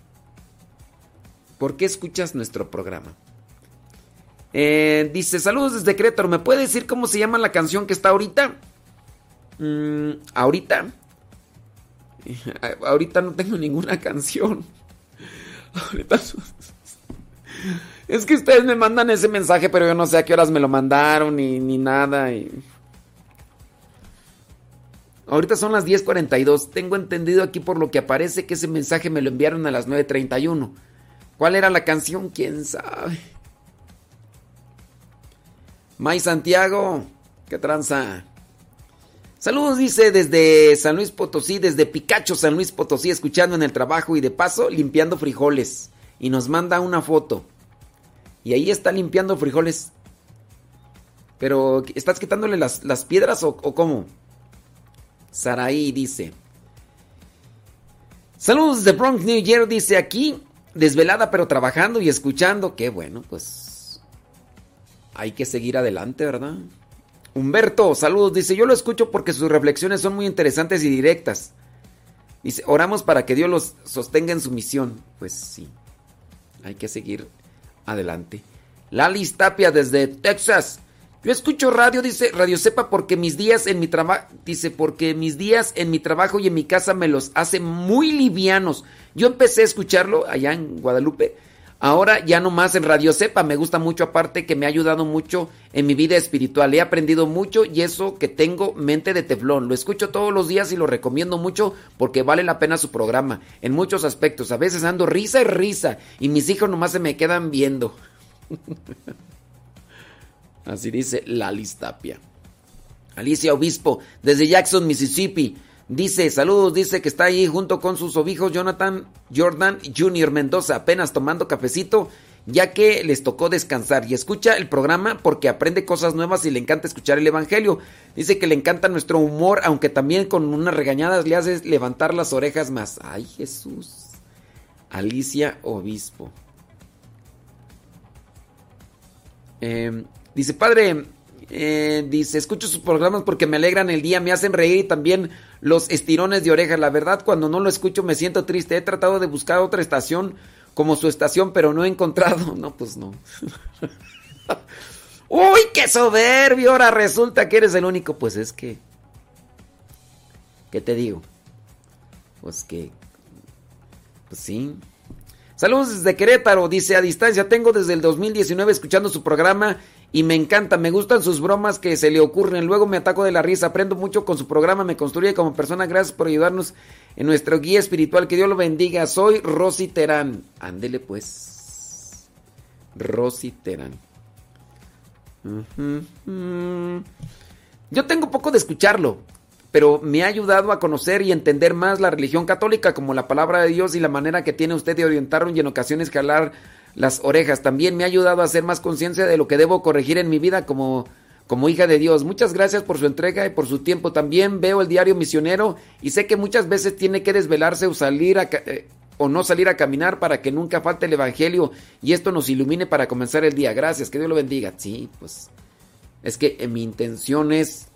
Speaker 4: ¿Por qué escuchas nuestro programa? Eh, dice, saludos desde Querétaro. ¿Me puede decir cómo se llama la canción que está ahorita? Mm, ahorita. *laughs* Ahorita no tengo ninguna canción. *laughs* Ahorita... Es que ustedes me mandan ese mensaje, pero yo no sé a qué horas me lo mandaron ni, nada. Ahorita son las 10.42. Tengo entendido aquí por lo que aparece que ese mensaje me lo enviaron a las 9.31. ¿Cuál era la canción? ¿Quién sabe? May Santiago, qué tranza. Saludos, dice, desde San Luis Potosí, desde Picacho, San Luis Potosí, escuchando en el trabajo y de paso limpiando frijoles. Y nos manda una foto. Y ahí está limpiando frijoles. Pero, ¿estás quitándole las, las piedras o, cómo? Saraí dice. Saludos de Bronx, New York, dice aquí, desvelada pero trabajando y escuchando. Qué bueno, pues hay que seguir adelante, ¿verdad? Humberto, saludos, dice, yo lo escucho porque sus reflexiones son muy interesantes y directas. Dice, oramos para que Dios los sostenga en su misión. Pues sí, hay que seguir adelante. Lali Tapia desde Texas. Yo escucho radio, dice Radio Sepa, porque mis días en mi trabajo, dice, porque mis días en mi trabajo y en mi casa me los hace muy livianos. Yo empecé a escucharlo allá en Guadalupe. Ahora ya no más en Radio Sepa, me gusta mucho aparte que me ha ayudado mucho en mi vida espiritual. He aprendido mucho y eso que tengo mente de teflón. Lo escucho todos los días y lo recomiendo mucho porque vale la pena su programa en muchos aspectos. A veces ando risa y risa y mis hijos nomás se me quedan viendo. *laughs* Así dice Lalis Tapia. Alicia Obispo, desde Jackson, Mississippi. Dice, saludos, dice que está ahí junto con sus ovijos Jonathan Jordan Jr. Mendoza, apenas tomando cafecito, ya que les tocó descansar. Y escucha el programa porque aprende cosas nuevas y le encanta escuchar el Evangelio. Dice que le encanta nuestro humor, aunque también con unas regañadas le hace levantar las orejas más. Ay, Jesús. Alicia Obispo. Eh, Dice, padre, Eh, dice, escucho sus programas porque me alegran el día, me hacen reír y también los estirones de oreja. La verdad, cuando no lo escucho me siento triste. He tratado de buscar otra estación como su estación, pero no he encontrado. *laughs* No, pues no. *laughs* Uy, qué soberbio. Ahora resulta que eres el único. Pues es que... ¿Qué te digo? Pues que... Pues sí. Saludos desde Querétaro, dice a distancia. Tengo desde el 2019 escuchando su programa y me encanta. Me gustan sus bromas que se le ocurren. Luego me ataco de la risa. Aprendo mucho con su programa. Me construye como persona. Gracias por ayudarnos en nuestro guía espiritual. Que Dios lo bendiga. Soy Rosy Terán. Ándele pues. Rosy Terán. Yo tengo poco de escucharlo, pero me ha ayudado a conocer y entender más la religión católica como la palabra de Dios y la manera que tiene usted de orientarlo y en ocasiones jalar las orejas. También me ha ayudado a hacer más conciencia de lo que debo corregir en mi vida como, como hija de Dios. Muchas gracias por su entrega y por su tiempo. También veo el diario misionero y sé que muchas veces tiene que desvelarse o salir a, eh, o no salir a caminar para que nunca falte el evangelio y esto nos ilumine para comenzar el día. Gracias, que Dios lo bendiga. Sí, pues es que eh, mi intención es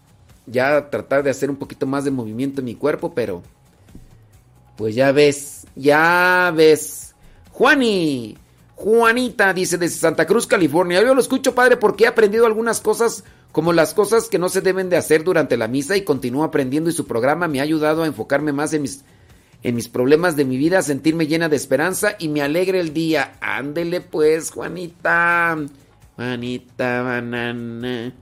Speaker 4: ya tratar de hacer un poquito más de movimiento en mi cuerpo, pero pues ya ves, ya ves. Juani, Juanita dice desde Santa Cruz, California. Yo lo escucho, padre, porque he aprendido algunas cosas como las cosas que no se deben de hacer durante la misa y continúo aprendiendo y su programa me ha ayudado a enfocarme más en mis en mis problemas de mi vida, a sentirme llena de esperanza y me alegre el día. Ándele pues, Juanita. Juanita banana.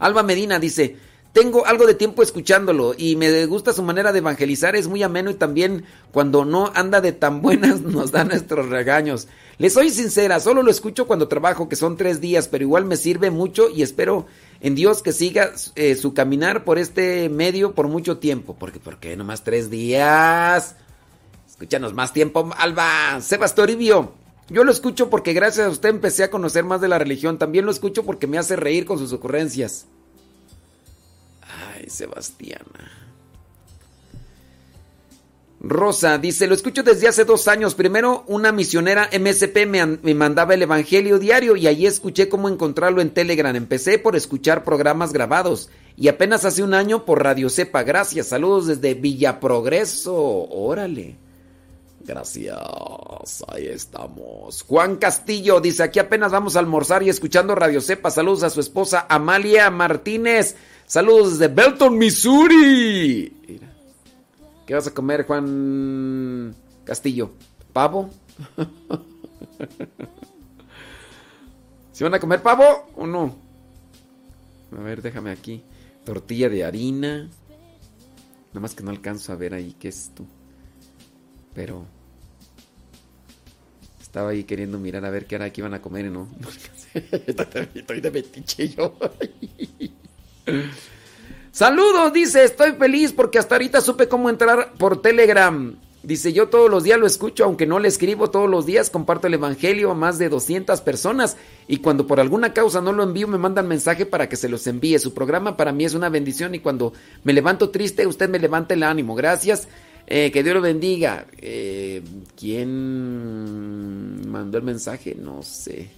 Speaker 4: Alba Medina dice, tengo algo de tiempo escuchándolo y me gusta su manera de evangelizar, es muy ameno y también cuando no anda de tan buenas *laughs* nos da nuestros regaños. Le soy sincera, solo lo escucho cuando trabajo, que son tres días, pero igual me sirve mucho y espero en Dios que siga eh, su caminar por este medio por mucho tiempo. Porque, ¿por qué nomás tres días? Escúchanos más tiempo, Alba. Sebas Toribio. Yo lo escucho porque gracias a usted empecé a conocer más de la religión. También lo escucho porque me hace reír con sus ocurrencias. Ay, Sebastiana. Rosa dice, lo escucho desde hace dos años. Primero, una misionera MSP me, an- me mandaba el Evangelio diario y allí escuché cómo encontrarlo en Telegram. Empecé por escuchar programas grabados y apenas hace un año por Radio Cepa. Gracias, saludos desde Villa Progreso. Órale. Gracias, ahí estamos. Juan Castillo dice, aquí apenas vamos a almorzar y escuchando Radio Cepa. Saludos a su esposa Amalia Martínez. Saludos desde Belton, Missouri. ¿Qué vas a comer, Juan Castillo? ¿Pavo? *laughs* ¿Se van a comer pavo o no? A ver, déjame aquí. Tortilla de harina. Nada más que no alcanzo a ver ahí qué es tú. Pero estaba ahí queriendo mirar a ver qué era que iban a comer y no. *laughs* Estoy de metiche yo. *laughs* Saludos, dice, estoy feliz porque hasta ahorita supe cómo entrar por Telegram. Dice, yo todos los días lo escucho, aunque no le escribo todos los días, comparto el Evangelio a más de 200 personas y cuando por alguna causa no lo envío me mandan mensaje para que se los envíe. Su programa para mí es una bendición y cuando me levanto triste usted me levanta el ánimo. Gracias, eh, que Dios lo bendiga. Eh, ¿Quién mandó el mensaje? No sé.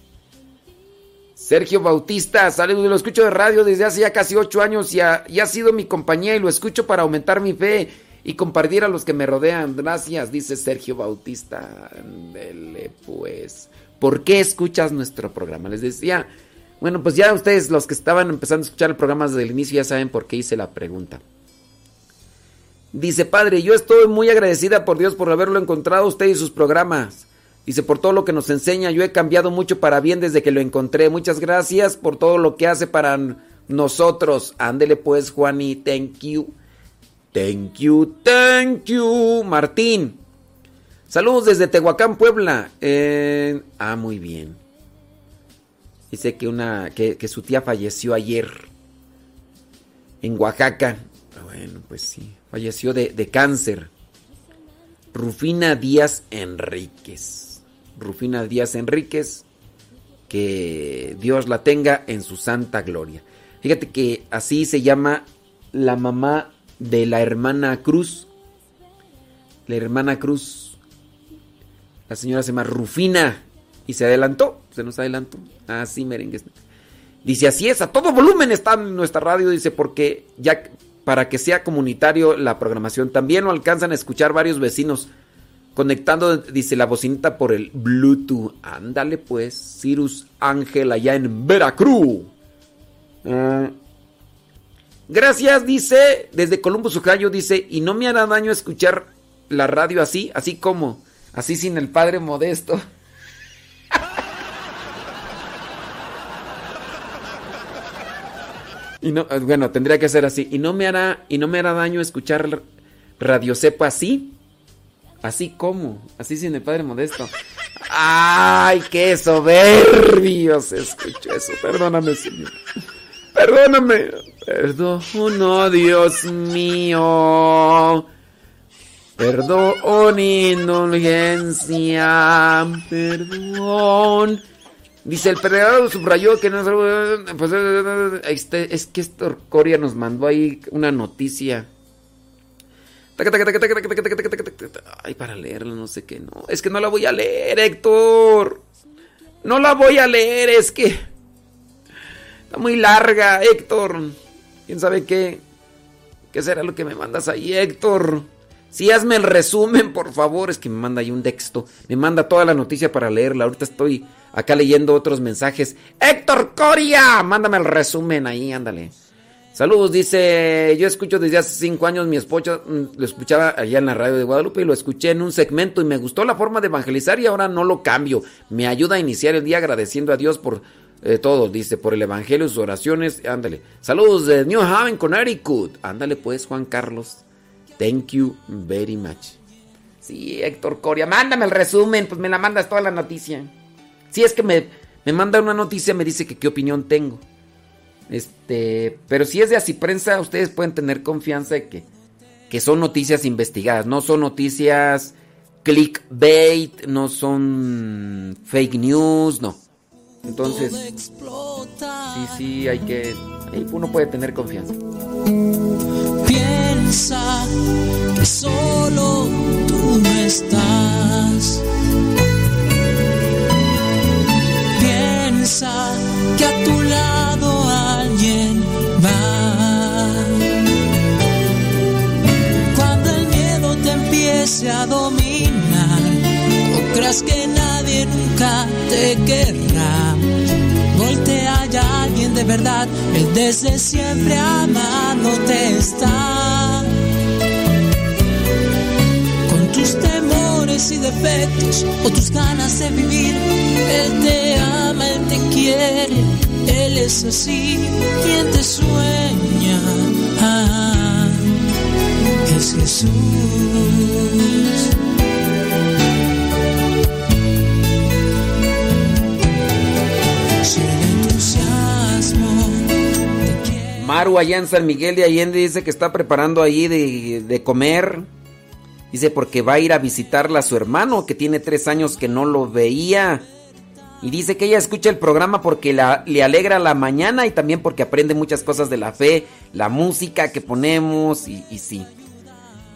Speaker 4: Sergio Bautista, saludos, lo escucho de radio desde hace ya casi ocho años y ha, sido mi compañía y lo escucho para aumentar mi fe y compartir a los que me rodean. Gracias, dice Sergio Bautista. Ándele, pues. ¿Por qué escuchas nuestro programa? Les decía, bueno, pues ya ustedes, los que estaban empezando a escuchar el programa desde el inicio, ya saben por qué hice la pregunta. Dice, padre, yo estoy muy agradecida por Dios por haberlo encontrado usted y sus programas. Dice, por todo lo que nos enseña, yo he cambiado mucho para bien desde que lo encontré. Muchas gracias por todo lo que hace para nosotros. Ándele pues, Juani, thank you. Thank you, thank you. Martín. Saludos desde Tehuacán, Puebla. Eh, ah, muy bien. Dice que, una, que, que su tía falleció ayer en Oaxaca. Bueno, pues sí, falleció de, de cáncer. Rufina Díaz Enríquez. Rufina Díaz Enríquez, que Dios la tenga en su santa gloria. Fíjate que así se llama la mamá de la hermana Cruz. La hermana Cruz. La señora se llama Rufina. Y se adelantó. Se nos adelantó. Así, merengues. Dice, así es, a todo volumen está en nuestra radio, dice, porque ya para que sea comunitario la programación. También lo alcanzan a escuchar varios vecinos conectando, dice, la bocinita por el Bluetooth. Ándale pues, Cirus Ángel allá en Veracruz. Ah, gracias, dice, desde Columbus, Ohio, dice, y no me hará daño escuchar la radio así, así como, así sin el Padre Modesto. *laughs* Y no, eh, bueno, tendría que ser así. Y no me hará, y no me hará daño escuchar Radio Cepa así. Así como, así sin el Padre Modesto. ¡Ay, qué soberbio se escuchó eso! Perdóname, Señor. Perdóname. Perdón, Dios mío. Perdón, indulgencia. Perdón. Dice el predador subrayó que no pues, este, es que Héctor Coria nos mandó ahí una noticia. Ay, para leerla, no sé qué, no. Es que no la voy a leer, Héctor. No la voy a leer, es que está muy larga, Héctor. ¿Quién sabe qué? ¿Qué será lo que me mandas ahí, Héctor? Sí, hazme el resumen, por favor. Es que me manda ahí un texto. Me manda toda la noticia para leerla. Ahorita estoy Acá leyendo otros mensajes. Héctor Coria, mándame el resumen ahí, ándale. Saludos, dice, yo escucho desde hace cinco años, mi esposa mm, lo escuchaba allá en la radio de Guadalupe y lo escuché en un segmento y me gustó la forma de evangelizar y ahora no lo cambio. Me ayuda a iniciar el día agradeciendo a Dios por eh, todo, dice, por el evangelio, sus oraciones, ándale. Saludos de New Haven, Connecticut. Ándale pues, Juan Carlos. Thank you very much. Sí, Héctor Coria, mándame el resumen, pues me la mandas toda la noticia. Si es que me, me manda una noticia, me dice que qué opinión tengo. Este, pero si es de así prensa, ustedes pueden tener confianza de que, que son noticias investigadas, no son noticias clickbait, no son fake news, no. Entonces, sí, sí, hay que, uno puede tener confianza.
Speaker 10: Piensa que solo tú no estás. que a tu lado Cuando el miedo te empiece a dominar, o creas que nadie nunca te querrá. Voltea ya alguien de verdad, él desde siempre amándote está. Con tus temores y defectos o tus ganas de vivir, él te ama, Él te quiere, Él es así, quien te sueña. Ah, es Jesús.
Speaker 4: Maru allá en San Miguel de Allende dice que está preparando ahí de, de comer. Dice porque va a ir a visitarla a su hermano que tiene tres años que no lo veía. Y dice que ella escucha el programa porque le alegra la mañana y también porque aprende muchas cosas de la fe, la música que ponemos y, sí.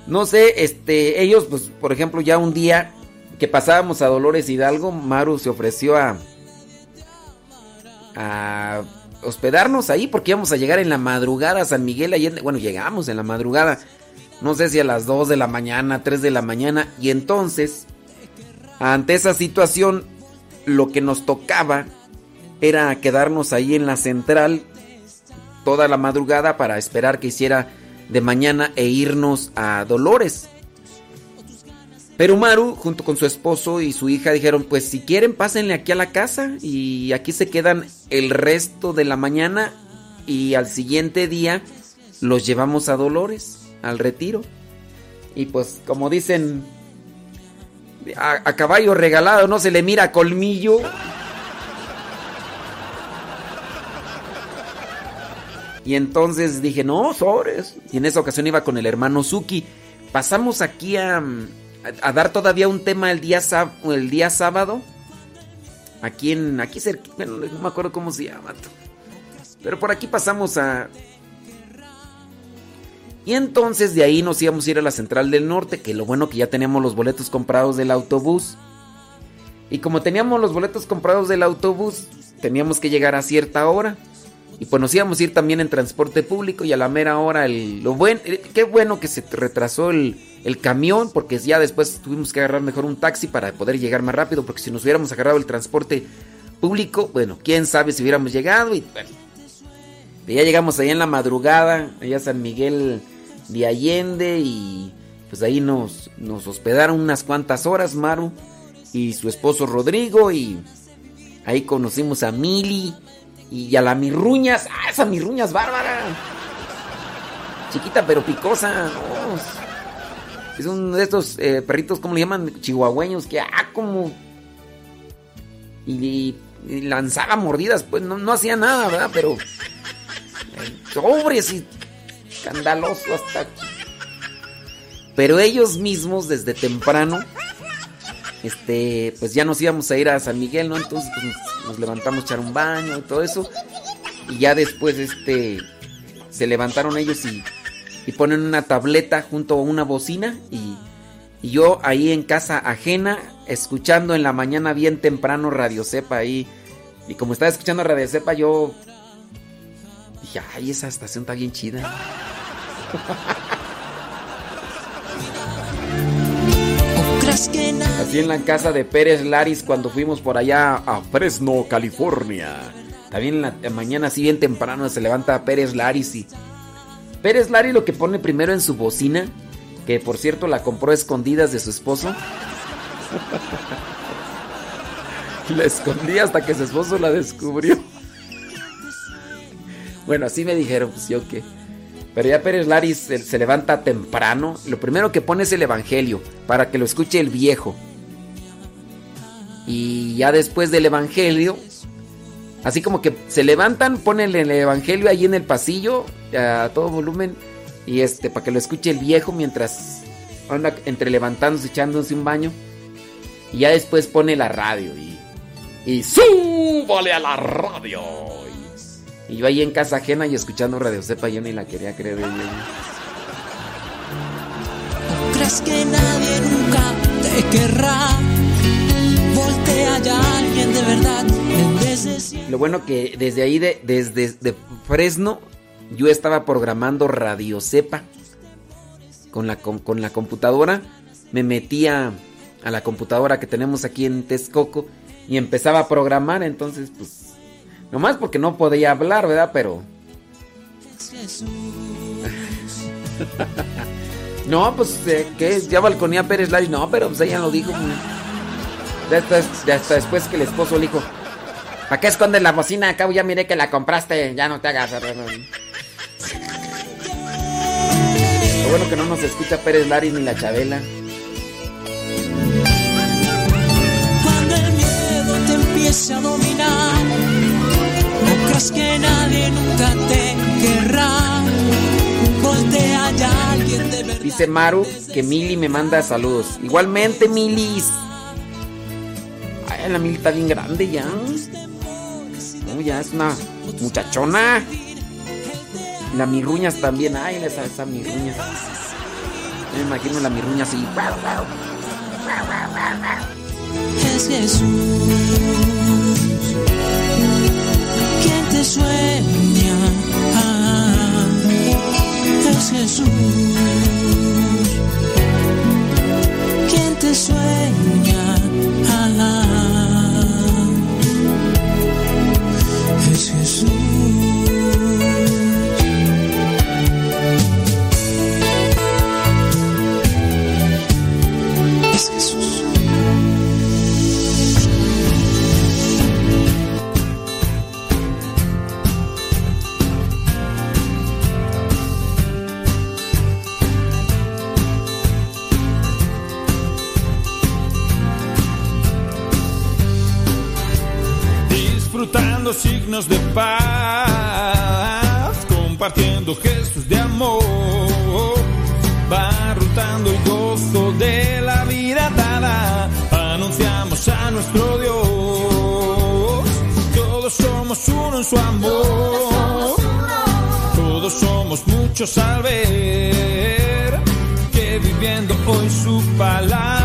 Speaker 4: No sé, este, ellos, pues, por ejemplo, ya un día que pasábamos a Dolores Hidalgo, Maru se ofreció a, a hospedarnos ahí porque íbamos a llegar en la madrugada a San Miguel Allende. Bueno, llegamos en la madrugada, no sé si a las 2 de la mañana, 3 de la mañana. Y entonces, ante esa situación, lo que nos tocaba era quedarnos ahí en la central toda la madrugada para esperar que hiciera de mañana e irnos a Dolores. Pero Maru, junto con su esposo y su hija, dijeron, pues si quieren pásenle aquí a la casa y aquí se quedan el resto de la mañana y al siguiente día los llevamos a Dolores, al retiro. Y pues como dicen, a, caballo regalado no se le mira colmillo. Y entonces dije, no, sobres. Y en esa ocasión iba con el hermano Suki. Pasamos aquí a, a dar todavía un tema el día, el día sábado. Aquí en. Aquí cerca. No me acuerdo cómo se llama. Pero por aquí pasamos a. Y entonces de ahí nos íbamos a ir a la Central del Norte. Que lo bueno que ya teníamos los boletos comprados del autobús. Y como teníamos los boletos comprados del autobús, teníamos que llegar a cierta hora. Y pues nos íbamos a ir también en transporte público y a la mera hora, el, lo buen, eh, qué bueno que se retrasó el, el camión, porque ya después tuvimos que agarrar mejor un taxi para poder llegar más rápido, porque si nos hubiéramos agarrado el transporte público, bueno, quién sabe si hubiéramos llegado y bueno. Ya llegamos allá en la madrugada, allá San Miguel de Allende y pues ahí nos, nos hospedaron unas cuantas horas, Maru y su esposo Rodrigo y ahí conocimos a Mili y a la Mirruñas. ¡Ah, esa Mirruñas bárbara! Chiquita pero picosa. Oh, es uno de estos eh, perritos, ¿cómo le llaman? Chihuahueños, que ah, como... Y, y lanzaba mordidas, pues no, no hacía nada, ¿verdad? Pero... Eh, sobres y escandaloso hasta aquí. Pero ellos mismos desde temprano, este, pues ya nos íbamos a ir a San Miguel, ¿no? Entonces pues, nos, levantamos a echar un baño y todo eso. Y ya después, este, se levantaron ellos y, y ponen una tableta junto a una bocina y, y yo ahí en casa ajena, escuchando en la mañana bien temprano Radio Cepa ahí. Y como estaba escuchando Radio Cepa, yo dije, ay, esa estación está bien chida. Así en la casa de Pérez Laris cuando fuimos por allá a Fresno, California. También en la mañana así bien temprano se levanta Pérez Laris y... Pérez Laris lo que pone primero en su bocina, que por cierto la compró a escondidas de su esposo. *laughs* la escondí hasta que su esposo la descubrió. Bueno, así me dijeron, pues yo qué. Pero ya Pérez Laris se, levanta temprano. Lo primero que pone es el Evangelio, para que lo escuche el viejo. Y ya después del Evangelio, así como que se levantan, ponen el Evangelio ahí en el pasillo, a todo volumen, y este, para que lo escuche el viejo mientras anda entre levantándose, echándose un baño. Y ya después pone la radio y... Y súbale a la radio. Y yo ahí en casa ajena y escuchando Radio Cepa, yo ni la quería creer. Yo.
Speaker 10: ¿No crees que nadie nunca te querrá? Voltea ya alguien de verdad.
Speaker 4: Lo bueno que desde ahí, de, desde de Fresno, yo estaba programando Radio Cepa. Con la, con, con la computadora. Me metía a la computadora que tenemos aquí en Texcoco. Y empezaba a programar. Entonces, pues Nomás porque no podía hablar, ¿verdad? Pero. no, pues, eh, ¿qué es? Ya balconía Pérez Laris. No, pero pues ella lo dijo. Ya hasta, ya hasta después que el esposo le dijo: ¿Para qué escondes la bocina? Acabo ya miré que la compraste. Ya no te hagas. Lo bueno que no nos escucha Pérez Laris ni la Chabela.
Speaker 10: Cuando el miedo te empiece a dominar no creas que nadie nunca te querrá. Voltea ya alguien de verdad.
Speaker 4: Dice Maru que Mili me manda saludos. Igualmente, Milis. Ay, la Mili está bien grande ya. No, ya es una muchachona. La mirruñas también. Ay, esa, esa mirruña. Me imagino la mirruña así.
Speaker 10: Es Jesús te sueña. Ah, es Jesús. Quien te sueña es Jesús
Speaker 32: signos de paz, compartiendo gestos de amor, va rotando el gozo de la vida dada, anunciamos a nuestro Dios, todos somos uno en su amor, todos somos muchos al ver que viviendo hoy su palabra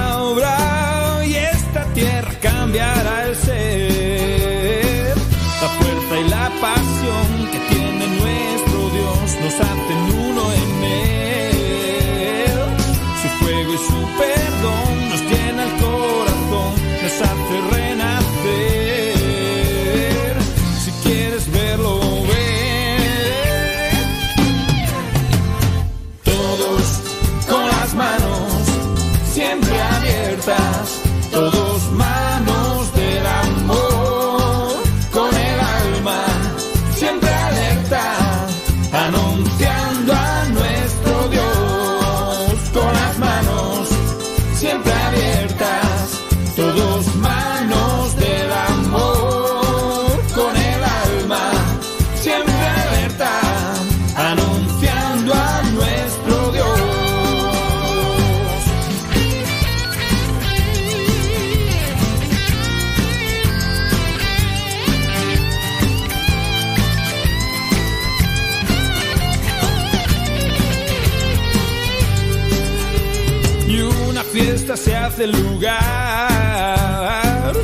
Speaker 32: lugar,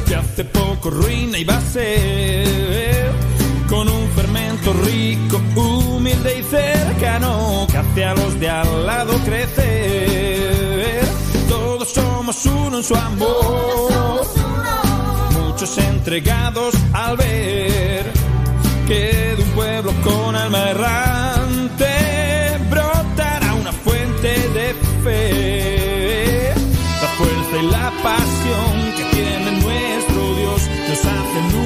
Speaker 32: que hace poco ruina y va a ser, con un fermento rico, humilde y cercano, que hace a los de al lado crecer. Todos somos uno en su amor, muchos entregados al ver que de un pueblo con alma errante brotará una fuente de fe. Pasión que tiene nuestro Dios nos hacen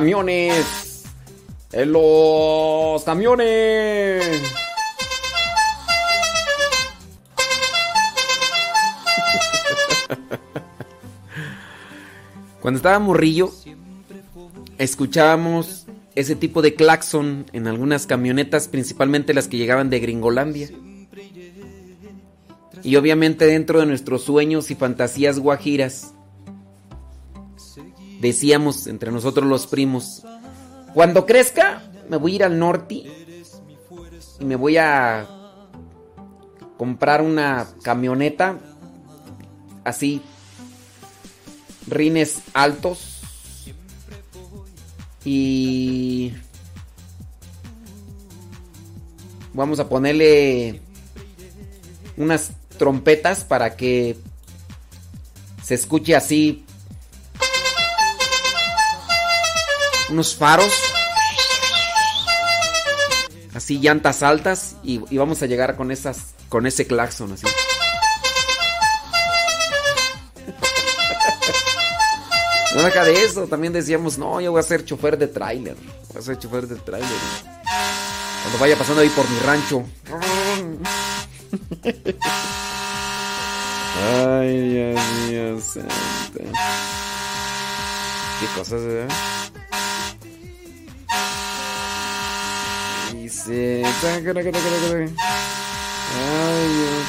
Speaker 28: camiones. En los camiones. Cuando estaba morrillo, escuchábamos ese tipo de claxon en algunas camionetas, principalmente las que llegaban de Gringolandia. Y obviamente dentro de nuestros sueños y fantasías guajiras, decíamos entre nosotros los primos, cuando crezca me voy a ir al norte y me voy a comprar una camioneta así, rines altos y vamos a ponerle unas trompetas para que se escuche así
Speaker 4: unos faros. Así llantas altas y, y vamos a llegar con esas con ese claxon así. *laughs* No deja de eso, también decíamos, no, yo voy a ser chofer de tráiler. Voy a ser chofer de tráiler. Cuando vaya pasando ahí por mi rancho. *laughs* Ay, Dios mío, santo. Qué cosas, ¿verdad? Dice. Ay, Dios.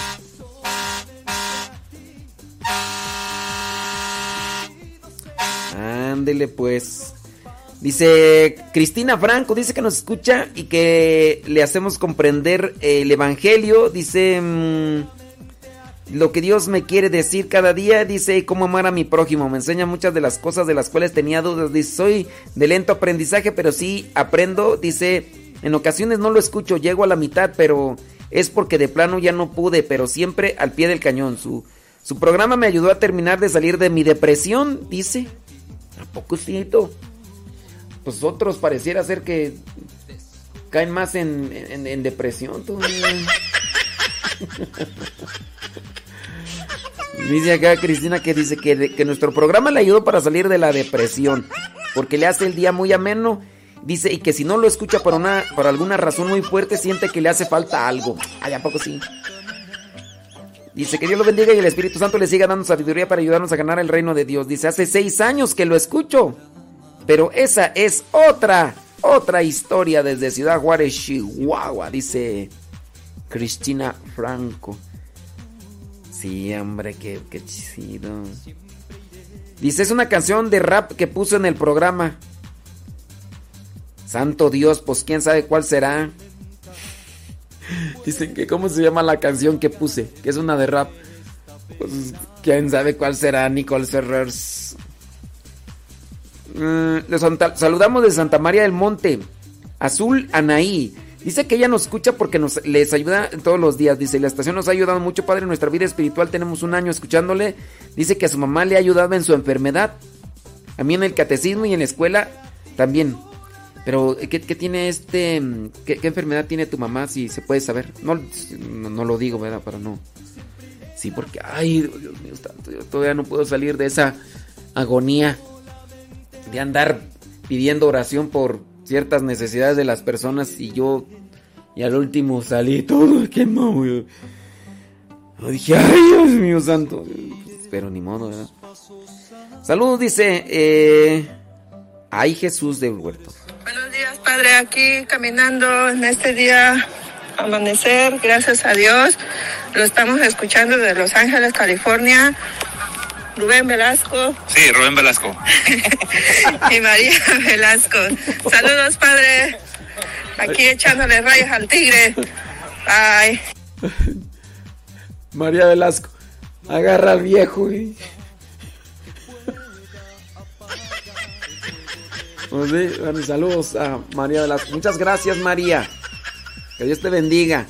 Speaker 4: Ándele pues. Dice Cristina Franco, dice que nos escucha y que le hacemos comprender el Evangelio. Dice mm, lo que Dios me quiere decir cada día. Dice cómo amar a mi prójimo. Me enseña muchas de las cosas de las cuales tenía dudas. Dice soy de lento aprendizaje, pero sí aprendo. Dice en ocasiones no lo escucho, llego a la mitad, pero es porque de plano ya no pude, pero siempre al pie del cañón. Su, su programa me ayudó a terminar de salir de mi depresión, dice. ¿A poco cierto? Pues otros pareciera ser que caen más en, en- depresión. *laughs* dice acá Cristina que dice que, que nuestro programa le ayudó para salir de la depresión. Porque le hace el día muy ameno. Dice, y que si no lo escucha por, una, por alguna razón muy fuerte, siente que le hace falta algo. Ay, ¿a poco sí? Dice que Dios lo bendiga y el Espíritu Santo le siga dando sabiduría para ayudarnos a ganar el reino de Dios. Dice, hace seis años que lo escucho. Pero esa es otra, otra historia desde Ciudad Juárez, Chihuahua, dice Cristina Franco. Sí, hombre, qué, qué chido. Dice, es una canción de rap que puso en el programa. Santo Dios, pues quién sabe cuál será. *laughs* Dicen que cómo se llama la canción que puse, que es una de rap. Pues quién sabe cuál será, Nicole Ferrers. Mm, saludamos de Santa María del Monte. Azul Anaí. Dice que ella nos escucha porque nos les ayuda todos los días. Dice, la estación nos ha ayudado mucho, padre, en nuestra vida espiritual. Tenemos un año escuchándole. Dice que a su mamá le ha ayudado en su enfermedad. A mí en el catecismo y en la escuela también. Pero, ¿qué, qué tiene este... mm, ¿qué, enfermedad tiene tu mamá, si se puede saber? No, no, lo digo, ¿verdad? Para no... Sí, porque, ay, Dios mío, tanto, todavía no puedo salir de esa agonía de andar pidiendo oración por ciertas necesidades de las personas y yo, y al último salí todo *laughs* quemado. Yo, yo dije, ay, Dios mío santo. Pero ni modo, ¿verdad? Saludos, dice, eh, ay Jesús del huerto.
Speaker 25: Padre, aquí caminando en este día amanecer, gracias a Dios. Lo estamos escuchando de Los Ángeles, California. Rubén Velasco
Speaker 33: Sí, Rubén Velasco. *laughs*
Speaker 25: y María Velasco. Saludos, Padre. Aquí echándole rayos al tigre. Bye. *laughs*
Speaker 4: María Velasco, agarra al viejo y... Pues saludos a María Velasco. Muchas gracias, María. Que Dios te bendiga.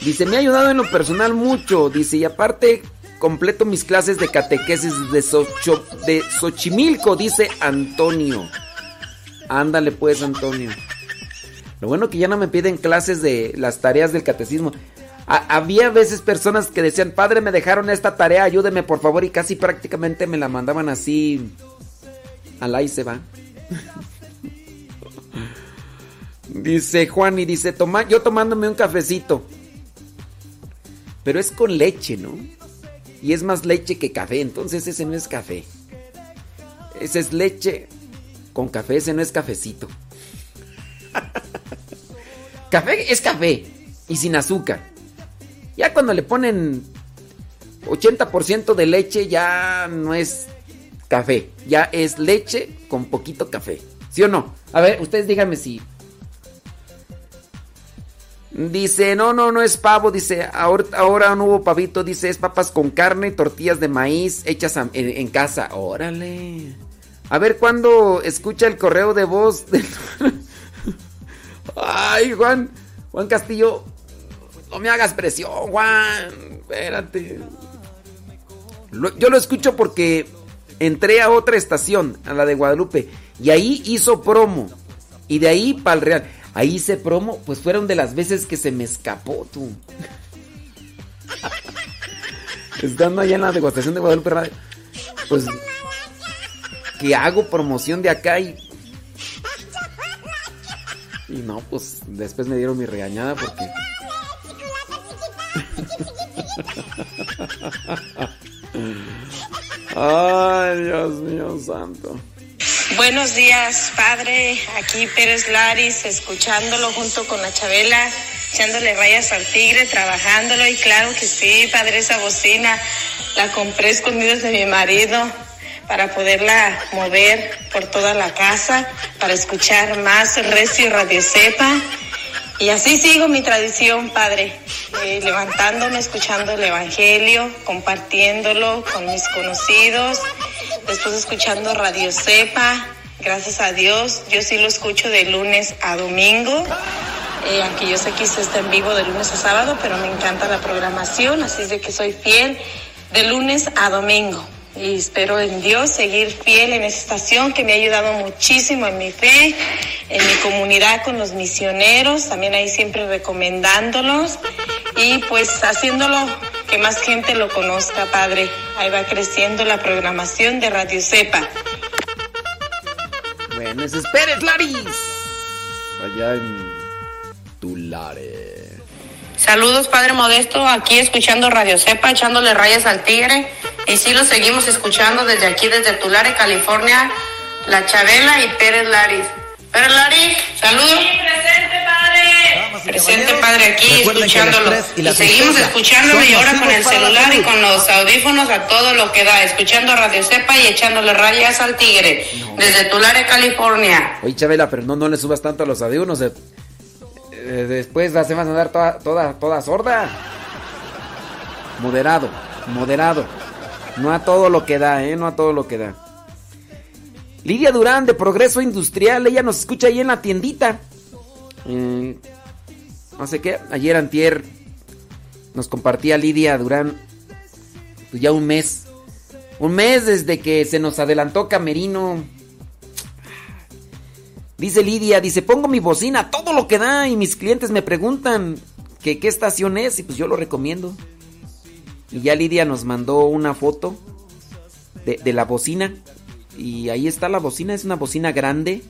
Speaker 4: Dice, me ha ayudado en lo personal mucho. Dice, y aparte completo mis clases de catequesis de, Xocho- de Xochimilco, dice Antonio. Ándale pues, Antonio. Lo bueno que ya no me piden clases de las tareas del catecismo. Había veces personas que decían, padre, me dejaron esta tarea, ayúdeme por favor, y casi prácticamente me la mandaban así. Al ahí se va. Dice Juan y dice, Toma, yo tomándome un cafecito. Pero es con leche, ¿no? Y es más leche que café, entonces ese no es café. Ese es leche con café, ese no es cafecito. *laughs* café es café y sin azúcar. Ya cuando le ponen 80% de leche ya no es café, ya es leche con poquito café. ¿Sí o no? A ver, ustedes díganme si. Dice, no, no, no es pavo. Dice, ahora, ahora no hubo pavito. Dice, es papas con carne, tortillas de maíz hechas en, casa. Órale. A ver, ¿cuándo escucha el correo de voz? del- *laughs* Ay, Juan. Juan Castillo. No me hagas presión, Juan. Espérate. Yo lo escucho porque entré a otra estación, a la de Guadalupe. Y ahí hizo promo. Y de ahí para el Real. Ahí hice promo, pues fueron de las veces que se me escapó, tú. *laughs* Estando allá en la degustación de Guadalupe Radio, pues que hago promoción de acá y. Y no, pues después me dieron mi regañada porque. *laughs* Ay, Dios mío santo.
Speaker 25: Buenos días, padre. Aquí Pérez Laris, escuchándolo junto con la Chabela, echándole rayas al tigre, trabajándolo. Y claro que sí, padre, esa bocina la compré escondidas de mi marido para poderla mover por toda la casa, para escuchar más Recio Radio Cepa. Y así sigo mi tradición, Padre, eh, levantándome, escuchando el Evangelio, compartiéndolo con mis conocidos, después escuchando Radio Cepa. Gracias a Dios, yo sí lo escucho de lunes a domingo. Eh, aunque yo sé que se está en vivo de lunes a sábado, pero me encanta la programación, así es de que soy fiel de lunes a domingo. Y espero en Dios seguir fiel en esta estación que me ha ayudado muchísimo en mi fe, en mi comunidad con los misioneros, también ahí siempre recomendándolos y pues haciéndolo que más gente lo conozca, Padre. Ahí va creciendo la programación de Radio Cepa.
Speaker 4: Bueno, ese es Pérez Laris. Allá en Tulare.
Speaker 25: Saludos, Padre Modesto, aquí escuchando Radio Cepa, echándole rayas al tigre. Y sí lo seguimos escuchando desde aquí, desde Tulare, California, La Chabela y Pérez Laris. Pérez Laris, saludos. presente, Padre. Presente, Padre, aquí escuchándolo.
Speaker 34: y
Speaker 25: seguimos escuchándolo y ahora con el celular y con los audífonos a todo lo que da, escuchando Radio Cepa y echándole rayas al tigre. Desde Tulare, California.
Speaker 4: Oye, Chabela, pero no, no le subas tanto a los audífonos. Eh. Después la se van a dar toda, toda, toda sorda. Moderado, moderado. No a todo lo que da, ¿eh? No a todo lo que da. Lidia Durán de Progreso Industrial, ella nos escucha ahí en la tiendita. No sé qué, ayer antier nos compartía Lidia Durán pues ya un mes. Un mes desde que se nos adelantó Camerino. Dice Lidia, dice, pongo mi bocina todo lo que da y mis clientes me preguntan qué estación es y pues yo lo recomiendo. Y ya Lidia nos mandó una foto de, de la bocina y ahí está la bocina, es una bocina grande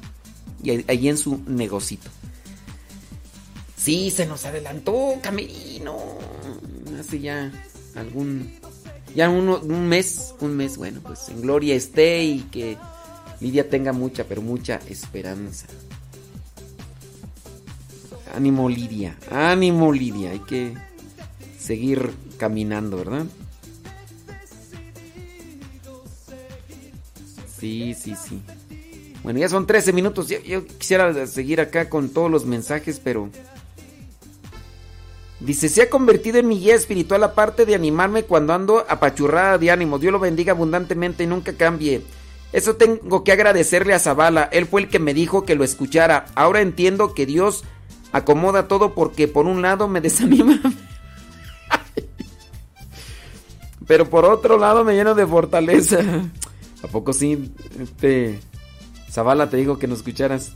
Speaker 4: y ahí, en su negocito. Sí, se nos adelantó Camerino. Hace ya algún... Ya uno- un mes, un mes, bueno, pues en gloria esté y que Lidia tenga mucha, pero mucha esperanza. Ánimo Lidia, ánimo Lidia, hay que seguir caminando, ¿verdad? Sí, sí, sí. Bueno, ya son 13 minutos. Yo, yo quisiera seguir acá con todos los mensajes, pero... Dice, se ha convertido en mi guía espiritual aparte de animarme cuando ando apachurrada de ánimo. Dios lo bendiga abundantemente y nunca cambie. Eso tengo que agradecerle a Zavala. Él fue el que me dijo que lo escuchara. Ahora entiendo que Dios acomoda todo porque por un lado me desanima. *laughs* Pero por otro lado me lleno de fortaleza. ¿A poco sí? Este... Zavala te digo que nos escucharas.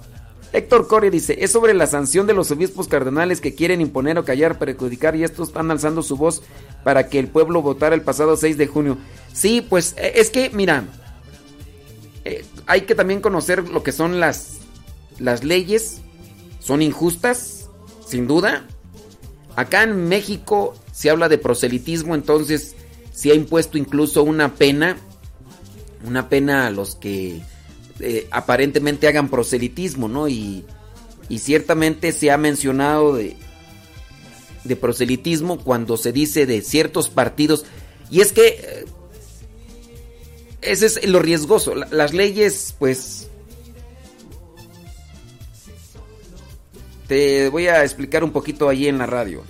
Speaker 4: Héctor Coria dice, es sobre la sanción de los obispos cardenales que quieren imponer o callar, perjudicar y estos están alzando su voz para que el pueblo votara el pasado 6 de junio. Sí, pues eh, es que, mira, eh, hay que también conocer lo que son las, las leyes. Son injustas, sin duda. Acá en México se habla de proselitismo, entonces se ha impuesto incluso una pena, una pena a los que eh, aparentemente hagan proselitismo, ¿no? Y, y ciertamente se ha mencionado de, de proselitismo cuando se dice de ciertos partidos. Y es que eh, ese es lo riesgoso. La- Las leyes, pues... Te voy a explicar un poquito ahí en la radio.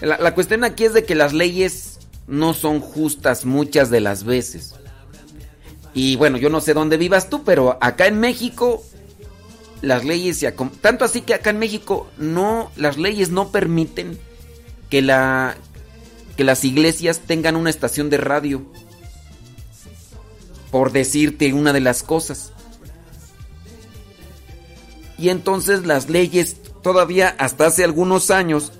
Speaker 4: La, cuestión aquí es de que las leyes no son justas muchas de las veces. Y bueno, yo no sé dónde vivas tú, pero acá en México las leyes se tanto así que acá en México no las leyes no permiten que la que las iglesias tengan una estación de radio. por decirte una de las cosas. Y entonces las leyes todavía hasta hace algunos años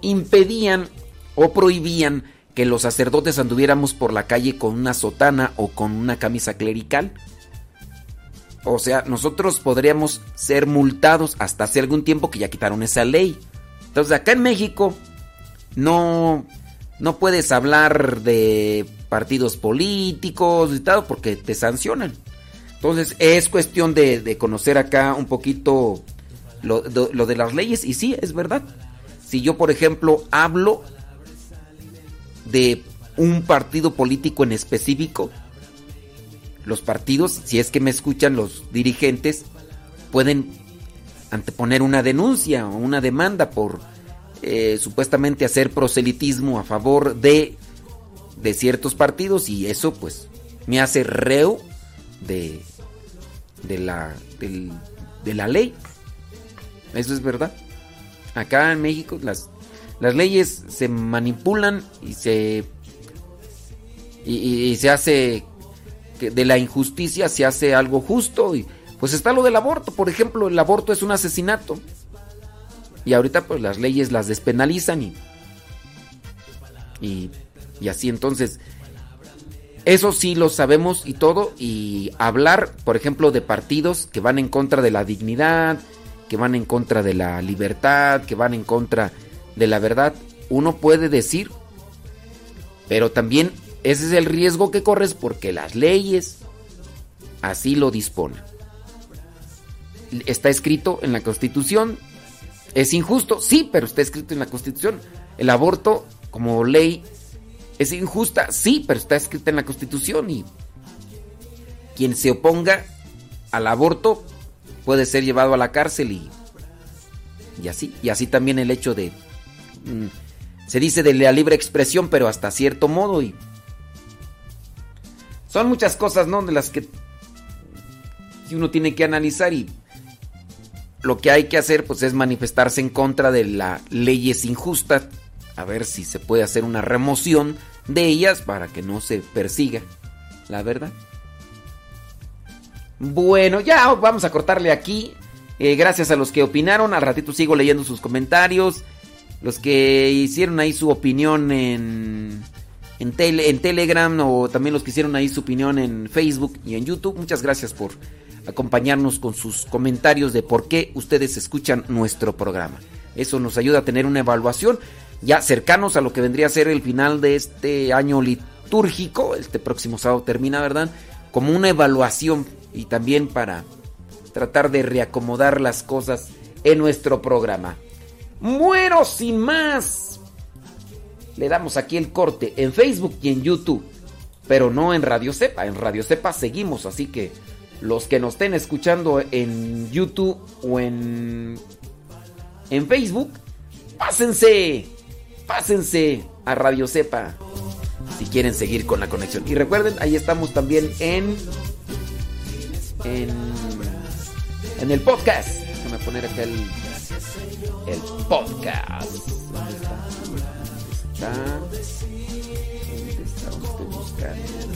Speaker 4: impedían o prohibían que los sacerdotes anduviéramos por la calle con una sotana o con una camisa clerical. O sea, nosotros podríamos ser multados hasta hace algún tiempo que ya quitaron esa ley. Entonces acá en México no, no puedes hablar de partidos políticos y tal porque te sancionan. Entonces es cuestión de, de conocer acá un poquito lo, lo- lo de las leyes y sí, es verdad. Si yo, por ejemplo, hablo de un partido político en específico, los partidos, si es que me escuchan los dirigentes, pueden anteponer una denuncia o una demanda por eh, supuestamente hacer proselitismo a favor de, de ciertos partidos y eso pues me hace reo de, de, la, del- de la ley. Eso es verdad. Acá en México las, las leyes se manipulan y se y- y se hace que de la injusticia se hace algo justo y pues está lo del aborto, por ejemplo, el aborto es un asesinato. Y ahorita pues las leyes las despenalizan y y, así entonces eso sí lo sabemos y todo y hablar, por ejemplo, de partidos que van en contra de la dignidad, que van en contra de la libertad, que van en contra de la verdad, uno puede decir, pero también ese es el riesgo que corres porque las leyes así lo disponen. Está escrito en la Constitución, es injusto, sí, pero está escrito en la Constitución. El aborto como ley es injusta, sí, pero está escrita en la Constitución y quien se oponga al aborto puede ser llevado a la cárcel y, y así. Y así también el hecho de... mm, se dice de la libre expresión, pero hasta cierto modo y... Son muchas cosas, ¿no? De las que uno tiene que analizar y lo que hay que hacer pues es manifestarse en contra de la leyes injustas, a ver si se puede hacer una remoción de ellas para que no se persiga, la verdad. Bueno, ya vamos a cortarle aquí. Eh, gracias a los que opinaron. Al ratito sigo leyendo sus comentarios. Los que hicieron ahí su opinión en, en, tele- en Telegram o también los que hicieron ahí su opinión en Facebook y en YouTube. Muchas gracias por acompañarnos con sus comentarios de por qué ustedes escuchan nuestro programa. Eso nos ayuda a tener una evaluación ya cercanos a lo que vendría a ser el final de este año litúrgico. Este próximo sábado termina, ¿verdad? Como una evaluación y también para tratar de reacomodar las cosas en nuestro programa. Muero sin más. Le damos aquí el corte en Facebook y en YouTube, pero no en Radio Cepa. En Radio Cepa seguimos, así que los que nos estén escuchando en YouTube o en en Facebook, pásense, pásense a Radio Cepa si quieren seguir con la conexión. Y recuerden, ahí estamos también en en en el podcast. Déjame poner acá el el podcast. ¿Dónde está? ¿Dónde está? ¿Dónde está? ¿Dónde estoy buscando?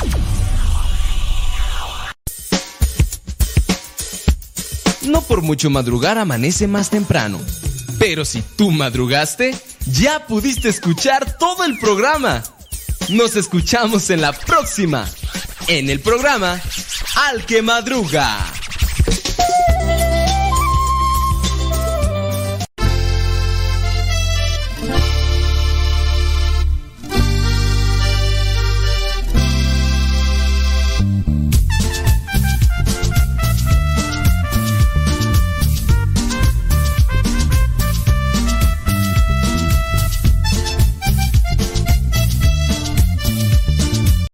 Speaker 2: No por mucho madrugar amanece más temprano. Pero si tú madrugaste, ya pudiste escuchar todo el programa. Nos escuchamos en la próxima. En el programa Al que Madruga.